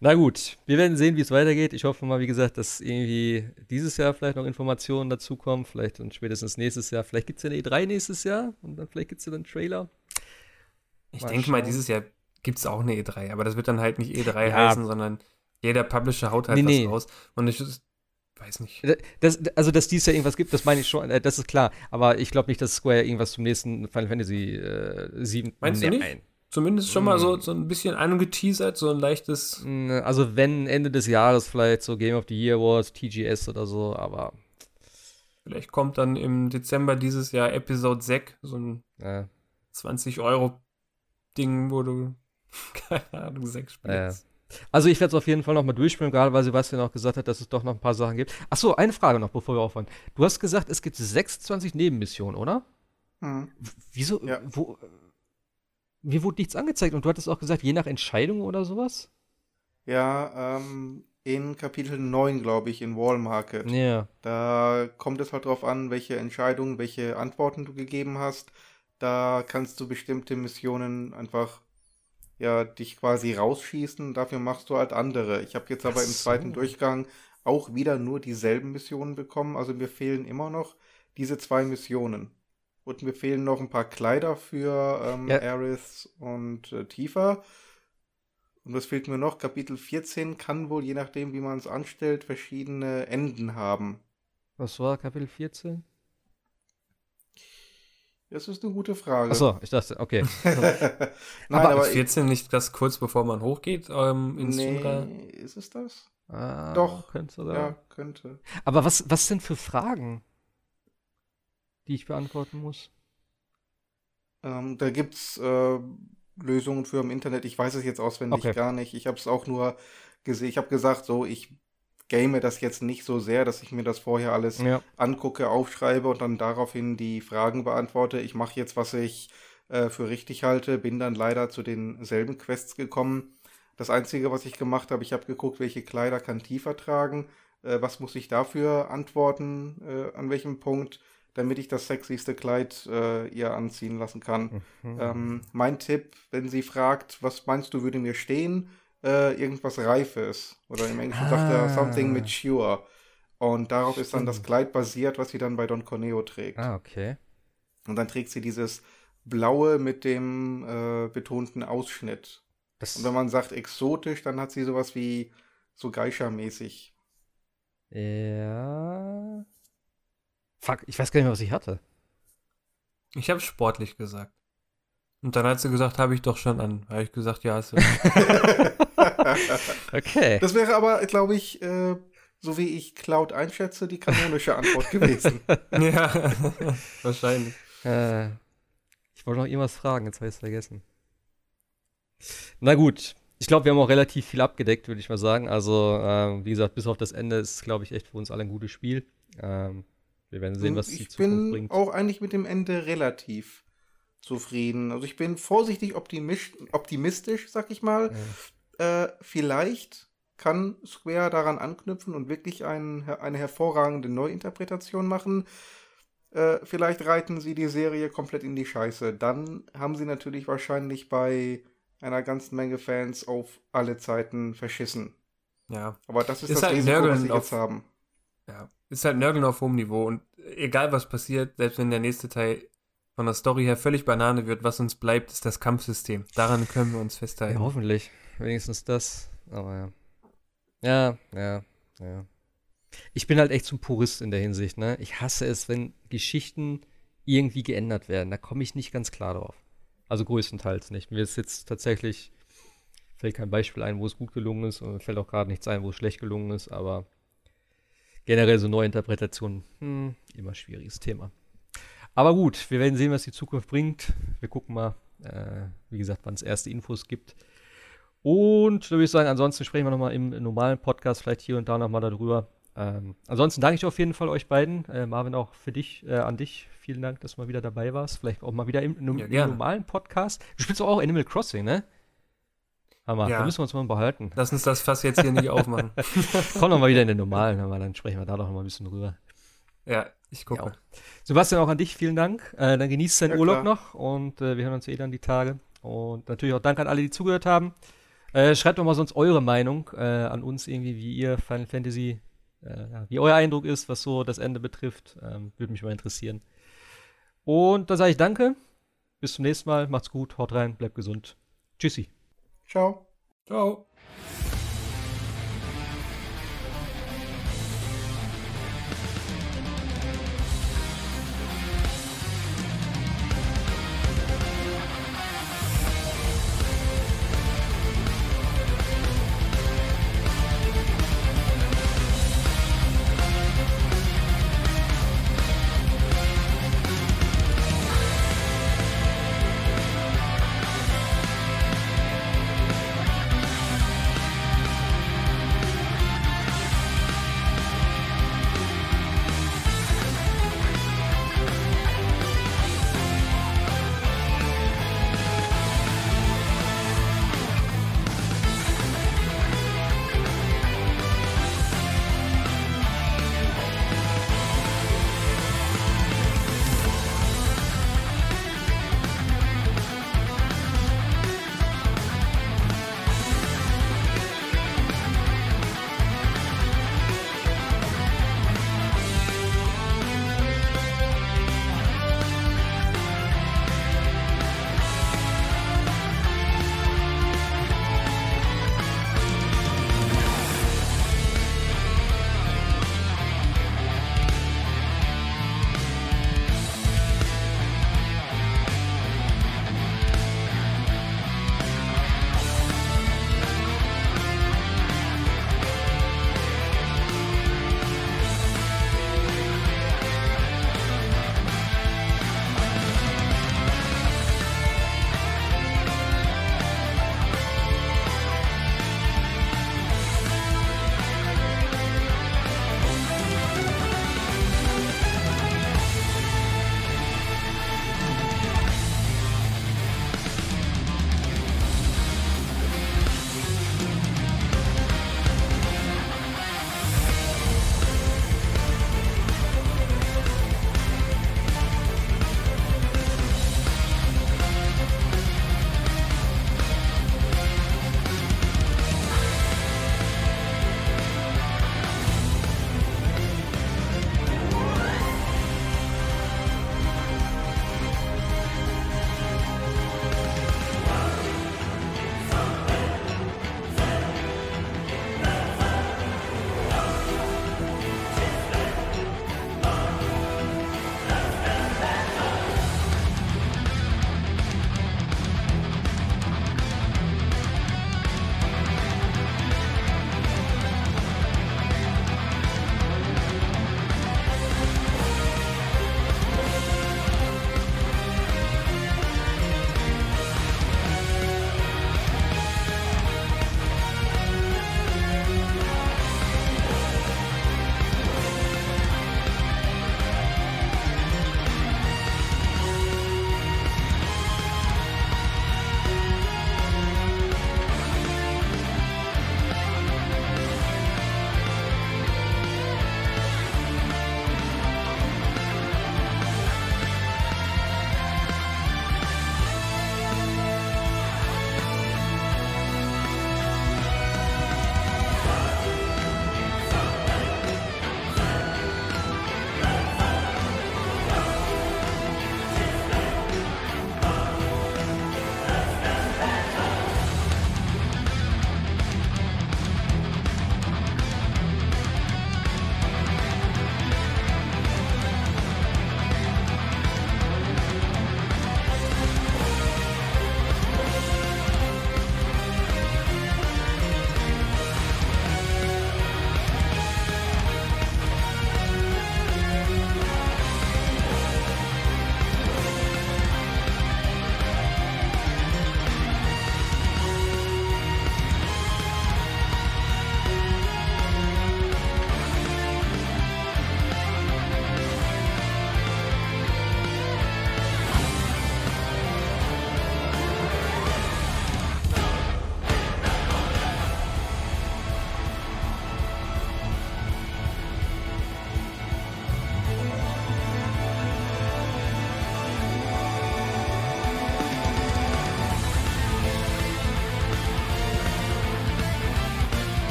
Na gut, wir werden sehen, wie es weitergeht. Ich hoffe mal, wie gesagt, dass irgendwie dieses Jahr vielleicht noch Informationen dazukommen, vielleicht und spätestens nächstes Jahr. Vielleicht gibt es ja eine E3 nächstes Jahr und dann vielleicht gibt es ja dann einen Trailer. Ich mal denke schauen. mal, dieses Jahr gibt es auch eine E3, aber das wird dann halt nicht E3 ja. heißen, sondern jeder Publisher haut halt Nee, was nee. raus. Und ich weiß nicht. Das, also, dass dies ja irgendwas gibt, das meine ich schon, äh, das ist klar. Aber ich glaube nicht, dass Square irgendwas zum nächsten Final Fantasy äh, 7. Meinst du nicht? Zumindest schon mal so, so ein bisschen angeteasert, so ein leichtes. Also, wenn Ende des Jahres vielleicht so Game of the Year Awards, TGS oder so, aber. Vielleicht kommt dann im Dezember dieses Jahr Episode 6, so ein Ja. 20 Euro Ding, wo du, keine Ahnung, 6 Ja. spielst. Also ich werde es auf jeden Fall nochmal durchspielen, gerade weil Sebastian auch gesagt hat, dass es doch noch ein paar Sachen gibt. Achso, eine Frage noch, bevor wir aufhören. Du hast gesagt, es gibt 26 Nebenmissionen, oder? W- Wieso? Wo, mir wurde nichts angezeigt und du hattest auch gesagt, je nach Entscheidung oder sowas? Ja, ähm, in Kapitel 9, glaube ich, in Wall Market. Ja. Da kommt es halt drauf an, welche Entscheidungen, welche Antworten du gegeben hast. Da kannst du bestimmte Missionen einfach ja dich quasi rausschießen. Dafür machst du halt andere. Ich habe jetzt aber Ach im so. zweiten Durchgang auch wieder nur dieselben Missionen bekommen. Also mir fehlen immer noch diese zwei Missionen. Und mir fehlen noch ein paar Kleider für ähm, Ja. Aerith und äh, Tifa. Und was fehlt mir noch? Kapitel 14 kann wohl, je nachdem, wie man es anstellt, verschiedene Enden haben. Was war Kapitel 14? Das ist eine gute Frage. Achso, ich dachte, okay. Nein, aber, aber ist 14 nicht das kurz bevor man hochgeht ähm, ins nee, Shinra? ist es das? Ah, Doch, könnte sogar. ja, könnte. Aber was, was sind für Fragen, die ich beantworten muss? Ähm, da gibt's äh, Lösungen für im Internet. Ich weiß es jetzt auswendig Okay. gar nicht. Ich habe es auch nur gesehen. Ich habe gesagt, so, ich game das jetzt nicht so sehr, dass ich mir das vorher alles Ja. angucke, aufschreibe und dann daraufhin die Fragen beantworte. Ich mache jetzt, was ich äh, für richtig halte, bin dann leider zu denselben Quests gekommen. Das Einzige, was ich gemacht habe, ich habe geguckt, welche Kleider kann Tifa tragen, äh, was muss ich dafür antworten, äh, an welchem Punkt, damit ich das sexyste Kleid äh, ihr anziehen lassen kann. Mhm. Ähm, mein Tipp, wenn sie fragt, was meinst du, würde mir stehen, äh, irgendwas Reifes. Oder im Englischen sagt er Ah. something mature. Und darauf ist dann das Kleid basiert, was sie dann bei Don Corneo trägt. Ah, okay. Und dann trägt sie dieses blaue mit dem äh, betonten Ausschnitt. Das- Und wenn man sagt exotisch, dann hat sie sowas wie so Geisha-mäßig. Ja. Fuck, ich weiß gar nicht mehr, was ich hatte. Ich habe sportlich gesagt. Und dann hat sie gesagt, habe ich doch schon an. Habe ich gesagt, ja, hast du. Okay. Das wäre aber, glaube ich, äh, so wie ich Cloud einschätze, die kanonische Antwort gewesen. ja, wahrscheinlich. Äh, ich wollte noch irgendwas fragen, jetzt habe ich es vergessen. Na gut, ich glaube, wir haben auch relativ viel abgedeckt, würde ich mal sagen. Also, ähm, wie gesagt, bis auf das Ende ist, glaube ich, echt für uns alle ein gutes Spiel. Ähm, wir werden sehen, was die ich Zukunft bin bringt. auch eigentlich mit dem Ende relativ zufrieden. Also ich bin vorsichtig optimistisch, sag ich mal. Äh, vielleicht kann Square daran anknüpfen und wirklich ein, eine hervorragende Neuinterpretation machen. Äh, vielleicht reiten sie die Serie komplett in die Scheiße. Dann haben sie natürlich wahrscheinlich bei einer ganzen Menge Fans auf alle Zeiten verschissen. Ja. Aber das ist, Ist das halt Risiko, was Nörgeln sie auf- jetzt haben. Ja, ist halt Nörgeln auf hohem Niveau und egal was passiert, selbst wenn der nächste Teil von der Story her völlig Banane wird, was uns bleibt, ist das Kampfsystem. Daran können wir uns Ja, festhalten. hoffentlich. Wenigstens das. Aber ja. Ja, ja, ja. Ich bin halt echt zum Purist in der Hinsicht, ne? Ich hasse es, wenn Geschichten irgendwie geändert werden. Da komme ich nicht ganz klar drauf. Also größtenteils nicht. Mir ist jetzt tatsächlich, fällt kein Beispiel ein, wo es gut gelungen ist und mir fällt auch gerade nichts ein, wo es schlecht gelungen ist, aber generell so Neuinterpretationen, hm, immer schwieriges Thema. Aber gut, wir werden sehen, was die Zukunft bringt. Wir gucken mal, äh, wie gesagt, wann es erste Infos gibt. Und da würde ich sagen, ansonsten sprechen wir nochmal im normalen Podcast vielleicht hier und da nochmal darüber. Ähm, ansonsten danke ich auf jeden Fall euch beiden. Äh, Marvin, auch für dich, äh, an dich. Vielen Dank, dass du mal wieder dabei warst. Vielleicht auch mal wieder im, im, Ja, im normalen Podcast. Du spielst auch Animal Crossing, ne? Hammer, Ja. da müssen wir uns mal behalten. Lass uns das Fass jetzt hier nicht aufmachen. Komm doch mal wieder in den normalen, aber dann sprechen wir da doch mal ein bisschen drüber. Ja, ich gucke. Ja. Sebastian, auch an dich vielen Dank. Äh, dann genießt deinen Ja, Urlaub klar. noch und äh, wir hören uns eh dann die Tage. Und natürlich auch Dank an alle, die zugehört haben. Äh, schreibt doch mal sonst eure Meinung äh, an uns irgendwie, wie ihr Final Fantasy, äh, ja, wie euer Eindruck ist, was so das Ende betrifft. Ähm, Würde mich mal interessieren. Und dann sage ich Danke. Bis zum nächsten Mal. Macht's gut. Haut rein. Bleibt gesund. Tschüssi. Ciao. Ciao.